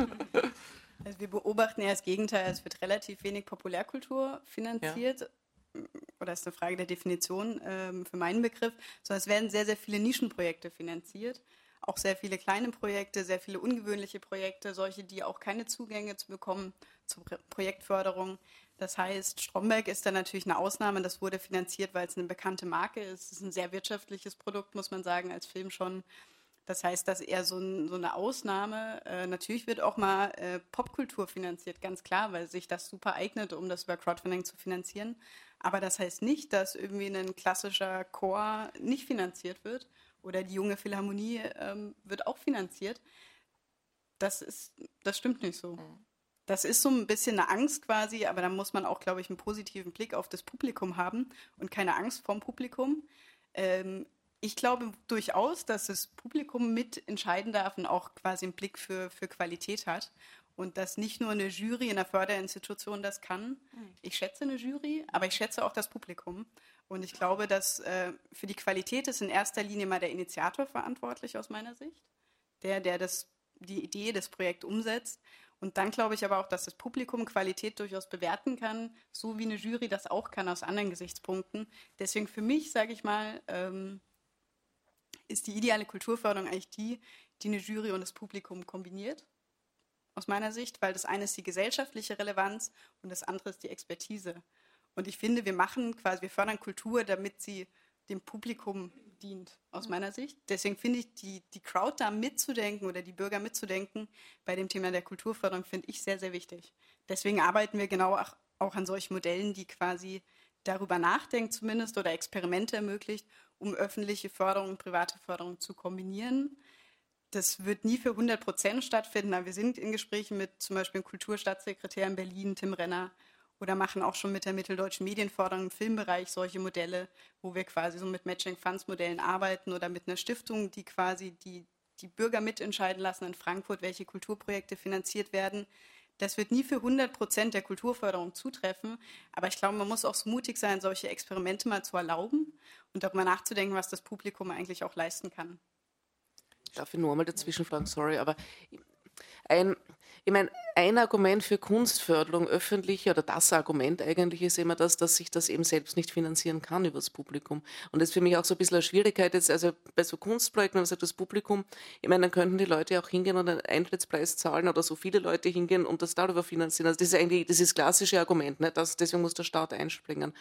Also wir beobachten eher das Gegenteil. Es wird relativ wenig Populärkultur finanziert. Ja oder ist eine Frage der Definition ähm, für meinen Begriff, sondern es werden sehr, sehr viele Nischenprojekte finanziert. Auch sehr viele kleine Projekte, sehr viele ungewöhnliche Projekte, solche, die auch keine Zugänge zu bekommen zur Projektförderung. Das heißt, Stromberg ist da natürlich eine Ausnahme. Das wurde finanziert, weil es eine bekannte Marke ist. Es ist ein sehr wirtschaftliches Produkt, muss man sagen, als Film schon. Das heißt, das ist eher so, ein, so eine Ausnahme. Äh, natürlich wird auch mal äh, Popkultur finanziert, ganz klar, weil sich das super eignet, um das über Crowdfunding zu finanzieren. Aber das heißt nicht, dass irgendwie ein klassischer Chor nicht finanziert wird oder die junge Philharmonie ähm, wird auch finanziert. Das, ist, das stimmt nicht so. Mhm. Das ist so ein bisschen eine Angst quasi, aber da muss man auch, glaube ich, einen positiven Blick auf das Publikum haben und keine Angst vorm Publikum. Ähm, ich glaube durchaus, dass das Publikum mitentscheiden darf und auch quasi einen Blick für, für Qualität hat und dass nicht nur eine Jury in einer Förderinstitution das kann. Hm. Ich schätze eine Jury, aber ich schätze auch das Publikum. Und ich glaube, dass äh, für die Qualität ist in erster Linie mal der Initiator verantwortlich aus meiner Sicht, der, der das, die Idee des Projekts umsetzt. Und dann glaube ich aber auch, dass das Publikum Qualität durchaus bewerten kann, so wie eine Jury das auch kann aus anderen Gesichtspunkten. Deswegen für mich, sage ich mal, ähm, ist die ideale Kulturförderung eigentlich die, die eine Jury und das Publikum kombiniert aus meiner Sicht, weil das eine ist die gesellschaftliche Relevanz und das andere ist die Expertise. Und ich finde, wir machen quasi, wir fördern Kultur, damit sie dem Publikum dient, aus meiner Sicht. Deswegen finde ich, die, die Crowd da mitzudenken oder die Bürger mitzudenken bei dem Thema der Kulturförderung, finde ich sehr, sehr wichtig. Deswegen arbeiten wir genau auch, auch an solchen Modellen, die quasi darüber nachdenken zumindest oder Experimente ermöglicht, um öffentliche Förderung und private Förderung zu kombinieren das wird nie für 100 Prozent stattfinden, aber wir sind in Gesprächen mit zum Beispiel dem Kulturstaatssekretär in Berlin, Tim Renner, oder machen auch schon mit der Mitteldeutschen Medienförderung im Filmbereich solche Modelle, wo wir quasi so mit Matching Funds Modellen arbeiten oder mit einer Stiftung, die quasi die, die Bürger mitentscheiden lassen in Frankfurt, welche Kulturprojekte finanziert werden. Das wird nie für 100 Prozent der Kulturförderung zutreffen, aber ich glaube, man muss auch so mutig sein, solche Experimente mal zu erlauben und darüber nachzudenken, was das Publikum eigentlich auch leisten kann darf ich nur einmal dazwischen fragen, sorry, aber ein, Ich meine, ein Argument für Kunstförderung öffentliche oder das Argument eigentlich ist immer das, dass sich das eben selbst nicht finanzieren kann über das Publikum. Und das ist für mich auch so ein bisschen eine Schwierigkeit jetzt, also bei so Kunstprojekten, wenn man sagt, das Publikum, ich meine, dann könnten die Leute auch hingehen und einen Eintrittspreis zahlen oder so viele Leute hingehen und das darüber finanzieren. Also das ist eigentlich das ist klassische Argument, ne? das, deswegen muss der Staat einspringen.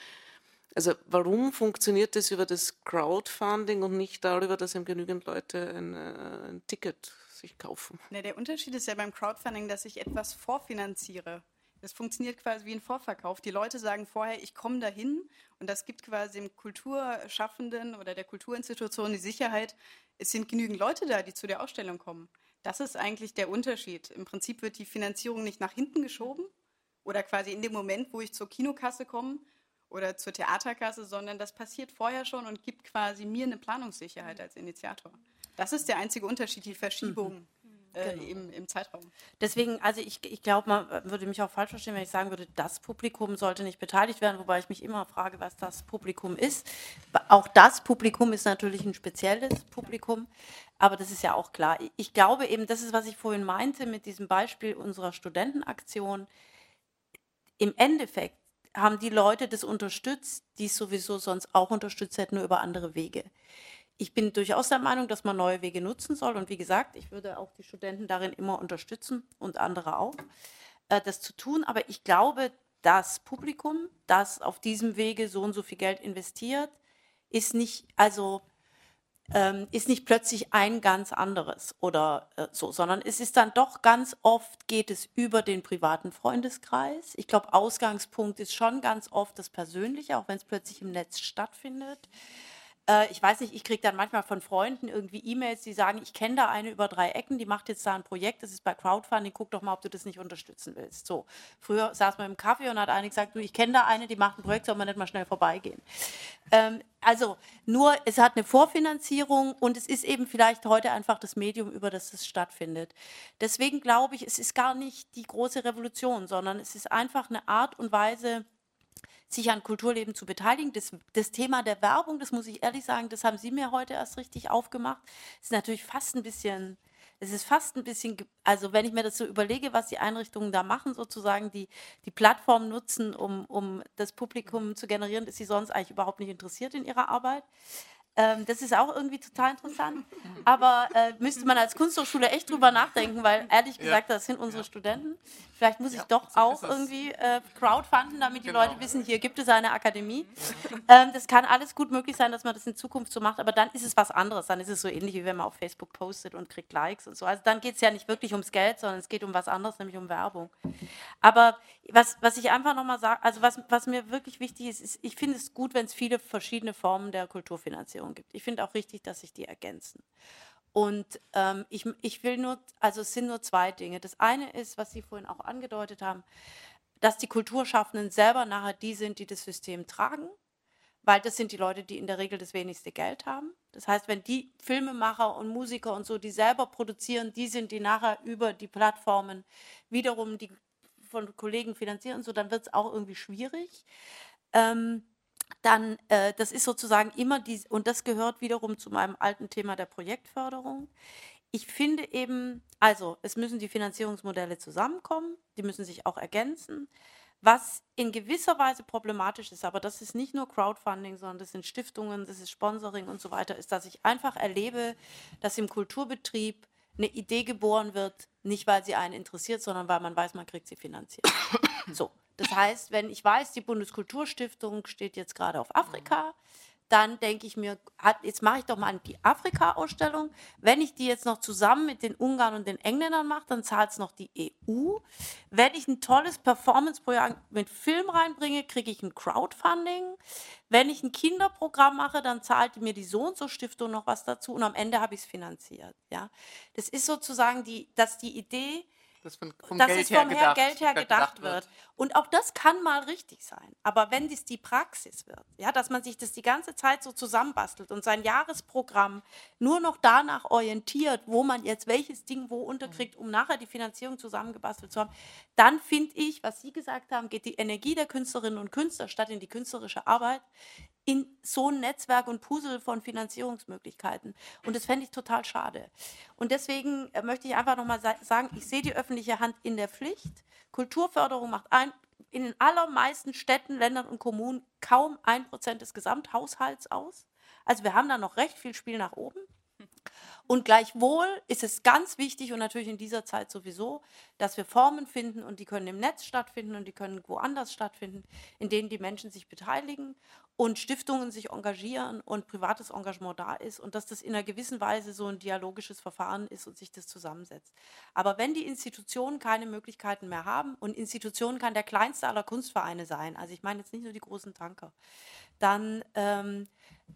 Also warum funktioniert das über das Crowdfunding und nicht darüber, dass eben genügend Leute ein, äh, ein Ticket sich kaufen. Ja, der Unterschied ist ja beim Crowdfunding, dass ich etwas vorfinanziere. Das funktioniert quasi wie ein Vorverkauf. Die Leute sagen vorher, ich komme dahin und das gibt quasi dem Kulturschaffenden oder der Kulturinstitution die Sicherheit, es sind genügend Leute da, die zu der Ausstellung kommen. Das ist eigentlich der Unterschied. Im Prinzip wird die Finanzierung nicht nach hinten geschoben oder quasi in dem Moment, wo ich zur Kinokasse komme oder zur Theaterkasse, sondern das passiert vorher schon und gibt quasi mir eine Planungssicherheit als Initiator. Das ist der einzige Unterschied, die Verschiebung. Mhm. Äh, genau. im, im, Zeitraum. Deswegen, also ich, ich glaube, man würde mich auch falsch verstehen, wenn ich sagen würde, das Publikum sollte nicht beteiligt werden, wobei ich mich immer frage, was das Publikum ist. Auch das Publikum ist natürlich ein spezielles Publikum, aber das ist ja auch klar. Ich glaube eben, das ist, was ich vorhin meinte mit diesem Beispiel unserer Studentenaktion. Im Endeffekt haben die Leute das unterstützt, die es sowieso sonst auch unterstützt hätten, nur über andere Wege ich bin durchaus der Meinung, dass man neue Wege nutzen soll. Und wie gesagt, ich würde auch die Studenten darin immer unterstützen und andere auch, äh, das zu tun. Aber ich glaube, das Publikum, das auf diesem Wege so und so viel Geld investiert, ist nicht, also ähm, ist nicht plötzlich ein ganz anderes oder äh, so, sondern es ist dann doch ganz oft geht es über den privaten Freundeskreis. Ich glaube, Ausgangspunkt ist schon ganz oft das Persönliche, auch wenn es plötzlich im Netz stattfindet. Äh, ich weiß nicht, ich kriege dann manchmal von Freunden irgendwie E-Mails, die sagen, ich kenne da eine über drei Ecken, die macht jetzt da ein Projekt, das ist bei Crowdfunding, guck doch mal, ob du das nicht unterstützen willst. So, früher saß man im Kaffee und hat eine gesagt, du, ich kenne da eine, die macht ein Projekt, soll man nicht mal schnell vorbeigehen. Ähm, also nur, es hat eine Vorfinanzierung und es ist eben vielleicht heute einfach das Medium, über das es stattfindet. Deswegen glaube ich, es ist gar nicht die große Revolution, sondern es ist einfach eine Art und Weise, sich an Kulturleben zu beteiligen. Das, das Thema der Werbung, das muss ich ehrlich sagen, das haben Sie mir heute erst richtig aufgemacht. Ist natürlich fast ein bisschen, es ist fast ein bisschen, also wenn ich mir das so überlege, was die Einrichtungen da machen, sozusagen die, die Plattform nutzen, um, um das Publikum zu generieren, das sie sonst eigentlich überhaupt nicht interessiert in ihrer Arbeit. Ähm, das ist auch irgendwie total interessant. Aber äh, müsste man als Kunsthochschule echt drüber nachdenken, weil ehrlich gesagt, das sind unsere Studenten. Vielleicht muss ich doch auch irgendwie äh, crowdfunden, damit die genau. Leute wissen, hier gibt es eine Akademie. Ähm, das kann alles gut möglich sein, dass man das in Zukunft so macht, aber dann ist es was anderes. Dann ist es so ähnlich, wie wenn man auf Facebook postet und kriegt Likes und so. Also dann geht es ja nicht wirklich ums Geld, sondern es geht um was anderes, nämlich um Werbung. Aber was, was ich einfach nochmal sage, also was, was mir wirklich wichtig ist, ist, ich finde es gut, wenn es viele verschiedene Formen der Kulturfinanzierung gibt. Ich finde auch richtig, dass sich die ergänzen. Und ähm, ich, ich will nur, also es sind nur zwei Dinge. Das eine ist, was Sie vorhin auch angedeutet haben, dass die Kulturschaffenden selber nachher die sind, die das System tragen, weil das sind die Leute, die in der Regel das wenigste Geld haben. Das heißt, wenn die Filmemacher und Musiker und so, die selber produzieren, die sind, die nachher über die Plattformen wiederum die von Kollegen finanzieren und so, dann wird es auch irgendwie schwierig. Ähm, dann, äh, das ist sozusagen immer die, und das gehört wiederum zu meinem alten Thema der Projektförderung. Ich finde eben, also es müssen die Finanzierungsmodelle zusammenkommen, die müssen sich auch ergänzen. Was in gewisser Weise problematisch ist, aber das ist nicht nur Crowdfunding, sondern das sind Stiftungen, das ist Sponsoring und so weiter, ist, dass ich einfach erlebe, dass im Kulturbetrieb eine Idee geboren wird, nicht weil sie einen interessiert, sondern weil man weiß, man kriegt sie finanziert. So, das heißt, wenn ich weiß, die Bundeskulturstiftung steht jetzt gerade auf Afrika, dann denke ich mir, jetzt mache ich doch mal die Afrika-Ausstellung. Wenn ich die jetzt noch zusammen mit den Ungarn und den Engländern mache, dann zahlt es noch die EU. Wenn ich ein tolles Performance-Projekt mit Film reinbringe, kriege ich ein Crowdfunding. Wenn ich ein Kinderprogramm mache, dann zahlt mir die So und so Stiftung noch was dazu und am Ende habe ich es finanziert. Ja, das ist sozusagen die, dass die Idee das von, vom dass Geld es vom her gedacht, Geld her gedacht, wird. Und auch das kann mal richtig sein. Aber wenn dies die Praxis wird, ja, dass man sich das die ganze Zeit so zusammenbastelt und sein Jahresprogramm nur noch danach orientiert, wo man jetzt welches Ding wo unterkriegt, um nachher die Finanzierung zusammengebastelt zu haben, dann finde ich, was Sie gesagt haben, geht die Energie der Künstlerinnen und Künstler statt in die künstlerische Arbeit in so ein Netzwerk und Puzzle von Finanzierungsmöglichkeiten. Und das fände ich total schade. Und deswegen äh, möchte ich einfach nochmal sagen, ich sehe die öffentliche Hand in der Pflicht. Kulturförderung macht ein, in den allermeisten Städten, Ländern und Kommunen kaum ein Prozent des Gesamthaushalts aus. Also wir haben da noch recht viel Spiel nach oben. Und gleichwohl ist es ganz wichtig und natürlich in dieser Zeit sowieso, dass wir Formen finden und die können im Netz stattfinden und die können woanders stattfinden, in denen die Menschen sich beteiligen und Stiftungen sich engagieren und privates Engagement da ist und dass das in einer gewissen Weise so ein dialogisches Verfahren ist und sich das zusammensetzt. Aber wenn die Institutionen keine Möglichkeiten mehr haben und Institutionen kann der kleinste aller Kunstvereine sein, also ich meine jetzt nicht nur die großen Tanker, dann ähm,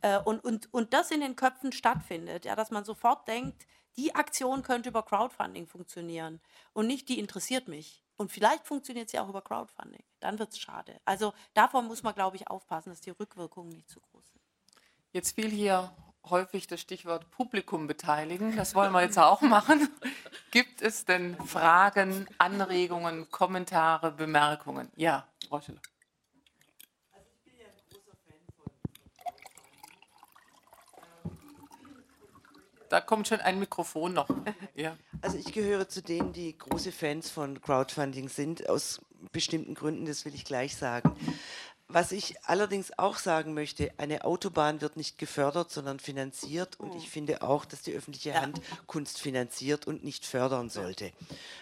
äh, und, und, und das in den Köpfen stattfindet, ja, dass man sofort denkt, die Aktion könnte über Crowdfunding funktionieren und nicht die interessiert mich. Und vielleicht funktioniert sie auch über Crowdfunding. Dann wird es schade. Also davon muss man, glaube ich, aufpassen, dass die Rückwirkungen nicht zu groß sind. Jetzt fiel hier häufig das Stichwort Publikum beteiligen. Das wollen wir jetzt auch machen. Gibt es denn Fragen, Anregungen, Kommentare, Bemerkungen? Ja, Frau Da kommt schon ein Mikrofon noch. Ja. Also ich gehöre zu denen, die große Fans von Crowdfunding sind, aus bestimmten Gründen, das will ich gleich sagen. Was ich allerdings auch sagen möchte, eine Autobahn wird nicht gefördert, sondern finanziert. Und ich finde auch, dass die öffentliche Hand Kunst finanziert und nicht fördern sollte.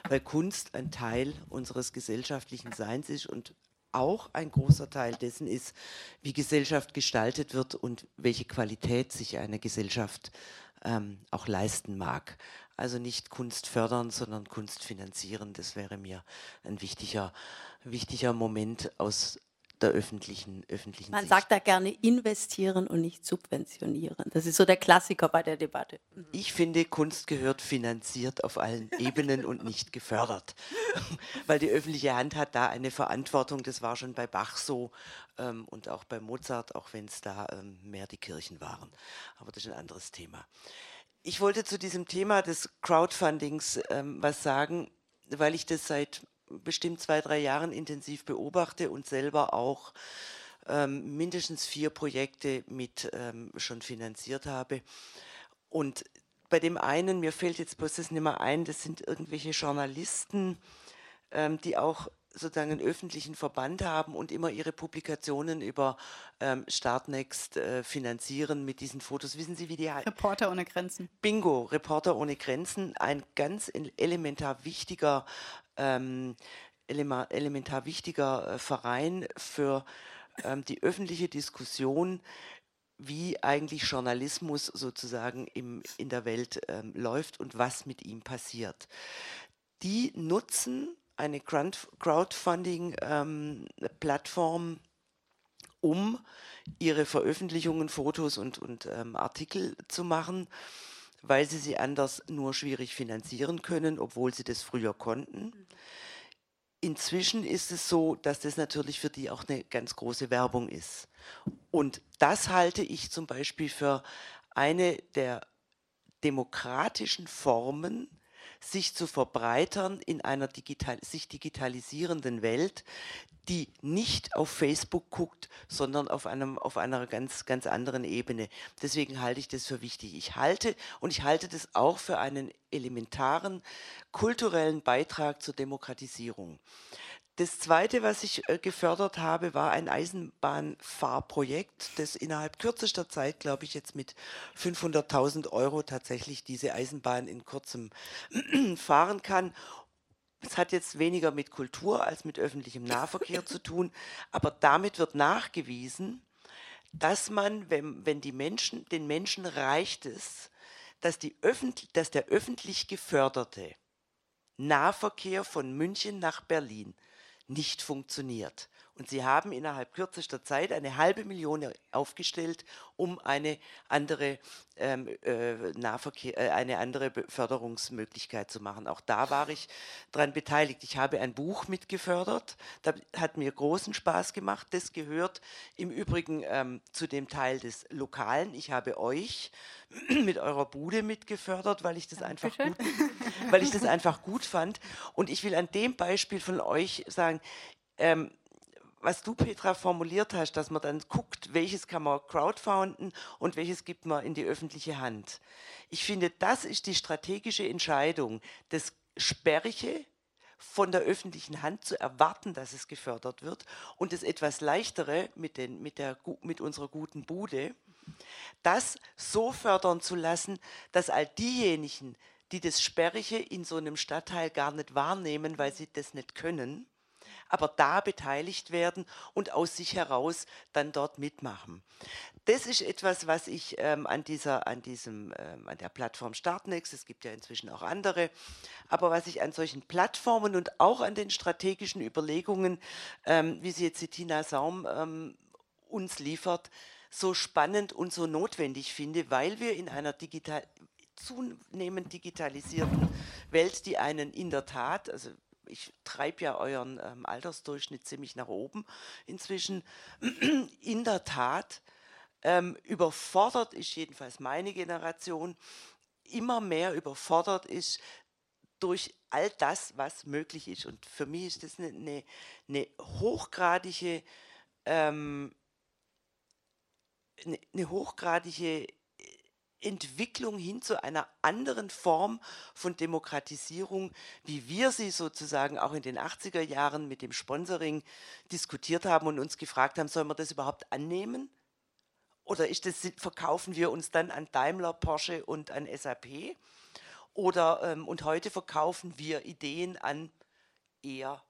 Weil Kunst ein Teil unseres gesellschaftlichen Seins ist und auch ein großer Teil dessen ist, wie Gesellschaft gestaltet wird und welche Qualität sich eine Gesellschaft ähm, auch leisten mag. Also nicht Kunst fördern, sondern Kunst finanzieren. Das wäre mir ein wichtiger, wichtiger Moment aus der öffentlichen, öffentlichen Man Sicht. sagt da gerne investieren und nicht subventionieren. Das ist so der Klassiker bei der Debatte. Mhm. Ich finde, Kunst gehört finanziert auf allen Ebenen und nicht gefördert. Weil die öffentliche Hand hat da eine Verantwortung. Das war schon bei Bach so ähm, und auch bei Mozart, auch wenn es da ähm, mehr die Kirchen waren. Aber das ist ein anderes Thema. Ich wollte zu diesem Thema des Crowdfundings ähm, was sagen, weil ich das seit bestimmt zwei, drei Jahren intensiv beobachte und selber auch ähm, mindestens vier Projekte mit ähm, schon finanziert habe. Und bei dem einen, mir fällt jetzt bloß das nicht mehr ein, das sind irgendwelche Journalisten, ähm, die auch sozusagen einen öffentlichen Verband haben und immer ihre Publikationen über ähm, Startnext äh, finanzieren mit diesen Fotos. Wissen Sie, wie die heißen? Reporter ohne Grenzen. Bingo, Reporter ohne Grenzen, ein ganz elementar wichtiger, ähm, elementar wichtiger äh, Verein für ähm, die öffentliche Diskussion wie eigentlich Journalismus sozusagen im, in der Welt ähm, läuft und was mit ihm passiert. Die nutzen eine Crowdfunding-Plattform, ähm, um ihre Veröffentlichungen, Fotos und, und ähm, Artikel zu machen, weil sie sie anders nur schwierig finanzieren können, obwohl sie das früher konnten. Inzwischen ist es so, dass das natürlich für die auch eine ganz große Werbung ist. Und das halte ich zum Beispiel für eine der demokratischen Formen, sich zu verbreitern in einer digital, sich digitalisierenden Welt, die nicht auf Facebook guckt, sondern auf, einem, auf einer ganz, ganz anderen Ebene. Deswegen halte ich das für wichtig. Ich halte und ich halte das auch für einen elementaren kulturellen Beitrag zur Demokratisierung. Das zweite, was ich äh, gefördert habe, war ein Eisenbahnfahrprojekt, das innerhalb kürzester Zeit, glaube ich, jetzt mit 500.000 Euro tatsächlich diese Eisenbahn in kurzem fahren kann. Es hat jetzt weniger mit Kultur als mit öffentlichem Nahverkehr zu tun, aber damit wird nachgewiesen, dass man, wenn, wenn die Menschen, den Menschen reicht es, dass, die dass der öffentlich geförderte Nahverkehr von München nach Berlin nicht funktioniert. Und sie haben innerhalb kürzester Zeit eine halbe Million aufgestellt, um eine andere ähm, äh, Nahverkehr, äh, eine andere Förderungsmöglichkeit zu machen. Auch da war ich daran beteiligt. Ich habe ein Buch mitgefördert, das hat mir großen Spaß gemacht. Das gehört im Übrigen ähm, zu dem Teil des Lokalen. Ich habe euch mit eurer Bude mitgefördert, weil ich das einfach gut, weil ich das einfach gut fand. Und ich will an dem Beispiel von euch sagen, ähm, was du, Petra, formuliert hast, dass man dann guckt, welches kann man crowdfunden und welches gibt man in die öffentliche Hand. Ich finde, das ist die strategische Entscheidung, das Sperrige von der öffentlichen Hand zu erwarten, dass es gefördert wird und das etwas leichtere mit, den, mit, der, mit unserer guten Bude, das so fördern zu lassen, dass all diejenigen, die das Sperrige in so einem Stadtteil gar nicht wahrnehmen, weil sie das nicht können, aber da beteiligt werden und aus sich heraus dann dort mitmachen. Das ist etwas, was ich ähm, an, dieser, an, diesem, ähm, an der Plattform Startnext, es gibt ja inzwischen auch andere, aber was ich an solchen Plattformen und auch an den strategischen Überlegungen, ähm, wie sie jetzt die Tina Saum ähm, uns liefert, so spannend und so notwendig finde, weil wir in einer digital, zunehmend digitalisierten Welt, die einen in der Tat, also ich treibe ja euren ähm, Altersdurchschnitt ziemlich nach oben inzwischen, in der Tat ähm, überfordert ist jedenfalls meine Generation, immer mehr überfordert ist durch all das, was möglich ist. Und für mich ist das eine, eine, eine hochgradige, ähm, eine, eine hochgradige Entwicklung hin zu einer anderen Form von Demokratisierung, wie wir sie sozusagen auch in den 80er Jahren mit dem Sponsoring diskutiert haben und uns gefragt haben, soll man das überhaupt annehmen? Oder ist das, verkaufen wir uns dann an Daimler, Porsche und an SAP? Oder, ähm, und heute verkaufen wir Ideen an eher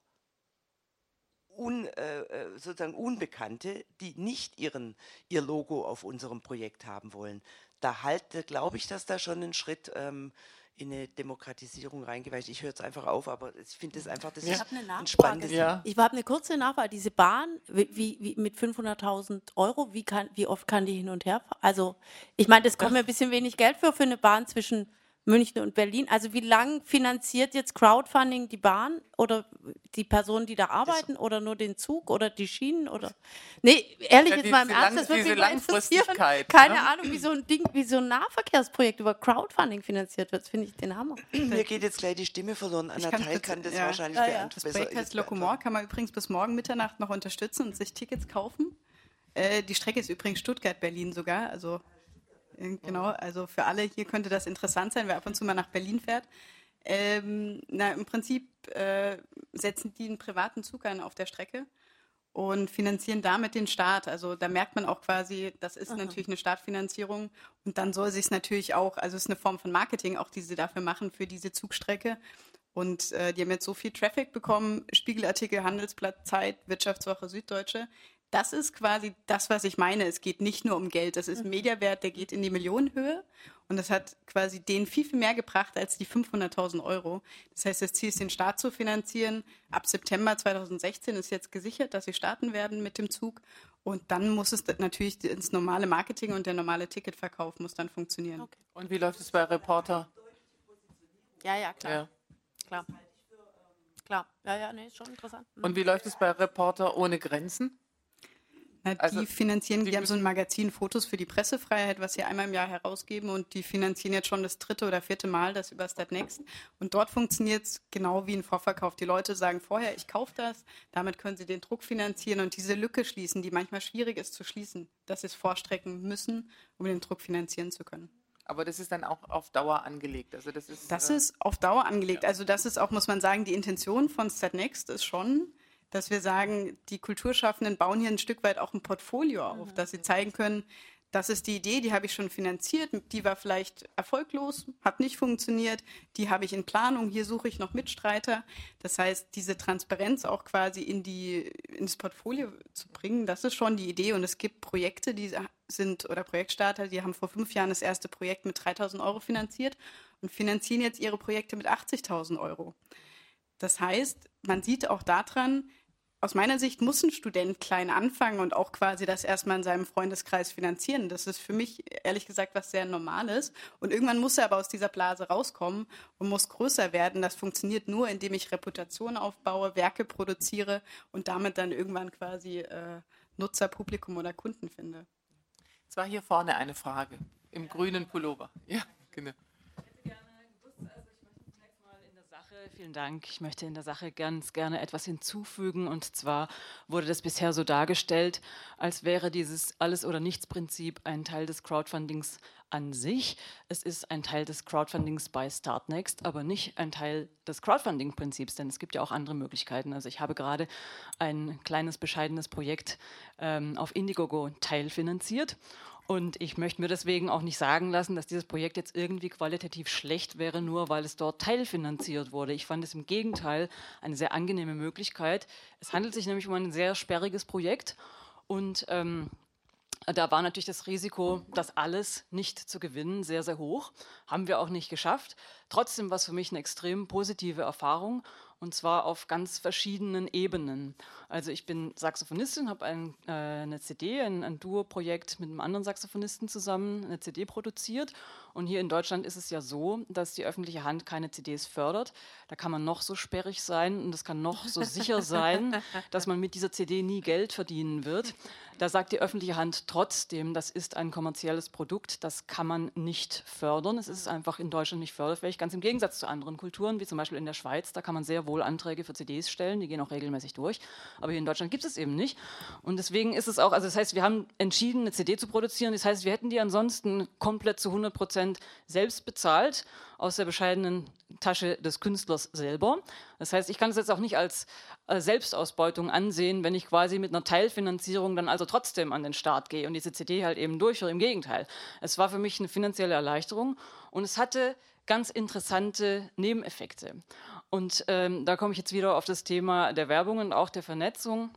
un, äh, äh sozusagen Unbekannte, die nicht ihren, ihr Logo auf unserem Projekt haben wollen da halte, glaube ich, dass da schon ein Schritt ähm, in eine Demokratisierung reingeweicht. Ich höre jetzt einfach auf, aber ich finde es einfach, das ich ist eine ein spannendes ja. Ich habe eine kurze Nachfrage. Diese Bahn, wie, wie mit 500.000 Euro, wie, kann, wie oft kann die hin und her fahren? Also, ich meine, das kommt mir ein bisschen wenig Geld für, für eine Bahn zwischen München und Berlin. Also wie lang finanziert jetzt Crowdfunding die Bahn oder die Personen, die da arbeiten oder nur den Zug oder die Schienen oder Nee, ehrlich ja, jetzt mal im Ernst, das würde mich interessieren. Keine ne? Ahnung, wie so ein Ding, wie so ein Nahverkehrsprojekt über Crowdfunding finanziert wird, finde ich den Hammer. Mir geht jetzt gleich die Stimme verloren. Anna Teil kann das ja. wahrscheinlich ja, ja. Das Projekt heißt Locomore, kann man übrigens bis morgen Mitternacht noch unterstützen und sich Tickets kaufen. Äh, die Strecke ist übrigens Stuttgart-Berlin sogar, also Genau, also für alle hier könnte das interessant sein, wer ab und zu mal nach Berlin fährt. Ähm, na, Im Prinzip äh, setzen die einen privaten Zug ein auf der Strecke und finanzieren damit den Staat. Also da merkt man auch quasi, das ist Aha. natürlich eine Startfinanzierung und dann soll sich natürlich auch, also es ist eine Form von Marketing auch, die sie dafür machen für diese Zugstrecke. Und äh, die haben jetzt so viel Traffic bekommen, Spiegelartikel, Handelsblatt, Zeit, Wirtschaftswoche, Süddeutsche, das ist quasi das, was ich meine. Es geht nicht nur um Geld. Das ist ein mhm. Mediawert, der geht in die Millionenhöhe. Und das hat quasi denen viel, viel mehr gebracht als die 500.000 Euro. Das heißt, das Ziel ist, den Staat zu finanzieren. Ab September 2016 ist jetzt gesichert, dass sie starten werden mit dem Zug. Und dann muss es natürlich ins normale Marketing und der normale Ticketverkauf muss dann funktionieren. Okay. Und wie läuft es bei Reporter? Ja, ja, klar. Ja. Klar. Klar. Ja, ja, nee, ist schon interessant. Und wie läuft es bei Reporter ohne Grenzen? Na, also, die finanzieren, die, die haben so ein Magazin Fotos für die Pressefreiheit, was sie einmal im Jahr herausgeben und die finanzieren jetzt schon das dritte oder vierte Mal das über Statnext. Und dort funktioniert es genau wie ein Vorverkauf. Die Leute sagen vorher, ich kaufe das, damit können sie den Druck finanzieren und diese Lücke schließen, die manchmal schwierig ist zu schließen, dass sie es vorstrecken müssen, um den Druck finanzieren zu können. Aber das ist dann auch auf Dauer angelegt. Also das ist, das äh, ist auf Dauer angelegt. Ja. Also das ist auch, muss man sagen, die Intention von Statnext ist schon, dass wir sagen, die Kulturschaffenden bauen hier ein Stück weit auch ein Portfolio auf, mhm. dass sie zeigen können, das ist die Idee, die habe ich schon finanziert, die war vielleicht erfolglos, hat nicht funktioniert, die habe ich in Planung, hier suche ich noch Mitstreiter. Das heißt, diese Transparenz auch quasi in die, ins Portfolio zu bringen, das ist schon die Idee. Und es gibt Projekte, die sind, oder Projektstarter, die haben vor fünf Jahren das erste Projekt mit 3000 Euro finanziert und finanzieren jetzt ihre Projekte mit 80.000 Euro. Das heißt, man sieht auch daran, aus meiner Sicht muss ein Student klein anfangen und auch quasi das erstmal in seinem Freundeskreis finanzieren. Das ist für mich ehrlich gesagt was sehr Normales. Und irgendwann muss er aber aus dieser Blase rauskommen und muss größer werden. Das funktioniert nur, indem ich Reputation aufbaue, Werke produziere und damit dann irgendwann quasi äh, Nutzer, Publikum oder Kunden finde. Es war hier vorne eine Frage im grünen Pullover. Ja, genau. Vielen Dank. Ich möchte in der Sache ganz gerne etwas hinzufügen. Und zwar wurde das bisher so dargestellt, als wäre dieses Alles- oder Nichts-Prinzip ein Teil des Crowdfundings an sich. Es ist ein Teil des Crowdfundings bei Startnext, aber nicht ein Teil des Crowdfunding-Prinzips, denn es gibt ja auch andere Möglichkeiten. Also ich habe gerade ein kleines, bescheidenes Projekt ähm, auf Indiegogo teilfinanziert und ich möchte mir deswegen auch nicht sagen lassen, dass dieses Projekt jetzt irgendwie qualitativ schlecht wäre, nur weil es dort teilfinanziert wurde. Ich fand es im Gegenteil eine sehr angenehme Möglichkeit. Es handelt sich nämlich um ein sehr sperriges Projekt und ähm, da war natürlich das Risiko, das alles nicht zu gewinnen, sehr, sehr hoch. Haben wir auch nicht geschafft. Trotzdem war es für mich eine extrem positive Erfahrung und zwar auf ganz verschiedenen Ebenen. Also ich bin Saxophonistin, habe ein, äh, eine CD, ein, ein Duo-Projekt mit einem anderen Saxophonisten zusammen, eine CD produziert. Und hier in Deutschland ist es ja so, dass die öffentliche Hand keine CDs fördert. Da kann man noch so sperrig sein und es kann noch so sicher sein, dass man mit dieser CD nie Geld verdienen wird. Da sagt die öffentliche Hand trotzdem, das ist ein kommerzielles Produkt, das kann man nicht fördern. Es ist einfach in Deutschland nicht förderfähig, ganz im Gegensatz zu anderen Kulturen, wie zum Beispiel in der Schweiz. Da kann man sehr wohl Anträge für CDs stellen, die gehen auch regelmäßig durch. Aber hier in Deutschland gibt es eben nicht. Und deswegen ist es auch, also das heißt, wir haben entschieden, eine CD zu produzieren. Das heißt, wir hätten die ansonsten komplett zu 100 Prozent selbst bezahlt aus der bescheidenen Tasche des Künstlers selber. Das heißt, ich kann es jetzt auch nicht als äh, Selbstausbeutung ansehen, wenn ich quasi mit einer Teilfinanzierung dann also trotzdem an den Start gehe und diese CD halt eben durchführe. Im Gegenteil. Es war für mich eine finanzielle Erleichterung und es hatte ganz interessante Nebeneffekte. Und ähm, da komme ich jetzt wieder auf das Thema der Werbung und auch der Vernetzung.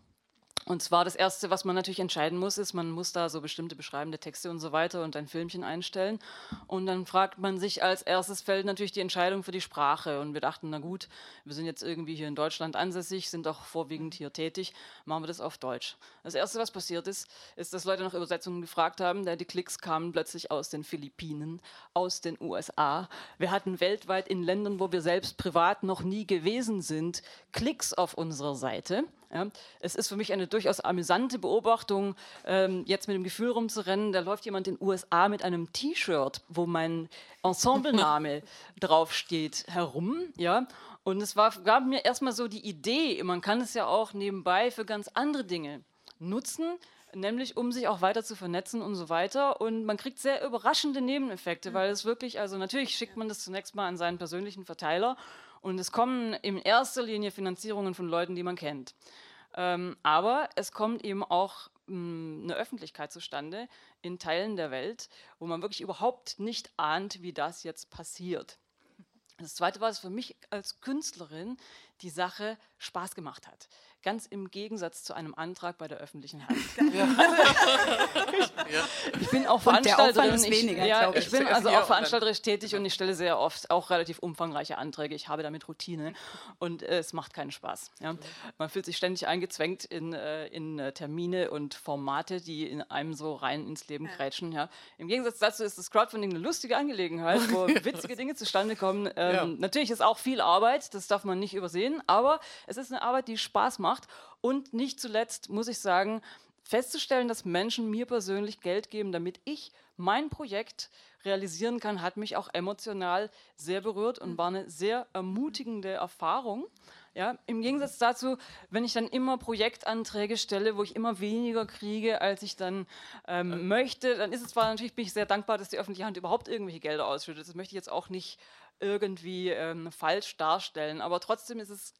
Und zwar das Erste, was man natürlich entscheiden muss, ist, man muss da so bestimmte beschreibende Texte und so weiter und ein Filmchen einstellen. Und dann fragt man sich als erstes fällt natürlich die Entscheidung für die Sprache. Und wir dachten, na gut, wir sind jetzt irgendwie hier in Deutschland ansässig, sind auch vorwiegend hier tätig, machen wir das auf Deutsch. Das Erste, was passiert ist, ist, dass Leute nach Übersetzungen gefragt haben. Die Klicks kamen plötzlich aus den Philippinen, aus den USA. Wir hatten weltweit in Ländern, wo wir selbst privat noch nie gewesen sind, Klicks auf unserer Seite. Ja, es ist für mich eine durchaus amüsante Beobachtung, ähm, jetzt mit dem Gefühl rumzurennen, da läuft jemand in den USA mit einem T-Shirt, wo mein Ensemblename draufsteht, herum. Ja? Und es war, gab mir erstmal so die Idee, man kann es ja auch nebenbei für ganz andere Dinge nutzen, nämlich um sich auch weiter zu vernetzen und so weiter. Und man kriegt sehr überraschende Nebeneffekte, weil es wirklich, also natürlich schickt man das zunächst mal an seinen persönlichen Verteiler und es kommen in erster Linie Finanzierungen von Leuten, die man kennt. Ähm, aber es kommt eben auch mh, hm, eine Öffentlichkeit zustande in Teilen der Welt, wo man wirklich überhaupt nicht ahnt, wie das jetzt passiert. Das Zweite war, dass für mich als Künstlerin die Sache Spaß gemacht hat. Ganz im Gegensatz zu einem Antrag bei der öffentlichen Hand. Ja. ich bin auch Veranstalterin. Ich, weniger, ja, ich bin also auch veranstalterisch tätig und ich stelle sehr oft auch relativ umfangreiche Anträge. Ich habe damit Routine und äh, es macht keinen Spaß. Ja. Man fühlt sich ständig eingezwängt in, äh, in äh, Termine und Formate, die in einem so rein ins Leben krätschen. Ja. Im Gegensatz dazu ist das Crowdfunding eine lustige Angelegenheit, wo witzige Dinge zustande kommen. Ähm, natürlich ist auch viel Arbeit, das darf man nicht übersehen, aber es ist eine Arbeit, die Spaß macht. Und nicht zuletzt muss ich sagen, festzustellen, dass Menschen mir persönlich Geld geben, damit ich mein Projekt realisieren kann, hat mich auch emotional sehr berührt und war eine sehr ermutigende Erfahrung. Ja, Im Gegensatz dazu, wenn ich dann immer Projektanträge stelle, wo ich immer weniger kriege, als ich dann ähm, möchte, dann ist es zwar natürlich, bin ich sehr dankbar, dass die öffentliche Hand überhaupt irgendwelche Gelder ausschüttet. Das möchte ich jetzt auch nicht irgendwie ähm, falsch darstellen, aber trotzdem ist es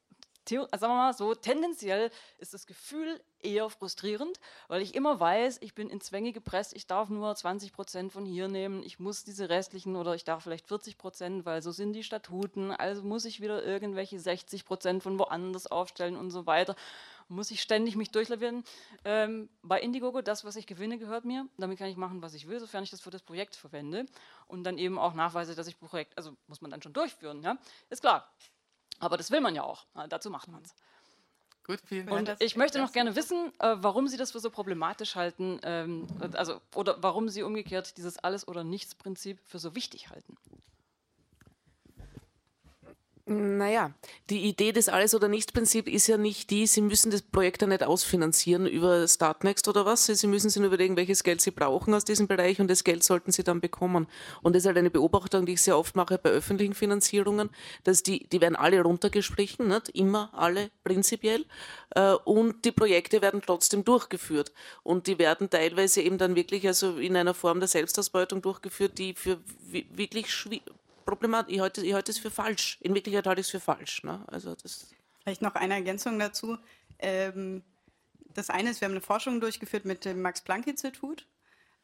sagen wir mal so, tendenziell ist das Gefühl eher frustrierend, weil ich immer weiß, ich bin in Zwänge gepresst, ich darf nur 20 Prozent von hier nehmen, ich muss diese restlichen oder ich darf vielleicht 40 Prozent, weil so sind die Statuten, also muss ich wieder irgendwelche 60 Prozent von woanders aufstellen und so weiter. Muss ich ständig mich durchlavieren. Ähm, bei Indiegogo, das, was ich gewinne, gehört mir. Damit kann ich machen, was ich will, sofern ich das für das Projekt verwende. Und dann eben auch nachweise, dass ich Projekt, also muss man dann schon durchführen. Ja? Ist klar. Aber das will man ja auch. dazu macht man es. Gut, vielen Dank. Und ich möchte noch gerne wissen, äh, warum Sie das für so problematisch halten, ähm, also oder warum Sie umgekehrt dieses Alles- oder Nichts-Prinzip für so wichtig halten. Naja, die Idee des Alles- oder Nichts-Prinzip ist ja nicht die, Sie müssen das Projekt ja nicht ausfinanzieren über Startnext oder was. Sie müssen sich nur überlegen, welches Geld Sie brauchen aus diesem Bereich und das Geld sollten Sie dann bekommen. Und das ist halt eine Beobachtung, die ich sehr oft mache bei öffentlichen Finanzierungen, dass die, die werden alle runtergestrichen, nicht? immer alle prinzipiell. Äh, und die Projekte werden trotzdem durchgeführt. Und die werden teilweise eben dann wirklich also in einer Form der Selbstausbeutung durchgeführt, die für wirklich schwierig Problematisch. Ich halte, ich halte es für falsch. In Wirklichkeit halte ich es für falsch. Ne? Also das Vielleicht noch eine Ergänzung dazu. Ähm, das eine ist, wir haben eine Forschung durchgeführt mit dem Max-Planck-Institut.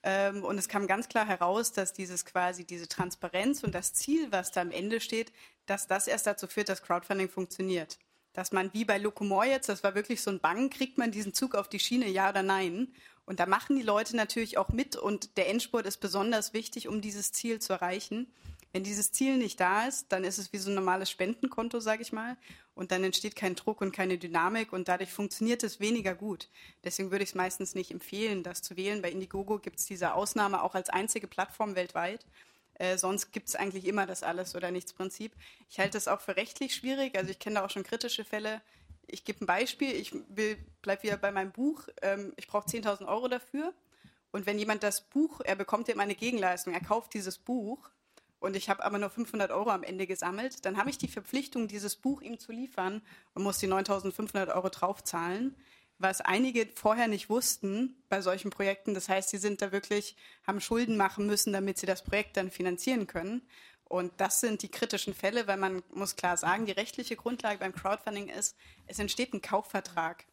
Ähm, und es kam ganz klar heraus, dass dieses quasi diese Transparenz und das Ziel, was da am Ende steht, dass das erst dazu führt, dass Crowdfunding funktioniert. Dass man wie bei Locomore jetzt, das war wirklich so ein Bang, kriegt man diesen Zug auf die Schiene, ja oder nein? Und da machen die Leute natürlich auch mit und der Endspurt ist besonders wichtig, um dieses Ziel zu erreichen. Wenn dieses Ziel nicht da ist, dann ist es wie so ein normales Spendenkonto, sage ich mal. Und dann entsteht kein Druck und keine Dynamik und dadurch funktioniert es weniger gut. Deswegen würde ich es meistens nicht empfehlen, das zu wählen. Bei Indiegogo gibt es diese Ausnahme auch als einzige Plattform weltweit. Äh, sonst gibt es eigentlich immer das Alles- oder Nichts-Prinzip. Ich halte das auch für rechtlich schwierig. Also ich kenne da auch schon kritische Fälle. Ich gebe ein Beispiel. Ich bleibe wieder bei meinem Buch. Ähm, ich brauche 10.000 Euro dafür. Und wenn jemand das Buch, er bekommt immer eine Gegenleistung, er kauft dieses Buch und ich habe aber nur 500 Euro am Ende gesammelt, dann habe ich die Verpflichtung, dieses Buch ihm zu liefern und muss die 9.500 Euro draufzahlen, was einige vorher nicht wussten bei solchen Projekten. Das heißt, sie sind da wirklich, haben Schulden machen müssen, damit sie das Projekt dann finanzieren können. Und das sind die kritischen Fälle, weil man muss klar sagen, die rechtliche Grundlage beim Crowdfunding ist, es entsteht ein Kaufvertrag.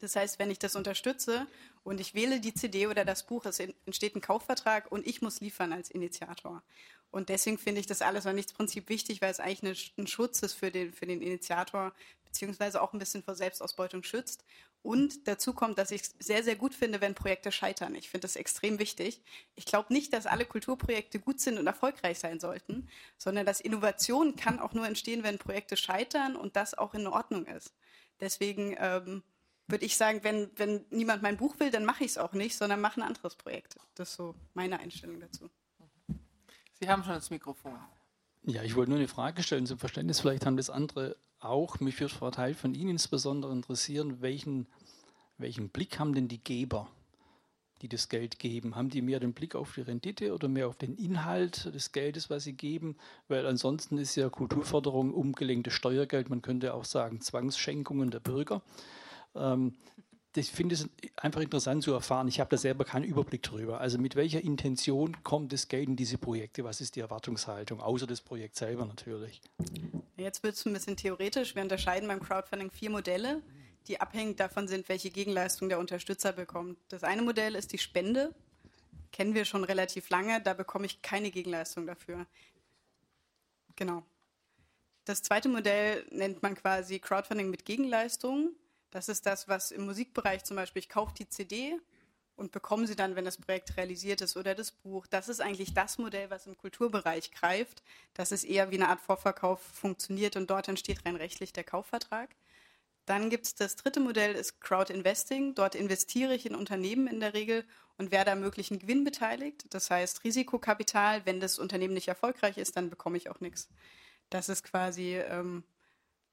Das heißt, wenn ich das unterstütze und ich wähle die CD oder das Buch, es entsteht ein Kaufvertrag und ich muss liefern als Initiator. Und deswegen finde ich das alles oder nichts Prinzip wichtig, weil es eigentlich ein Schutz ist für den, für den Initiator, beziehungsweise auch ein bisschen vor Selbstausbeutung schützt. Und dazu kommt, dass ich es sehr, sehr gut finde, wenn Projekte scheitern. Ich finde das extrem wichtig. Ich glaube nicht, dass alle Kulturprojekte gut sind und erfolgreich sein sollten, sondern dass Innovation kann auch nur entstehen, wenn Projekte scheitern und das auch in Ordnung ist. Deswegen ähm, würde ich sagen, wenn, wenn niemand mein Buch will, dann mache ich es auch nicht, sondern mache ein anderes Projekt. Das ist so meine Einstellung dazu. Sie haben schon das Mikrofon. Ja, ich wollte nur eine Frage stellen zum Verständnis. Vielleicht haben das andere auch. Mich würde vor Teil von Ihnen insbesondere interessieren, welchen, welchen Blick haben denn die Geber, die das Geld geben? Haben die mehr den Blick auf die Rendite oder mehr auf den Inhalt des Geldes, was sie geben? Weil ansonsten ist ja Kulturförderung umgelenktes Steuergeld, man könnte auch sagen Zwangsschenkungen der Bürger. Ähm, ich finde es einfach interessant zu erfahren. Ich habe da selber keinen Überblick darüber. Also mit welcher Intention kommt das Geld in diese Projekte? Was ist die Erwartungshaltung, außer das Projekt selber natürlich? Jetzt wird es ein bisschen theoretisch. Wir unterscheiden beim Crowdfunding vier Modelle, die abhängig davon sind, welche Gegenleistung der Unterstützer bekommt. Das eine Modell ist die Spende. Kennen wir schon relativ lange. Da bekomme ich keine Gegenleistung dafür. Genau. Das zweite Modell nennt man quasi Crowdfunding mit Gegenleistung. Das ist das, was im Musikbereich zum Beispiel, ich kaufe die CD und bekomme sie dann, wenn das Projekt realisiert ist oder das Buch. Das ist eigentlich das Modell, was im Kulturbereich greift, dass es eher wie eine Art Vorverkauf funktioniert und dort entsteht rein rechtlich der Kaufvertrag. Dann gibt es das dritte Modell, ist Crowd Investing. Dort investiere ich in Unternehmen in der Regel und werde am möglichen Gewinn beteiligt. Das heißt Risikokapital. Wenn das Unternehmen nicht erfolgreich ist, dann bekomme ich auch nichts. Das ist quasi ähm,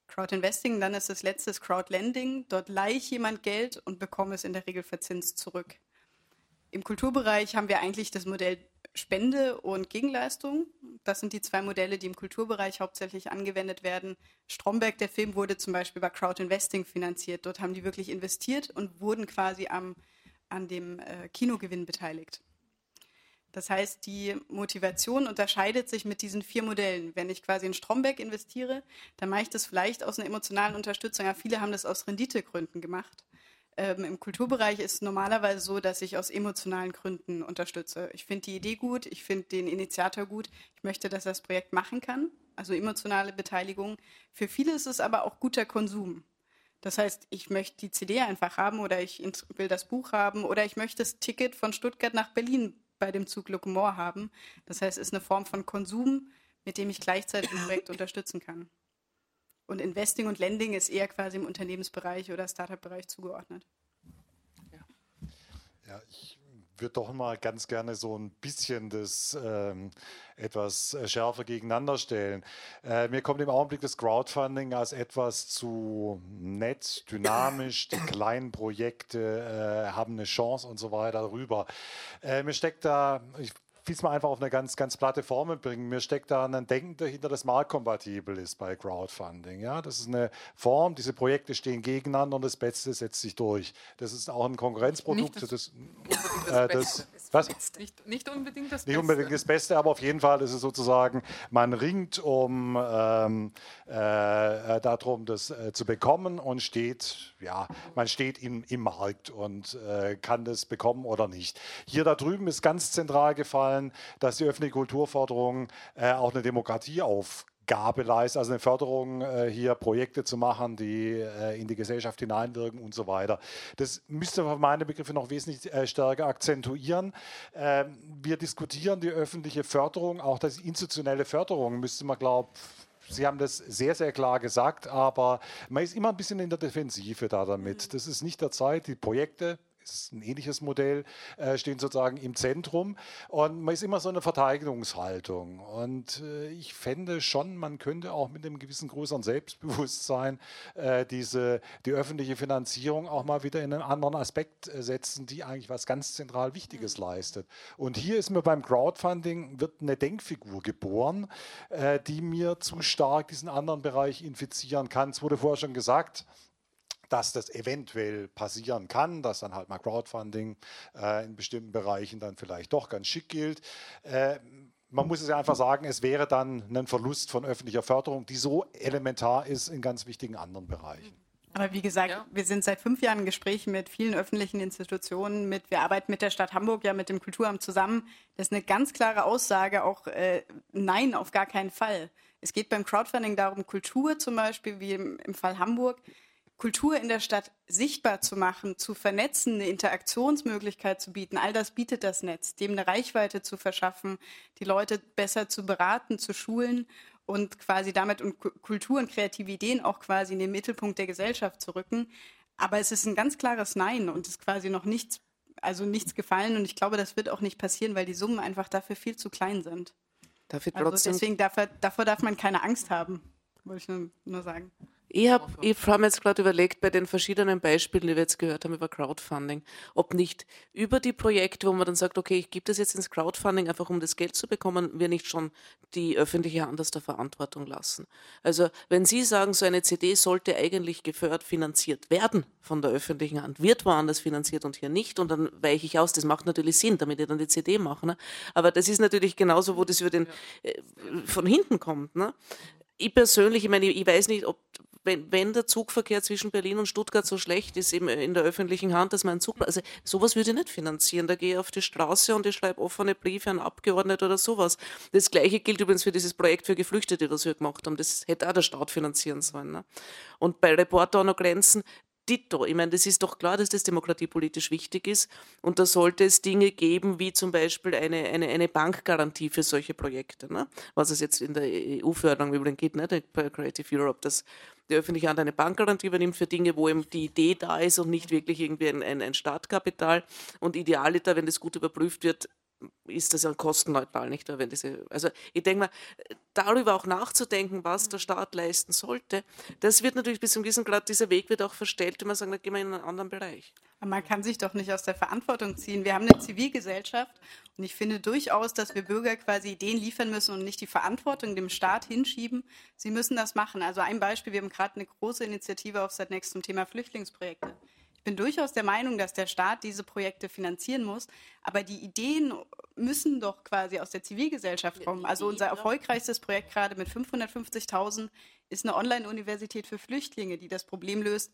Crowdinvesting, dann ist das letzte Crowdlending. Dort leihe ich jemand Geld und bekomme es in der Regel verzinst zurück. Im Kulturbereich haben wir eigentlich das Modell Spende und Gegenleistung. Das sind die zwei Modelle, die im Kulturbereich hauptsächlich angewendet werden. Stromberg, der Film, wurde zum Beispiel bei Crowdinvesting finanziert. Dort haben die wirklich investiert und wurden quasi am, an dem äh, Kinogewinn beteiligt. Das heißt, die Motivation unterscheidet sich mit diesen vier Modellen. Wenn ich quasi in Stromberg investiere, dann mache ich das vielleicht aus einer emotionalen Unterstützung. Ja, viele haben das aus Renditegründen gemacht. Ähm, Im Kulturbereich ist es normalerweise so, dass ich aus emotionalen Gründen unterstütze. Ich finde die Idee gut, ich finde den Initiator gut, ich möchte, dass er das Projekt machen kann, also emotionale Beteiligung. Für viele ist es aber auch guter Konsum. Das heißt, ich möchte die CD einfach haben oder ich will das Buch haben oder ich möchte das Ticket von Stuttgart nach Berlin bei dem Zug Locomore haben. Das heißt, es ist eine Form von Konsum, mit dem ich gleichzeitig ein Projekt unterstützen kann. Und Investing und Lending ist eher quasi im Unternehmensbereich oder Startup-Bereich zugeordnet. Ja. ja, ich würde doch mal ganz gerne so ein bisschen das ähm, etwas äh, schärfer gegeneinander stellen. Äh, mir kommt im Augenblick das Crowdfunding als etwas zu nett, dynamisch. Die kleinen Projekte äh, haben eine Chance und so weiter rüber. Äh, mir steckt da, ich will es mal einfach auf eine ganz, ganz platte Formel bringen. Mir steckt da ein Denken dahinter, das marktkompatibel ist bei Crowdfunding. Ja, das ist eine Form, diese Projekte stehen gegeneinander und das Beste setzt sich durch. Das ist auch ein Konkurrenzprodukt. Nicht das, das, äh, das, was? Nicht, nicht unbedingt das Nicht Beste. unbedingt das Beste, aber auf jeden Fall ist es sozusagen, man ringt um ähm, äh, darum, das äh, zu bekommen und steht, ja, man steht im, im Markt und äh, kann das bekommen oder nicht. Hier da drüben ist ganz zentral gefallen, dass die öffentliche Kulturförderung äh, auch eine Demokratie auf Gabe leistet, also eine Förderung, äh, hier Projekte zu machen, die äh, in die Gesellschaft hineinwirken und so weiter. Das müsste man meine Begriffe noch wesentlich äh, stärker akzentuieren. Ähm, wir diskutieren die öffentliche Förderung, auch das institutionelle Förderung müsste man, glaube Sie haben das sehr, sehr klar gesagt, aber man ist immer ein bisschen in der Defensive da damit. Das ist nicht der Zeit, die Projekte ist ein ähnliches Modell, äh, stehen sozusagen im Zentrum. Und man ist immer so eine Verteidigungshaltung. Und äh, ich fände schon, man könnte auch mit einem gewissen größeren Selbstbewusstsein äh, diese, die öffentliche Finanzierung auch mal wieder in einen anderen Aspekt äh, setzen, die eigentlich was ganz zentral Wichtiges leistet. Und hier ist mir beim Crowdfunding wird eine Denkfigur geboren, äh, die mir zu stark diesen anderen Bereich infizieren kann. Es wurde vorher schon gesagt, dass das eventuell passieren kann, dass dann halt mal Crowdfunding äh, in bestimmten Bereichen dann vielleicht doch ganz schick gilt. Äh, man muss es ja einfach sagen, es wäre dann ein Verlust von öffentlicher Förderung, die so elementar ist in ganz wichtigen anderen Bereichen. Aber wie gesagt, Ja. wir sind seit fünf Jahren in Gesprächen mit vielen öffentlichen Institutionen. Mit, wir arbeiten mit der Stadt Hamburg, ja mit dem Kulturamt zusammen. Das ist eine ganz klare Aussage, auch äh, nein, auf gar keinen Fall. Es geht beim Crowdfunding darum, Kultur zum Beispiel, wie im, im Fall Hamburg, Kultur in der Stadt sichtbar zu machen, zu vernetzen, eine Interaktionsmöglichkeit zu bieten. All das bietet das Netz, dem eine Reichweite zu verschaffen, die Leute besser zu beraten, zu schulen und quasi damit und Ku- Kultur und kreative Ideen auch quasi in den Mittelpunkt der Gesellschaft zu rücken. Aber es ist ein ganz klares Nein und es ist quasi noch nichts, also nichts gefallen und ich glaube, das wird auch nicht passieren, weil die Summen einfach dafür viel zu klein sind. Also deswegen davor, davor darf man keine Angst haben, wollte ich nur, nur sagen. Ich habe ich hab mir jetzt gerade überlegt, bei den verschiedenen Beispielen, die wir jetzt gehört haben über Crowdfunding, ob nicht über die Projekte, wo man dann sagt, okay, ich gebe das jetzt ins Crowdfunding, einfach um das Geld zu bekommen, wir nicht schon die öffentliche Hand aus der Verantwortung lassen. Also wenn Sie sagen, so eine CD sollte eigentlich gefördert, finanziert werden von der öffentlichen Hand, wird woanders finanziert und hier nicht, und dann weiche ich aus, das macht natürlich Sinn, damit ich dann die CD mache. Ne? Aber das ist natürlich genauso, wo das über den, äh, von hinten kommt. Ne? ich persönlich, ich meine, ich, ich weiß nicht, ob wenn, wenn der Zugverkehr zwischen Berlin und Stuttgart so schlecht ist, eben in der öffentlichen Hand, dass man einen Zug, also sowas würde ich nicht finanzieren. Da gehe ich auf die Straße und ich schreibe offene Briefe an Abgeordnete oder sowas. Das Gleiche gilt übrigens für dieses Projekt für Geflüchtete, das wir gemacht haben. Das hätte auch der Staat finanzieren sollen. Ne? Und bei Reporter ohne Grenzen, Ditto. Ich meine, das ist doch klar, dass das demokratiepolitisch wichtig ist. Und da sollte es Dinge geben, wie zum Beispiel eine, eine, eine Bankgarantie für solche Projekte. Ne? Was es jetzt in der EU-Förderung übrigens gibt, ne? bei Creative Europe, dass die öffentliche Hand eine Bankgarantie übernimmt für Dinge, wo eben die Idee da ist und nicht wirklich irgendwie ein, ein, ein Startkapital. Und idealiter, wenn das gut überprüft wird, ist das ja kostenneutral, nicht? Wenn diese, also ich denke mal, darüber auch nachzudenken, was der Staat leisten sollte, das wird natürlich bis zum gewissen Grad, dieser Weg wird auch verstellt, wenn man sagen, da gehen wir in einen anderen Bereich. Aber man kann sich doch nicht aus der Verantwortung ziehen. Wir haben eine Zivilgesellschaft und ich finde durchaus, dass wir Bürger quasi Ideen liefern müssen und nicht die Verantwortung dem Staat hinschieben. Sie müssen das machen. Also ein Beispiel, wir haben gerade eine große Initiative auf Next zum Thema Flüchtlingsprojekte. Ich bin durchaus der Meinung, dass der Staat diese Projekte finanzieren muss, aber die Ideen müssen doch quasi aus der Zivilgesellschaft kommen. Also unser erfolgreichstes Projekt gerade mit 550.000 ist eine Online-Universität für Flüchtlinge, die das Problem löst,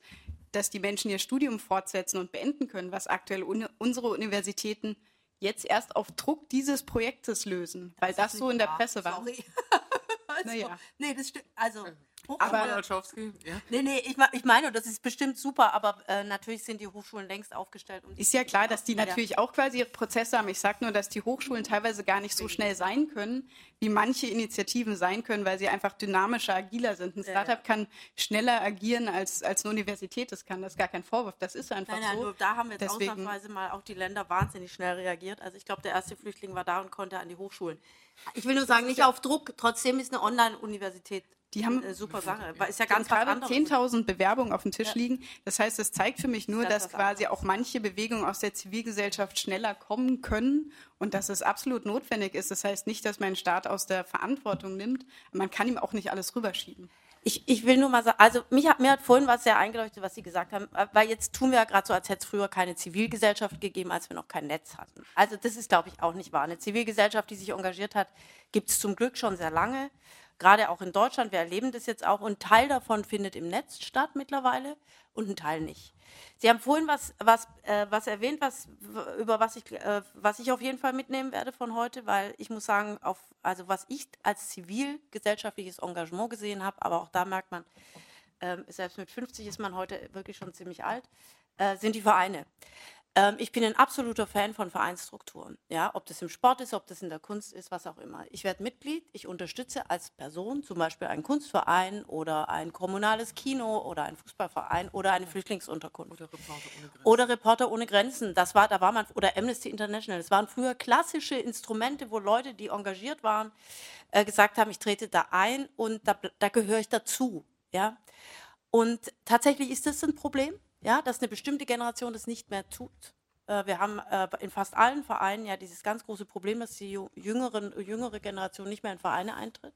dass die Menschen ihr Studium fortsetzen und beenden können, was aktuell uni unsere Universitäten jetzt erst auf Druck dieses Projektes lösen, weil das, so in der wahr, Presse war. Sorry. also, Naja. Nee, das stimmt. Also, Oh, Aber Olschowski, ja. nee, nee, ich, ich meine, das ist bestimmt super, aber äh, natürlich sind die Hochschulen längst aufgestellt. Um Ist ja klar, dass die Ja. natürlich auch quasi ihre Prozesse haben. Ich sage nur, dass die Hochschulen teilweise gar nicht so schnell sein können, wie manche Initiativen sein können, weil sie einfach dynamischer, agiler sind. Ein Ja, Startup kann schneller agieren als, als eine Universität das kann. Das ist gar kein Vorwurf. Das ist einfach Nein, nein, so. nur da haben jetzt Deswegen- ausnahmsweise mal auch die Länder wahnsinnig schnell reagiert. Also ich glaube, der erste Flüchtling war da und konnte an die Hochschulen. Ich will nur sagen, nicht auf Druck. Trotzdem ist eine Online-Universität Die haben eine super Sache. Weil Ist ja ganz gerade anderes. 10.000 Bewerbungen auf dem Tisch liegen. Das heißt, das zeigt für mich nur, Das dass quasi auch manche Bewegungen aus der Zivilgesellschaft schneller kommen können und dass es absolut notwendig ist. Das heißt nicht, dass man den Staat aus der Verantwortung nimmt. Man kann ihm auch nicht alles rüberschieben. Ich, ich will nur mal sagen, also mich hat, mir hat vorhin was sehr eingeleuchtet, was Sie gesagt haben, äh, weil jetzt tun wir ja gerade so, als hätte es früher keine Zivilgesellschaft gegeben, als wir noch kein Netz hatten. Also das ist, glaube ich, auch nicht wahr. Eine Zivilgesellschaft, die sich engagiert hat, gibt es zum Glück schon sehr lange, gerade auch in Deutschland. Wir erleben das jetzt auch und Teil davon findet im Netz statt mittlerweile und ein Teil nicht. Sie haben vorhin was, was, äh, was erwähnt, was, über was ich, äh, was ich auf jeden Fall mitnehmen werde von heute, weil ich muss sagen, auf, also was ich als zivilgesellschaftliches Engagement gesehen habe, aber auch da merkt man, ähm, selbst mit 50 ist man heute wirklich schon ziemlich alt, äh, sind die Vereine. Ähm, ich bin ein absoluter Fan von Vereinsstrukturen. Ja, ob das im Sport ist, ob das in der Kunst ist, was auch immer. Ich werde Mitglied, ich unterstütze als Person zum Beispiel einen Kunstverein oder ein kommunales Kino oder einen Fußballverein oder eine Flüchtlingsunterkunft. Oder Reporter ohne Grenzen. Oder Reporter ohne Grenzen. Das war, da war man, oder Amnesty International. Das waren früher klassische Instrumente, wo Leute, die engagiert waren, äh, gesagt haben, ich trete da ein und da, da gehöre ich dazu. Ja? Und tatsächlich ist das ein Problem, ja, dass eine bestimmte Generation das nicht mehr tut. Äh, wir haben äh, in fast allen Vereinen ja dieses ganz große Problem, dass die jüngeren, jüngere Generation nicht mehr in Vereine eintritt.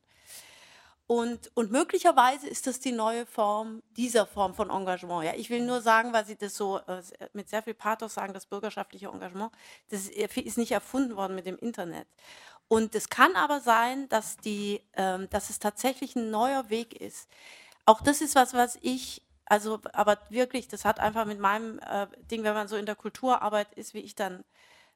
Und, und möglicherweise ist das die neue Form dieser Form von Engagement. Ja, ich will nur sagen, weil Sie das so äh, mit sehr viel Pathos sagen, das bürgerschaftliche Engagement, das ist, ist nicht erfunden worden mit dem Internet. Und es kann aber sein, dass, die, ähm, dass es tatsächlich ein neuer Weg ist. Auch das ist was, was ich, also, aber wirklich, das hat einfach mit meinem äh, Ding, wenn man so in der Kulturarbeit ist, wie ich dann,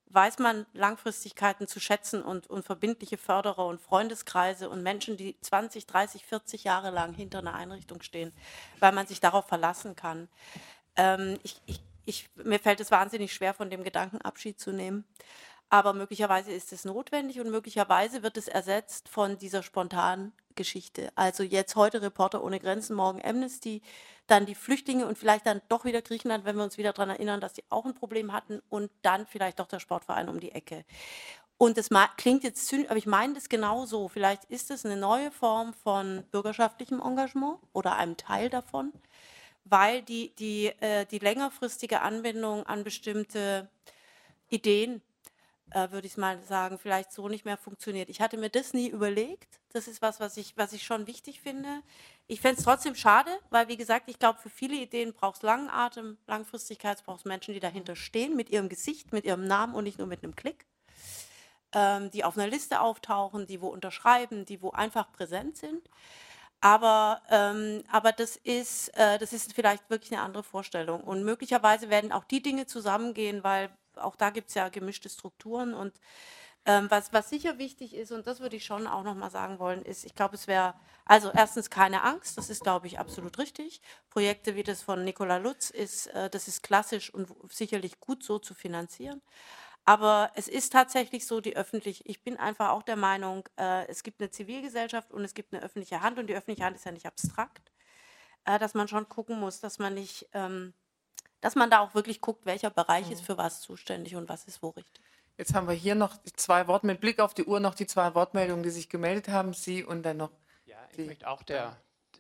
weiß man Langfristigkeiten zu schätzen und, und verbindliche Förderer und Freundeskreise und Menschen, die 20, 30, 40 Jahre lang hinter einer Einrichtung stehen, weil man sich darauf verlassen kann. Ähm, ich, ich, ich, mir fällt es wahnsinnig schwer, von dem Gedanken Abschied zu nehmen. Aber möglicherweise ist es notwendig und möglicherweise wird es ersetzt von dieser spontanen Geschichte. Also jetzt heute Reporter ohne Grenzen, morgen Amnesty, dann die Flüchtlinge und vielleicht dann doch wieder Griechenland, wenn wir uns wieder daran erinnern, dass die auch ein Problem hatten und dann vielleicht doch der Sportverein um die Ecke. Und das klingt jetzt zynisch, aber ich meine das genau so. Vielleicht ist es eine neue Form von bürgerschaftlichem Engagement oder einem Teil davon, weil die, die, äh, die längerfristige Anbindung an bestimmte Ideen, äh, würde ich mal sagen, vielleicht so nicht mehr funktioniert. Ich hatte mir das nie überlegt. Das ist was, was ich, was ich schon wichtig finde. Ich fände es trotzdem schade, weil, wie gesagt, ich glaube, für viele Ideen braucht es langen Atem, Langfristigkeit, es braucht Menschen, die dahinter stehen, mit ihrem Gesicht, mit ihrem Namen und nicht nur mit einem Klick ähm, die auf einer Liste auftauchen, die wo unterschreiben, die wo einfach präsent sind. Aber, ähm, aber das, ist, äh, das ist vielleicht wirklich eine andere Vorstellung. Und möglicherweise werden auch die Dinge zusammengehen, weil auch da gibt es ja gemischte Strukturen. Und ähm, was, was sicher wichtig ist, und das würde ich schon auch nochmal sagen wollen, ist, ich glaube, es wäre, also erstens keine Angst, das ist, glaube ich, absolut richtig. Projekte wie das von Nicola Lutz, ist, äh, das ist klassisch und sicherlich gut so zu finanzieren. Aber es ist tatsächlich so, die öffentliche, ich bin einfach auch der Meinung, äh, es gibt eine Zivilgesellschaft und es gibt eine öffentliche Hand und die öffentliche Hand ist ja nicht abstrakt, äh, dass man schon gucken muss, dass man nicht, ähm, dass man da auch wirklich guckt, welcher Bereich ist für was zuständig und was ist wo richtig. Jetzt haben wir hier noch zwei Worte, mit Blick auf die Uhr noch die zwei Wortmeldungen, die sich gemeldet haben. Sie und dann noch. Ja, ich Die- möchte auch der,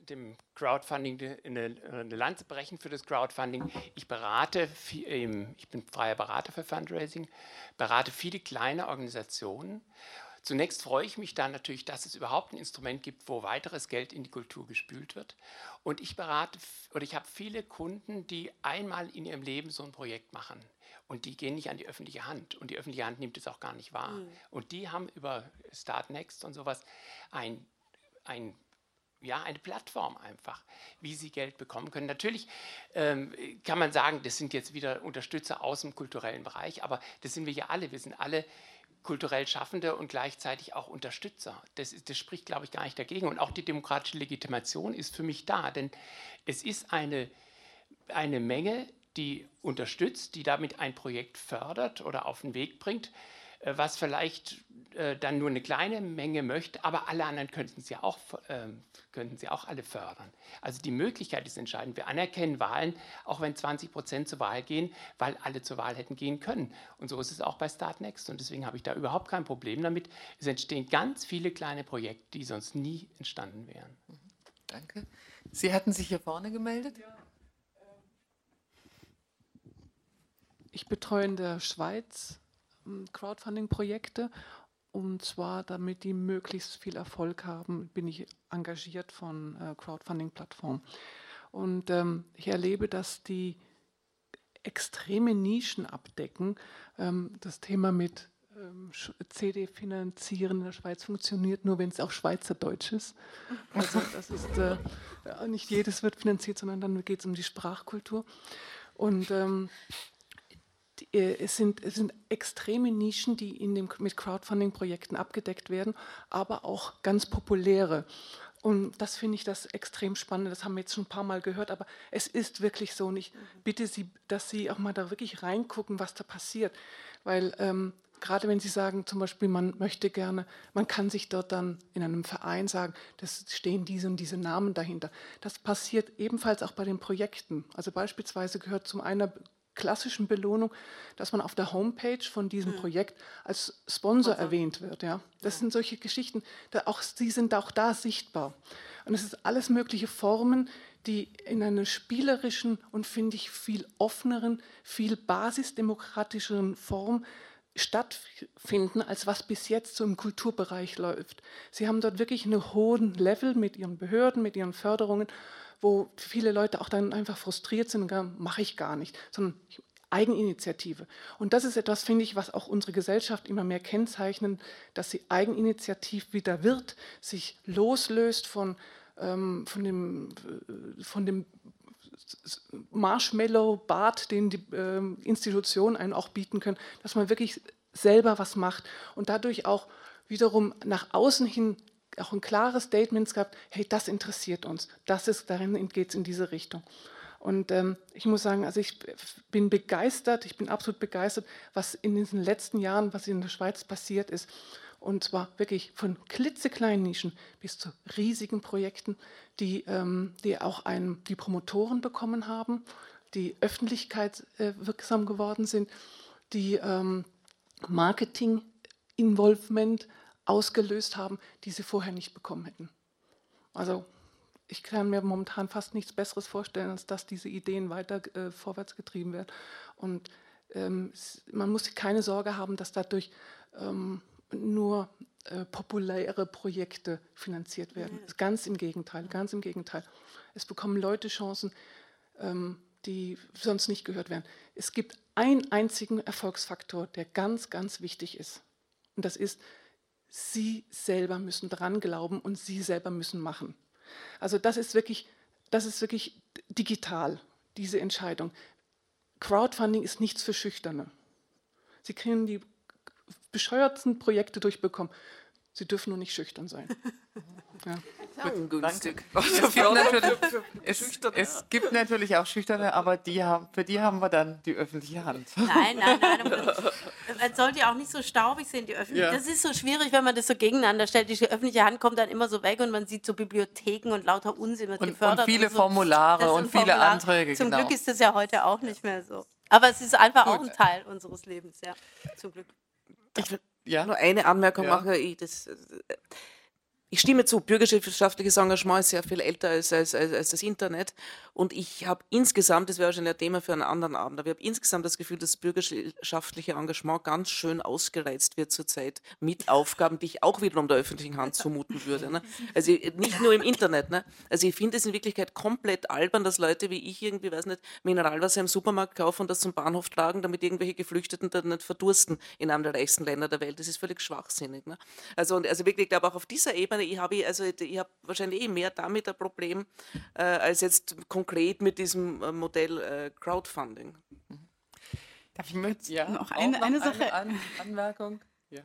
dem Crowdfunding eine, eine Lanze brechen für das Crowdfunding. Ich berate, ähm, ich bin freier Berater für Fundraising, berate viele kleine Organisationen. Zunächst freue ich mich dann natürlich, dass es überhaupt ein Instrument gibt, wo weiteres Geld in die Kultur gespült wird. Und ich berate oder ich habe viele Kunden, die einmal in ihrem Leben so ein Projekt machen. Und die gehen nicht an die öffentliche Hand. Und die öffentliche Hand nimmt es auch gar nicht wahr. Und die haben über Start Next und sowas ein, ein ja, eine Plattform einfach, wie sie Geld bekommen können. Natürlich ähm, kann man sagen, das sind jetzt wieder Unterstützer aus dem kulturellen Bereich, aber das sind wir ja alle. Wir sind alle kulturell Schaffende und gleichzeitig auch Unterstützer. Das, ist, das spricht, glaube ich, gar nicht dagegen. Und auch die demokratische Legitimation ist für mich da, denn es ist eine, eine Menge, die unterstützt, die damit ein Projekt fördert oder auf den Weg bringt, was vielleicht äh, dann nur eine kleine Menge möchte, aber alle anderen könnten sie auch, äh, könnten sie auch alle fördern. Also die Möglichkeit ist entscheidend. Wir anerkennen Wahlen, auch wenn 20 Prozent zur Wahl gehen, weil alle zur Wahl hätten gehen können. Und so ist es auch bei Start Next. Und deswegen habe ich da überhaupt kein Problem damit. Es entstehen ganz viele kleine Projekte, die sonst nie entstanden wären. Danke. Sie hatten sich hier vorne gemeldet? Ja. Ich betreue in der Schweiz ähm, Crowdfunding-Projekte und zwar, damit die möglichst viel Erfolg haben, bin ich engagiert von äh, Crowdfunding-Plattformen. Und ähm, ich erlebe, dass die extreme Nischen abdecken. Ähm, das Thema mit ähm, CD finanzieren in der Schweiz funktioniert nur, wenn es auch Schweizerdeutsch ist. Also das ist äh, nicht jedes wird finanziert, sondern dann geht es um die Sprachkultur. Und ähm, äh, es sind, es sind extreme Nischen, die in dem, mit Crowdfunding-Projekten abgedeckt werden, aber auch ganz populäre. Und das finde ich das extrem spannend. Das haben wir jetzt schon ein paar Mal gehört, aber es ist wirklich so. Und ich bitte Sie, dass Sie auch mal da wirklich reingucken, was da passiert. Weil ähm, gerade wenn Sie sagen, zum Beispiel, man möchte gerne, man kann sich dort dann in einem Verein sagen, das stehen diese und diese Namen dahinter. Das passiert ebenfalls auch bei den Projekten. Also beispielsweise gehört zum einen klassischen Belohnung, dass man auf der Homepage von diesem hm. Projekt als Sponsor also. erwähnt wird. Ja. Das sind solche Geschichten, da auch, sie sind auch da sichtbar. Und es ist alles mögliche Formen, die in einer spielerischen und, finde ich, viel offeneren, viel basisdemokratischeren Form stattfinden, als was bis jetzt so im Kulturbereich läuft. Sie haben dort wirklich einen hohen Level mit ihren Behörden, mit ihren Förderungen wo viele Leute auch dann einfach frustriert sind und sagen, mache ich gar nicht, sondern Eigeninitiative. Und das ist etwas, finde ich, was auch unsere Gesellschaft immer mehr kennzeichnen, dass sie eigeninitiativ wieder wird, sich loslöst von, ähm, von dem, äh, von dem Marshmallow-Bad, den die äh, Institutionen einen auch bieten können, dass man wirklich selber was macht und dadurch auch wiederum nach außen hin auch ein klares Statement gehabt, hey, das interessiert uns, das ist, darin geht es in diese Richtung. Und ähm, ich muss sagen, also ich bin begeistert, ich bin absolut begeistert, was in diesen letzten Jahren, was in der Schweiz passiert ist. Und zwar wirklich von klitzekleinen Nischen bis zu riesigen Projekten, die, ähm, die auch einen, die Promotoren bekommen haben, die öffentlichkeitswirksam äh, geworden sind, die ähm, Marketing-Involvement ausgelöst haben, die sie vorher nicht bekommen hätten. Also ich kann mir momentan fast nichts Besseres vorstellen, als dass diese Ideen weiter äh, vorwärts getrieben werden. Und ähm, man muss keine Sorge haben, dass dadurch ähm, nur äh, populäre Projekte finanziert werden. Mhm. Ganz im Gegenteil, ganz im Gegenteil. Es bekommen Leute Chancen, ähm, die sonst nicht gehört werden. Es gibt einen einzigen Erfolgsfaktor, der ganz, ganz wichtig ist. Und das ist, Sie selber müssen dran glauben und Sie selber müssen machen. Also das ist wirklich, das ist wirklich digital, diese Entscheidung. Crowdfunding ist nichts für Schüchterne. Sie können die bescheuertsten Projekte durchbekommen. Sie dürfen nur nicht schüchtern sein. Ja. Ja, ungünstig. Es gibt, es, es gibt, natürlich auch Schüchterne, aber die haben, für die haben wir dann die öffentliche Hand. Nein, nein, nein. Man sollte ja auch nicht so staubig sein, die öffentliche. Ja. Das ist so schwierig, wenn man das so gegeneinander stellt. Die öffentliche Hand kommt dann immer so weg und man sieht so Bibliotheken und lauter Unsinn wird und, gefördert. Und viele und so. Formulare und viele Formulare. Anträge. Zum genau. Glück ist das ja heute auch nicht mehr so. Aber es ist einfach Gut. auch ein Teil unseres Lebens, ja. Zum Glück. Ich will ja. nur eine Anmerkung machen. Ich, das, äh, ich stimme zu, bürgerschaftliches Engagement ist sehr viel älter als, als, als, als das Internet. Und ich habe insgesamt, das wäre schon ein Thema für einen anderen Abend, aber ich habe insgesamt das Gefühl, dass das bürgerschaftliche Engagement ganz schön ausgereizt wird zurzeit mit Aufgaben, die ich auch wiederum der öffentlichen Hand zumuten würde. Ne? Also nicht nur im Internet. Ne? Also ich finde es in Wirklichkeit komplett albern, dass Leute wie ich irgendwie, weiß nicht, Mineralwasser im Supermarkt kaufen und das zum Bahnhof tragen, damit irgendwelche Geflüchteten dann nicht verdursten in einem der reichsten Länder der Welt. Das ist völlig schwachsinnig. Ne? Also, also wirklich, glaube auch auf dieser Ebene, ich habe also ich habe wahrscheinlich eh mehr damit ein Problem äh, als jetzt konkret mit diesem äh, Modell äh, Crowdfunding. Darf ich mit? Ja, noch eine, noch eine Sache. Eine An Anmerkung. Ja.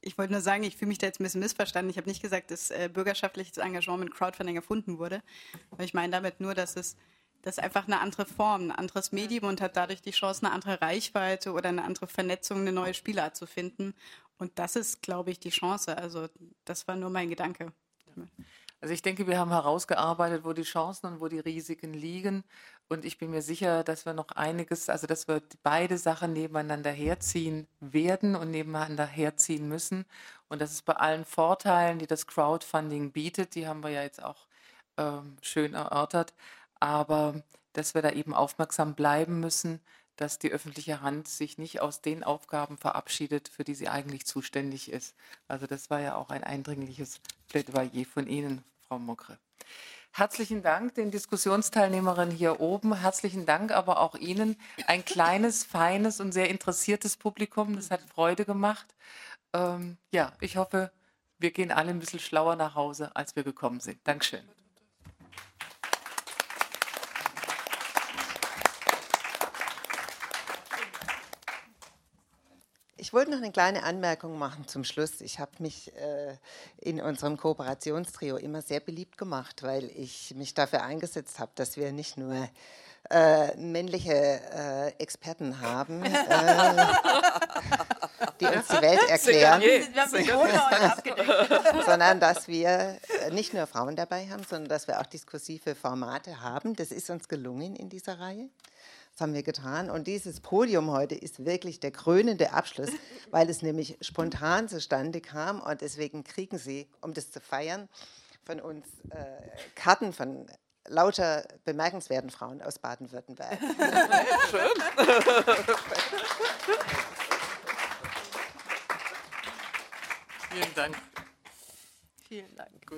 Ich wollte nur sagen, ich fühle mich da jetzt ein bisschen missverstanden. Ich habe nicht gesagt, dass äh, bürgerschaftliches Engagement mit Crowdfunding erfunden wurde. Weil ich meine damit nur, dass es das ist einfach eine andere Form, ein anderes Medium und hat dadurch die Chance, eine andere Reichweite oder eine andere Vernetzung, eine neue Spielart zu finden. Und das ist, glaube ich, die Chance. Also das war nur mein Gedanke. Also ich denke, wir haben herausgearbeitet, wo die Chancen und wo die Risiken liegen. Und ich bin mir sicher, dass wir noch einiges, also dass wir beide Sachen nebeneinander herziehen werden und nebeneinander herziehen müssen. Und das ist bei allen Vorteilen, die das Crowdfunding bietet, die haben wir ja jetzt auch ähm, schön erörtert, aber dass wir da eben aufmerksam bleiben müssen, dass die öffentliche Hand sich nicht aus den Aufgaben verabschiedet, für die sie eigentlich zuständig ist. Also das war ja auch ein eindringliches Plädoyer von Ihnen, Frau Mokre. Herzlichen Dank den Diskussionsteilnehmerinnen hier oben. Herzlichen Dank aber auch Ihnen. Ein kleines, feines und sehr interessiertes Publikum. Das hat Freude gemacht. Ähm, ja, ich hoffe, wir gehen alle ein bisschen schlauer nach Hause, als wir gekommen sind. Dankeschön. Ich wollte noch eine kleine Anmerkung machen zum Schluss. Ich habe mich äh, in unserem Kooperationstrio immer sehr beliebt gemacht, weil ich mich dafür eingesetzt habe, dass wir nicht nur äh, männliche äh, Experten haben, äh, die uns die Welt erklären, sondern dass wir äh, nicht nur Frauen dabei haben, sondern dass wir auch diskursive Formate haben. Das ist uns gelungen in dieser Reihe. Das haben wir getan. Und dieses Podium heute ist wirklich der krönende Abschluss, weil es nämlich spontan zustande kam. Und deswegen kriegen Sie, um das zu feiern, von uns äh, Karten von lauter bemerkenswerten Frauen aus Baden-Württemberg. Schön. Vielen Dank. Vielen Dank. Gut.